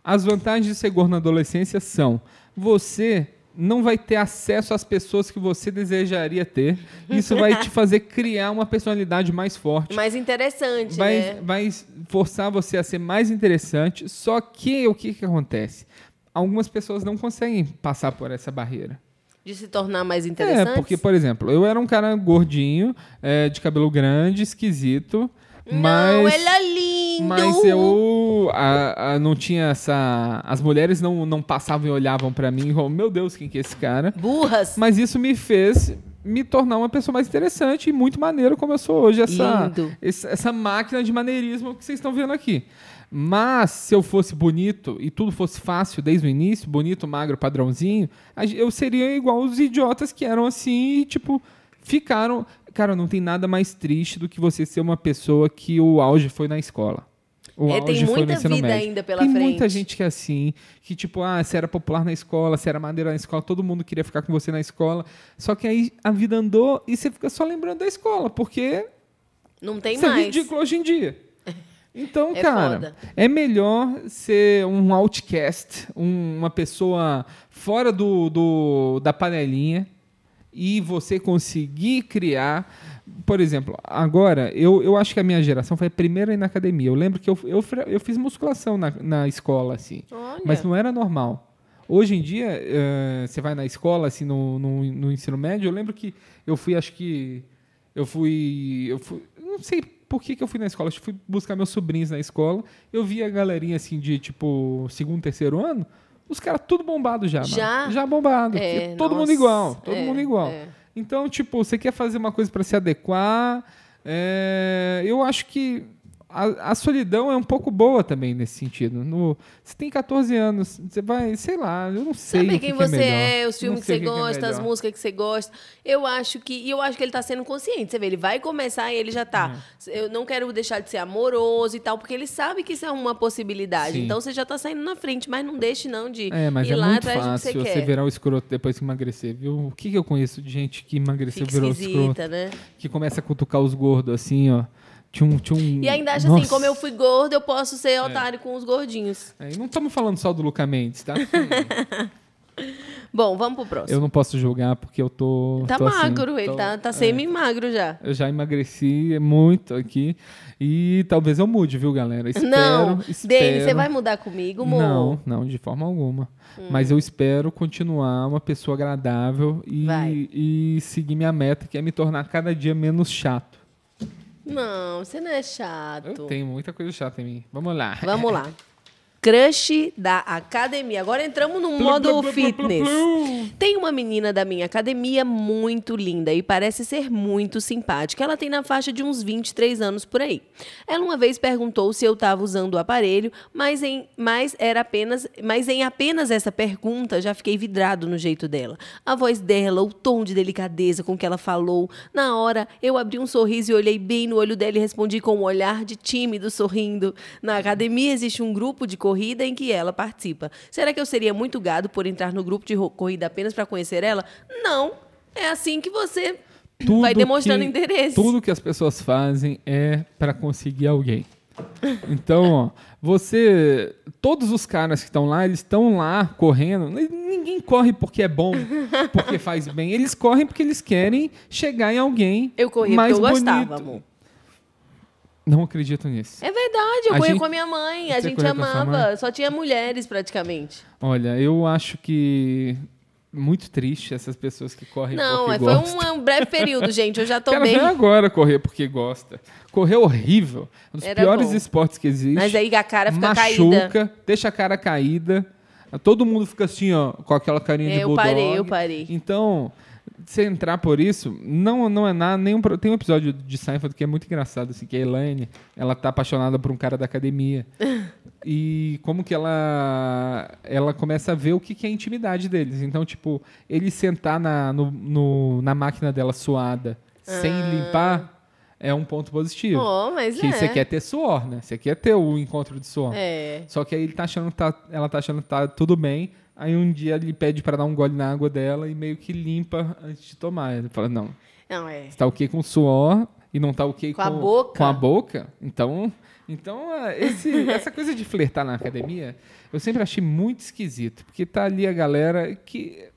A: As vantagens de ser gordo na adolescência são: você não vai ter acesso às pessoas que você desejaria ter. Isso vai te fazer criar uma personalidade mais forte.
B: Mais interessante,
A: vai,
B: né?
A: vai forçar você a ser mais interessante. Só que o que, que acontece? Algumas pessoas não conseguem passar por essa barreira.
B: De se tornar mais interessante?
A: É, porque, por exemplo, eu era um cara gordinho, é, de cabelo grande, esquisito.
B: Não,
A: mas,
B: ele é lindo!
A: mas eu a- a- não tinha essa. As mulheres não, não passavam e olhavam pra mim como, meu Deus, quem que é esse cara?
B: Burras!
A: Mas isso me fez me tornar uma pessoa mais interessante e muito maneiro como eu sou hoje. Essa,
B: Lindo.
A: essa, essa máquina de maneirismo que vocês estão vendo aqui. Mas se eu fosse bonito e tudo fosse fácil desde o início, bonito, magro, padrãozinho, eu seria igual os idiotas que eram assim tipo, ficaram. Cara, não tem nada mais triste do que você ser uma pessoa que o auge foi na escola. O
B: É, tem muita vida
A: médio.
B: ainda pela
A: tem muita
B: frente.
A: gente que é assim, que tipo, ah, você era popular na escola, você era maneira na escola, todo mundo queria ficar com você na escola. Só que aí a vida andou e você fica só lembrando da escola, porque
B: Não tem
A: é
B: mais.
A: ridículo hoje em dia. Então,
B: É
A: cara,
B: foda.
A: é melhor ser um outcast, um- uma pessoa fora do, do- da panelinha e você conseguir criar. Por exemplo, agora, eu, eu acho que a minha geração foi a primeira na academia. Eu lembro que eu, eu, eu fiz musculação na, na escola, assim.
B: Olha.
A: Mas não era normal. Hoje em dia, eh, você vai na escola, assim, no, no, no ensino médio, eu lembro que eu fui, acho que. Eu fui. Eu fui. Não sei por que, que eu fui na escola. Acho que fui buscar meus sobrinhos na escola. Eu vi a galerinha, assim, de tipo, segundo, terceiro ano. Os caras tudo bombado já, mano.
B: Já?
A: Já bombado.
B: É,
A: todo mundo
B: nossa,
A: igual. Todo
B: é,
A: mundo igual.
B: é.
A: Então, tipo, você quer fazer uma coisa para se adequar. é, eu acho que a, a solidão é um pouco boa também nesse sentido. No, você tem 14 anos, você vai, sei lá, eu não sei.
B: Saber quem
A: que
B: você
A: é,
B: é, os filmes que você
A: o que é
B: gosta, as músicas que você gosta. Eu acho que. E eu acho que ele tá sendo consciente. Você vê, ele vai começar e ele já tá.
A: É.
B: Eu não quero deixar de ser amoroso e tal, porque ele sabe que isso é uma possibilidade.
A: Sim.
B: Então você já tá saindo na frente, mas não deixe, não, de
A: É, mas
B: ir
A: é
B: lá
A: muito
B: atrás do que
A: fácil
B: você
A: você,
B: quer.
A: virar o escroto depois que emagrecer, viu? O que, que eu conheço de gente que emagreceu
B: Fica
A: virou escroto?
B: né?
A: Que começa a cutucar os gordos assim, ó. Tinha um. Tinha um
B: E ainda acha
A: Nossa.
B: assim, como eu fui gordo, eu posso ser otário com os gordinhos.
A: É, não estamos falando só do Luca Mendes, tá?
B: Bom, vamos pro próximo.
A: eu não posso julgar porque eu tô.
B: Tá
A: tô assim,
B: magro, ele
A: tô-
B: tá, tá
A: é.
B: semi-magro já.
A: Eu já emagreci muito aqui. E talvez eu mude, viu, galera? Espero,
B: não,
A: espero.
B: Dani, você vai mudar comigo, amor?
A: Não, não, de forma alguma. Mas eu espero continuar uma pessoa agradável e,
B: Vai.
A: e seguir minha meta, que é me tornar cada dia menos chato.
B: Não, você não é chato.
A: Eu tenho muita coisa chata em mim. Vamos lá.
B: Vamos lá. Crush da academia. Agora entramos no modo fitness. Tem uma menina da minha academia muito linda e parece ser muito simpática. Ela tem na faixa de uns 23 anos por aí. Ela uma vez perguntou se eu estava usando o aparelho, mas em, mas era apenas, mas em apenas essa pergunta já fiquei vidrado no jeito dela. A voz dela, o tom de delicadeza com que ela falou. Na hora, eu abri um sorriso e olhei bem no olho dela e respondi com um olhar de tímido, sorrindo. Na academia existe um grupo de corrida em que ela participa. Será que eu seria muito gado por entrar no grupo de corrida apenas para conhecer ela? Não. É assim que você
A: Tudo
B: vai demonstrando
A: que-
B: interesse.
A: Tudo que as pessoas fazem é para conseguir alguém. Então, ó, você. Todos os caras que estão lá, eles estão lá correndo. Ninguém corre porque é bom, porque faz bem. Eles correm porque eles querem chegar em alguém.
B: Eu corria
A: mais
B: porque eu gostava,
A: bonito.
B: amor.
A: Não acredito nisso.
B: É verdade, eu
A: A gente-
B: com a minha mãe, a
A: Você
B: gente
A: a
B: amava. Só tinha mulheres praticamente.
A: Olha, eu acho que muito triste essas pessoas que correm
B: Não,
A: porque
B: é, foi
A: gostam.
B: um, um breve período, gente. Eu já tô
A: Cara,
B: bem.
A: vem agora correr porque gosta. Correr é horrível. Um dos
B: Era
A: piores
B: bom.
A: esportes que existe.
B: Mas aí a cara fica
A: Machuca,
B: caída.
A: deixa a cara caída. Todo mundo fica assim, ó, com aquela carinha
B: É,
A: de
B: eu
A: bulldog.
B: parei, eu parei.
A: Então, você entrar por isso, não, não é nada, nenhum, tem um episódio de Seinfeld que é muito engraçado, assim, que a Elaine, ela tá apaixonada por um cara da academia. e como que ela ela começa a ver o que, que é a intimidade deles. Então, tipo, ele sentar na, no, no- na máquina dela suada, sem limpar, é um ponto positivo.
B: Oh, mas
A: que
B: é.
A: você quer ter suor, né? Você quer ter o encontro de suor.
B: É.
A: Só que aí ele tá achando tá, ela tá achando que tá tudo bem. Aí um dia ele pede pra dar um gole na água dela e meio que limpa antes de tomar. Ele fala, não,
B: Não, é.
A: você tá ok com suor e não tá ok
B: Com
A: com,
B: a boca.
A: com a boca. Então, então é, esse- essa coisa de flertar na academia, eu sempre achei muito esquisito. Porque tá ali a galera que...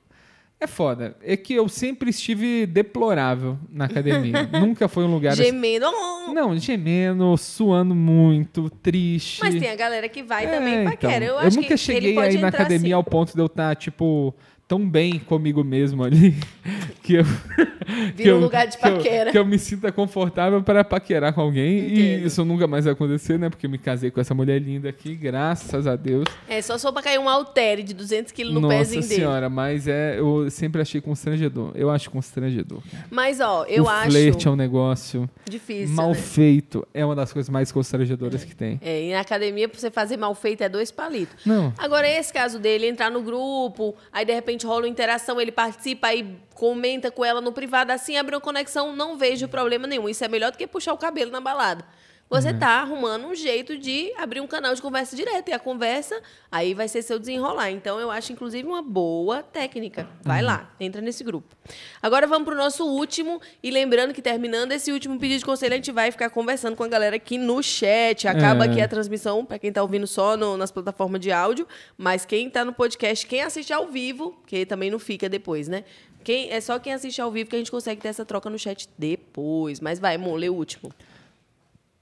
A: É foda. É que eu sempre estive deplorável na academia. Nunca foi um lugar... assim-
B: Gemendo. Oh!
A: Não, gemendo, suando muito, triste.
B: Mas tem a galera que vai
A: É,
B: também
A: então.
B: paquera. Eu,
A: Eu,
B: acho
A: nunca cheguei aí na academia
B: assim.
A: ao ponto de eu estar, tipo, tão bem comigo mesmo ali que eu. que
B: Vira um
A: eu-
B: lugar de
A: que eu-
B: paquera.
A: Que eu, me sinta confortável para paquerar com alguém. E
B: Entendo.
A: isso nunca mais vai acontecer, né? Porque eu me casei com essa mulher linda aqui, graças a Deus.
B: É, só for pra cair um haltere de 200 quilos no
A: Nossa
B: pezinho dele.
A: senhora, mas é, eu sempre achei constrangedor. Eu acho constrangedor.
B: Mas, ó, eu
A: o
B: acho
A: flerte é um negócio
B: difícil,
A: mal
B: né?
A: feito. É uma das coisas mais constrangedoras que tem.
B: É, e na academia, pra você fazer mal feito, é dois palitos.
A: Não.
B: Agora, esse caso dele, entrar no grupo, aí de repente rola interação, ele participa, aí comenta com ela no privado, assim abre uma conexão, não vejo problema nenhum. Isso é melhor do que puxar o cabelo na balada. Você
A: Uhum.
B: tá arrumando um jeito de abrir um canal de conversa direto. E a conversa aí vai ser seu desenrolar. Então, eu acho, inclusive, uma boa técnica. Vai
A: Uhum.
B: lá, entra nesse grupo. Agora vamos pro nosso último. E lembrando que terminando esse último pedido de conselho, a gente vai ficar conversando com a galera aqui no chat. Acaba
A: É.
B: aqui a transmissão, para quem tá ouvindo só no- nas plataformas de áudio. Mas quem tá no podcast, quem assiste ao vivo, que também não fica depois, né? Quem, é só quem assiste ao vivo que a gente consegue ter essa troca no chat depois. Mas vai, Mon, lê o último.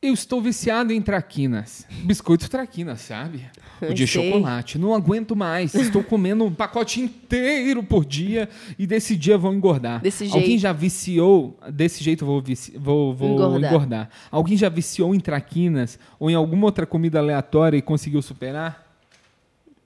A: Eu estou viciado em traquinas. Biscoito traquinas, sabe? O de chocolate. Não aguento mais. Estou comendo um pacote inteiro por dia e desse dia vou engordar.
B: Desse
A: Alguém
B: jeito.
A: já viciou? Desse jeito vou, vici- vou, vou
B: Engordar.
A: engordar. Alguém já viciou em traquinas ou em alguma outra comida aleatória e conseguiu superar?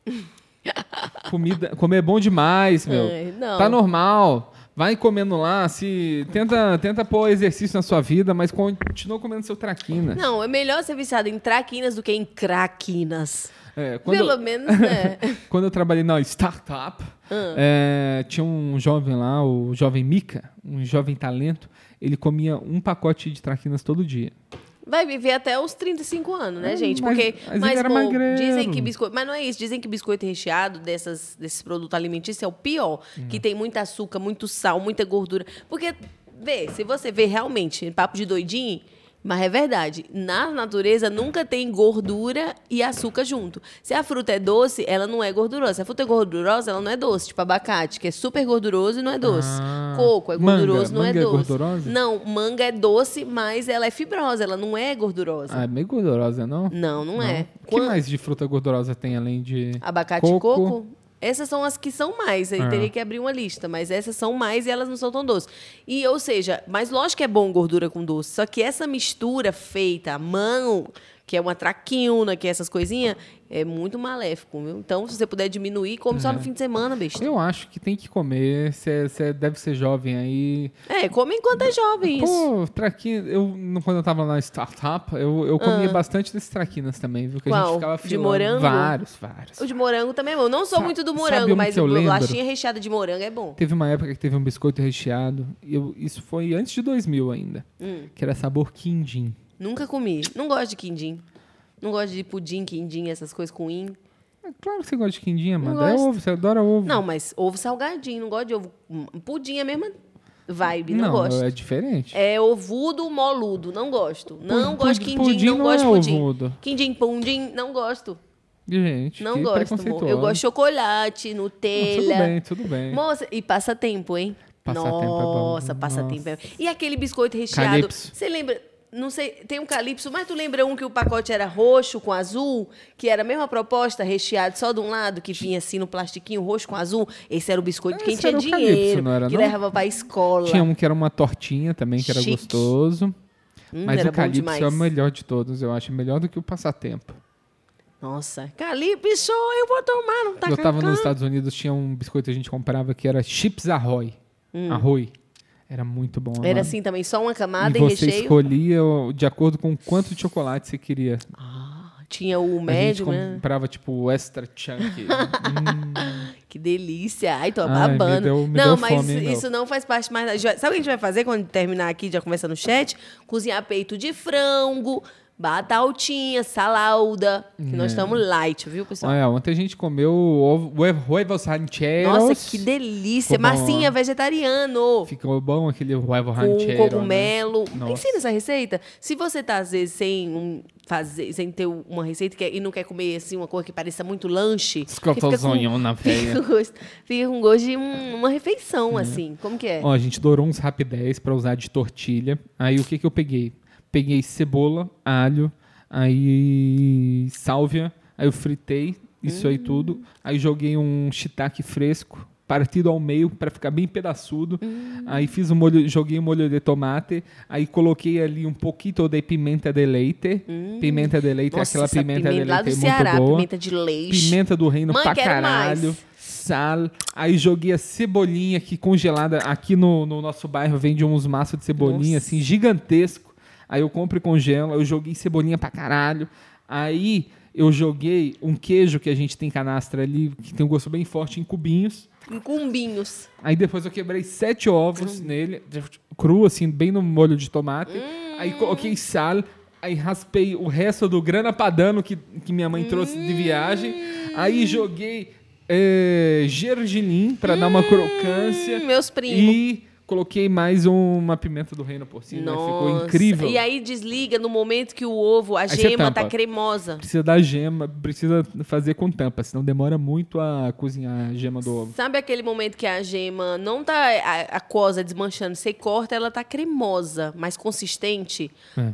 A: Comida, comer é bom demais, meu.
B: Não.
A: Tá normal. Vai comendo lá, se tenta, tenta pôr exercício na sua vida, mas continua comendo seu traquinas.
B: Não, é melhor ser viciado em traquinas do que em craquinas.
A: É, quando,
B: Pelo menos, né?
A: quando eu trabalhei na startup,
B: Ah.
A: é, tinha um jovem lá, o jovem Mika, um jovem talento, ele comia um pacote de traquinas todo dia.
B: Vai viver até os 35 anos, né,
A: É,
B: gente? Porque,
A: mas
B: mas, pô, dizem que biscoito. Mas não é isso. Dizem que biscoito recheado dessas, desses produtos alimentícios é o pior.
A: Hum.
B: Que tem muito açúcar, muito sal, muita gordura. Porque, vê, se você vê realmente, papo de doidinho. Mas é verdade, na natureza nunca tem gordura e açúcar junto. Se a fruta é doce, ela não é gordurosa. Se a fruta é gordurosa, ela não é doce. Tipo abacate, que é super gorduroso e não é doce.
A: Ah.
B: Coco é
A: Manga.
B: gorduroso, não
A: Manga
B: é
A: é
B: doce.
A: gordurosa?
B: Não, manga é doce, mas ela é fibrosa, ela não é gordurosa.
A: Ah, é meio gordurosa, não?
B: Não, não, é.
A: O que
B: Quan-
A: mais de fruta gordurosa tem além de
B: Abacate e coco? Essas são as que são mais. Aí
A: Ah.
B: teria que abrir uma lista, mas essas são mais e elas não são tão doces. E, ou seja, mas lógico que é bom gordura com doce. Só que essa mistura feita à mão, que é uma traquiuna, que é essas coisinhas, é muito maléfico, viu? Então, se você puder diminuir, come só no fim de semana, besta.
A: Eu acho que tem que comer. Você deve ser jovem aí.
B: É, come enquanto é jovem, isso.
A: Pô, traquinas. Eu, quando eu tava na startup, eu, eu comia bastante desses traquinas também, viu? Que a
B: Ah. Qual?
A: gente ficava
B: De
A: filando.
B: morango?
A: Vários, vários.
B: O de morango também é bom. Não sou
A: Sa-
B: muito do morango, mas bolachinha recheada de morango é bom.
A: Teve uma época que teve um biscoito recheado. E eu, isso foi antes de 2000 ainda.
B: Hum.
A: Que era sabor quindim.
B: Nunca comi. Não gosto de quindim. Não gosto de pudim, quindim, essas coisas com in.
A: É claro que você gosta de quindim, Amanda.
B: Não
A: É ovo, você adora ovo.
B: Não, mas ovo salgadinho, não gosto de ovo. Pudim é a mesma vibe, não, gosto.
A: é diferente.
B: É ovudo, moludo, não gosto. Não gosto de
A: pudim
B: quindim, não,
A: não
B: gosto de
A: é
B: pudim.
A: ovudo.
B: Quindim, pudim, não gosto.
A: Gente,
B: Não gosto, amor. Eu gosto de chocolate,
A: Não,
B: Nutella.
A: Tudo bem, tudo bem.
B: Moça, e passatempo, hein?
A: Passatempo é bom.
B: Nossa, passatempo é. E aquele biscoito recheado.
A: Calypso.
B: Você lembra? Não sei, tem um calypso, mas tu lembra um que o pacote era roxo com azul, que era a mesma proposta, recheado só de um lado, que vinha assim no plastiquinho roxo com azul? Esse era o biscoito de quem tinha dinheiro,
A: calypso, não era,
B: que
A: não?
B: levava pra escola.
A: Tinha um que era uma tortinha também, que era
B: Chique.
A: gostoso.
B: Hum,
A: Mas
B: era
A: o Calypso é o melhor de todos, eu acho. Melhor do que o passatempo.
B: Nossa, calypso, eu vou tomar, não tá
A: eu tava nos Estados Unidos, tinha um biscoito que a gente comprava que era Chips Ahoy. Arroy. Era muito bom.
B: Hum. Era assim também, só uma camada
A: E
B: e,
A: você
B: recheio.
A: escolhia de acordo com quanto de chocolate você queria.
B: Ah, tinha o
A: a gente
B: médio, né?
A: comprava, tipo, o extra chunk. Hum,
B: Que delícia. Ai, tô
A: Ai, me
B: babando.
A: deu- me
B: não, mas
A: fome,
B: isso não faz parte mais. da- Sabe o que a gente vai fazer quando terminar aqui, já conversar no chat? Cozinhar peito de frango, batatinha, salada. Que nós estamos light, viu, pessoal?
A: Olha, ontem a gente comeu o huevos rancheros.
B: Nossa, que delícia.
A: Ficou bom,
B: Massinha
A: ó.
B: vegetariano.
A: Ficou bom aquele huevo
B: Com
A: ranchero.
B: cogumelo.
A: Né?
B: Ensina essa receita. Se você tá, às vezes, sem, um, fazer, sem ter uma receita e e não quer comer assim, uma coisa que pareça muito lanche. com-
A: Escotozonhão na veia.
B: com gosto, fica com gosto de um- uma refeição, assim. Como que é?
A: Ó, a gente dourou uns rapidez pra usar de tortilha. Aí o que que eu peguei? Peguei cebola, alho, aí sálvia, aí eu fritei isso aí tudo. Aí joguei um shiitake fresco, partido ao meio pra ficar bem pedaçudo. Aí fiz um molho, joguei um molho de tomate, aí coloquei ali um pouquinho de pimenta de leite. Pimenta de leite,
B: Nossa,
A: aquela
B: essa
A: pimenta, de leite
B: do
A: muito
B: Ceará,
A: boa.
B: pimenta de leite.
A: Pimenta do reino
B: Mãe,
A: pra caralho.
B: mais.
A: Sal. Aí joguei a cebolinha aqui congelada. Aqui no, no nosso bairro vende uns maços de cebolinha
B: Nossa.
A: assim, gigantesco. Aí eu compro e congelo. Eu joguei cebolinha pra caralho. Aí eu joguei um queijo que a gente tem canastra ali, que tem um gosto bem forte, em cubinhos.
B: Em cumbinhos.
A: Aí depois eu quebrei sete ovos nele, cru, assim, bem no molho de tomate. Aí coloquei sal, aí raspei o resto do grana padano que, que minha mãe trouxe de viagem. Aí joguei é, gergelim para dar uma crocância.
B: Hum, meus primos.
A: E coloquei mais uma pimenta do reino por cima. né? Ficou
B: Nossa.
A: incrível.
B: E aí desliga no momento que o ovo, a
A: você
B: gema tá cremosa.
A: Precisa da gema, precisa fazer com tampa, senão demora muito a cozinhar a gema do ovo.
B: Sabe aquele momento que a gema não tá a- aquosa desmanchando, você corta, ela tá cremosa, mais consistente?
A: É.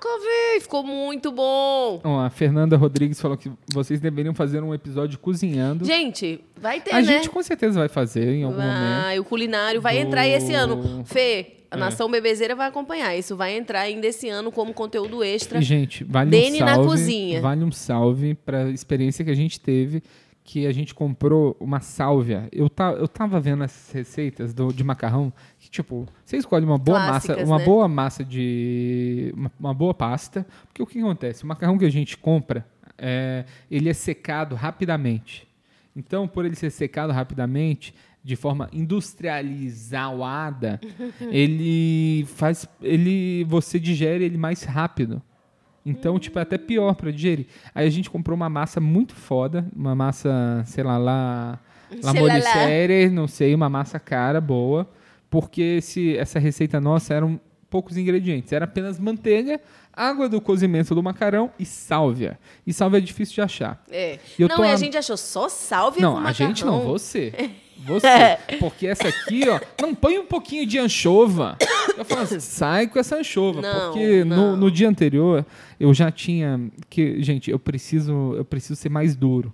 B: Caraca, véi, ficou muito bom.
A: Ó, a Fernanda Rodrigues falou que vocês deveriam fazer um episódio cozinhando.
B: Gente, vai ter,
A: a
B: né?
A: gente com certeza vai fazer em algum momento.
B: Vai, o culinário vai
A: Do-
B: entrar esse ano. Fê, a
A: É.
B: Nação Bebezeira vai acompanhar. Isso vai entrar ainda esse ano como conteúdo extra.
A: E, gente, vale
B: Dene
A: um
B: na
A: salve.
B: cozinha.
A: Vale um salve para a experiência que a gente teve, que a gente comprou uma sálvia. Eu, ta, eu tava vendo essas receitas do, de macarrão, que, tipo, você escolhe uma boa
B: Clássicas,
A: massa, uma
B: né?
A: boa massa de. Uma, uma boa pasta. Porque o que acontece? O macarrão que a gente compra, é, ele é secado rapidamente. Então, por ele ser secado rapidamente, de forma industrializada, ele faz, ele, você digere ele mais rápido. Então, tipo, é até pior para digerir. Aí a gente comprou uma massa muito foda, uma massa, sei lá, lá, lá. Molicere, não sei, uma massa cara, boa, porque esse, essa receita nossa eram poucos ingredientes, era apenas manteiga, água do cozimento do macarrão e sálvia. E sálvia é difícil de achar.
B: É. Não, e a
A: am-
B: gente achou só salve
A: Não, a gente não,
B: macarrão.
A: você. Você. Porque essa aqui, ó, não põe um pouquinho de anchova. Eu falo assim, sai com essa anchova.
B: Não,
A: porque no,
B: não.
A: no dia anterior eu já tinha. que Gente, eu preciso, eu preciso ser mais duro.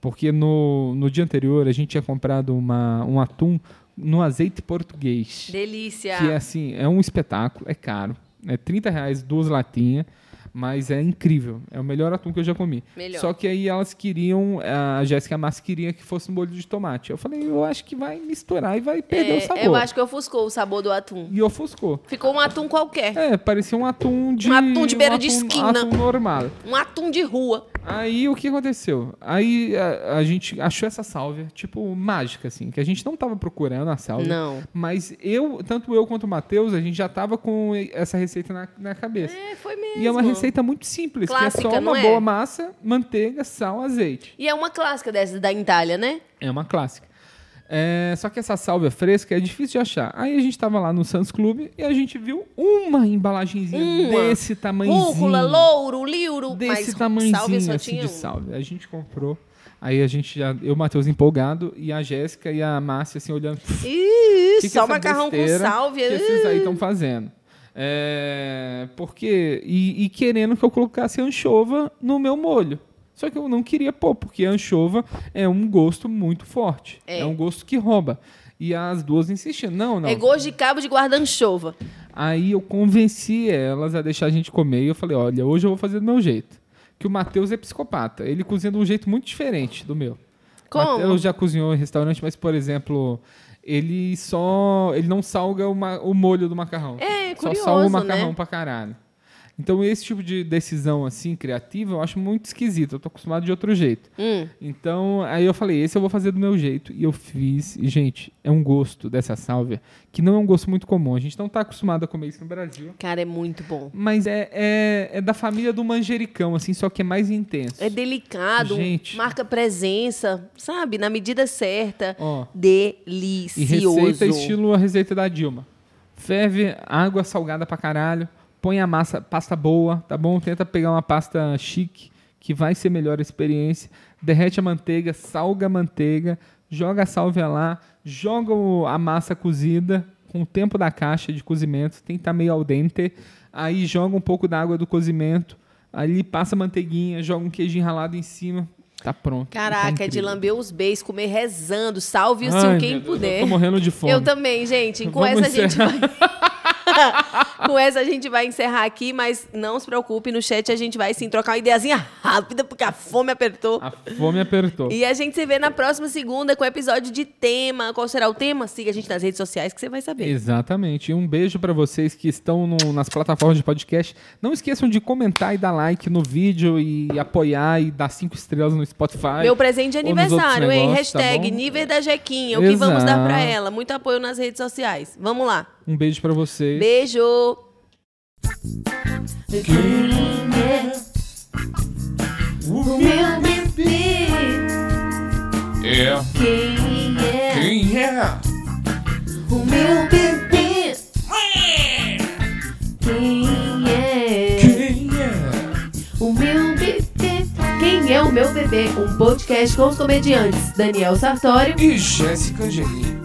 A: Porque no, no dia anterior a gente tinha comprado uma, um atum no azeite português.
B: Delícia.
A: Que é assim, é um espetáculo, é caro. É 30 reais duas latinhas, mas é incrível. É o melhor atum que eu já comi.
B: Melhor.
A: Só que aí elas queriam, a Jéssica Massa queria que fosse um molho de tomate. Eu falei, eu acho que vai misturar e vai perder
B: É,
A: o sabor.
B: Eu acho que ofuscou o sabor do atum.
A: E ofuscou.
B: Ficou um atum qualquer.
A: É, parecia um atum de.
B: Um atum de beira de
A: atum-
B: esquina.
A: atum normal.
B: Um atum de rua.
A: Aí o que aconteceu? Aí a, a gente achou essa sálvia, tipo, mágica, assim, que a gente não tava procurando a sálvia.
B: Não.
A: Mas eu, tanto eu quanto o Matheus, a gente já tava com essa receita na, na cabeça.
B: É, foi mesmo.
A: E é uma receita muito simples, que é
B: Clássica,
A: só uma
B: é?
A: boa massa, manteiga, sal, azeite.
B: E é uma clássica dessa da Itália, né?
A: É uma clássica. É, só que essa sálvia fresca é difícil de achar. Aí a gente tava lá no Sans Club e a gente viu uma embalagenzinha
B: Uma.
A: desse tamanhozinho.
B: Rúcula, louro, liuro.
A: desse tamanhozinho
B: salve só
A: assim
B: tinha
A: de
B: um.
A: sálvia. A gente comprou. Aí a gente já, eu, Matheus, empolgado, e a Jéssica e a Márcia, assim, olhando. "Pff,
B: Ih,
A: que que
B: só
A: essa
B: macarrão com salvia.
A: que esses aí estão fazendo. É, porque. E, e querendo que eu colocasse anchova no meu molho. Só que eu não queria pôr, porque a anchova é um gosto muito forte.
B: É.
A: É, um gosto que rouba. E as duas insistiam. Não, não.
B: É gosto de cabo de guarda-anchova.
A: Aí eu convenci elas a deixar a gente comer e eu falei, olha, hoje eu vou fazer do meu jeito. Que o Matheus é psicopata. Ele cozinha de um jeito muito diferente do meu.
B: Como?
A: Matheus já cozinhou em restaurante, mas, por exemplo, ele só. Ele não salga o, ma- o molho do macarrão.
B: É,
A: Só
B: curioso,
A: salga o macarrão
B: né?
A: pra caralho. Então, esse tipo de decisão, assim, criativa, eu acho muito esquisito. Eu tô acostumado de outro jeito.
B: Hum.
A: Então, aí eu falei, esse eu vou fazer do meu jeito. E eu fiz. E, gente, é um gosto dessa sálvia que não é um gosto muito comum. A gente não tá acostumado a comer isso no Brasil.
B: Cara, é muito bom.
A: Mas é, é, é da família do manjericão, assim, só que é mais intenso.
B: É delicado,
A: Gente.
B: marca presença, sabe? Na medida certa.
A: Ó. E
B: Delicioso.
A: receita estilo a receita da Dilma. Ferve água salgada pra caralho, põe a massa, pasta boa, tá bom? Tenta pegar uma pasta chique, que vai ser melhor a experiência. Derrete a manteiga, salga a manteiga, joga a sálvia lá, joga a massa cozida com o tempo da caixa de cozimento, tem que estar meio al dente. Aí joga um pouco da água do cozimento, ali passa a manteiguinha, joga um queijinho ralado em cima, tá pronto.
B: Caraca,
A: Tá
B: é de lamber os beijos, comer rezando, salve-se
A: Ai,
B: quem puder.
A: Eu tô morrendo de fome.
B: Eu também, gente. Com
A: Vamos
B: essa a gente
A: encerrar.
B: vai. Com essa a gente vai encerrar aqui, mas não se preocupe, no chat a gente vai sim trocar uma ideiazinha rápida, porque a fome apertou.
A: A fome apertou.
B: E a gente se vê na próxima segunda com o episódio de tema. Qual será o tema? Siga a gente nas redes sociais que você vai saber.
A: Exatamente. E um beijo pra vocês que estão no- nas plataformas de podcast. Não esqueçam de comentar e dar like no vídeo e apoiar e dar cinco estrelas no Spotify.
B: Meu presente de aniversário, hein?
A: negócios, tá
B: Hashtag
A: bom?
B: nível da Jequinha. O que vamos dar pra
A: Exato.
B: ela? Muito apoio nas redes sociais. Vamos lá.
A: Um beijo pra vocês.
B: Beijo!
C: Quem é o meu bebê?
D: É.
C: Quem é
D: Quem é?
C: o meu bebê? Quem é
D: Quem é?
C: o meu bebê? Quem é o meu bebê? Um podcast com os comediantes Daniel Sartório
D: E Jéssica Angelini.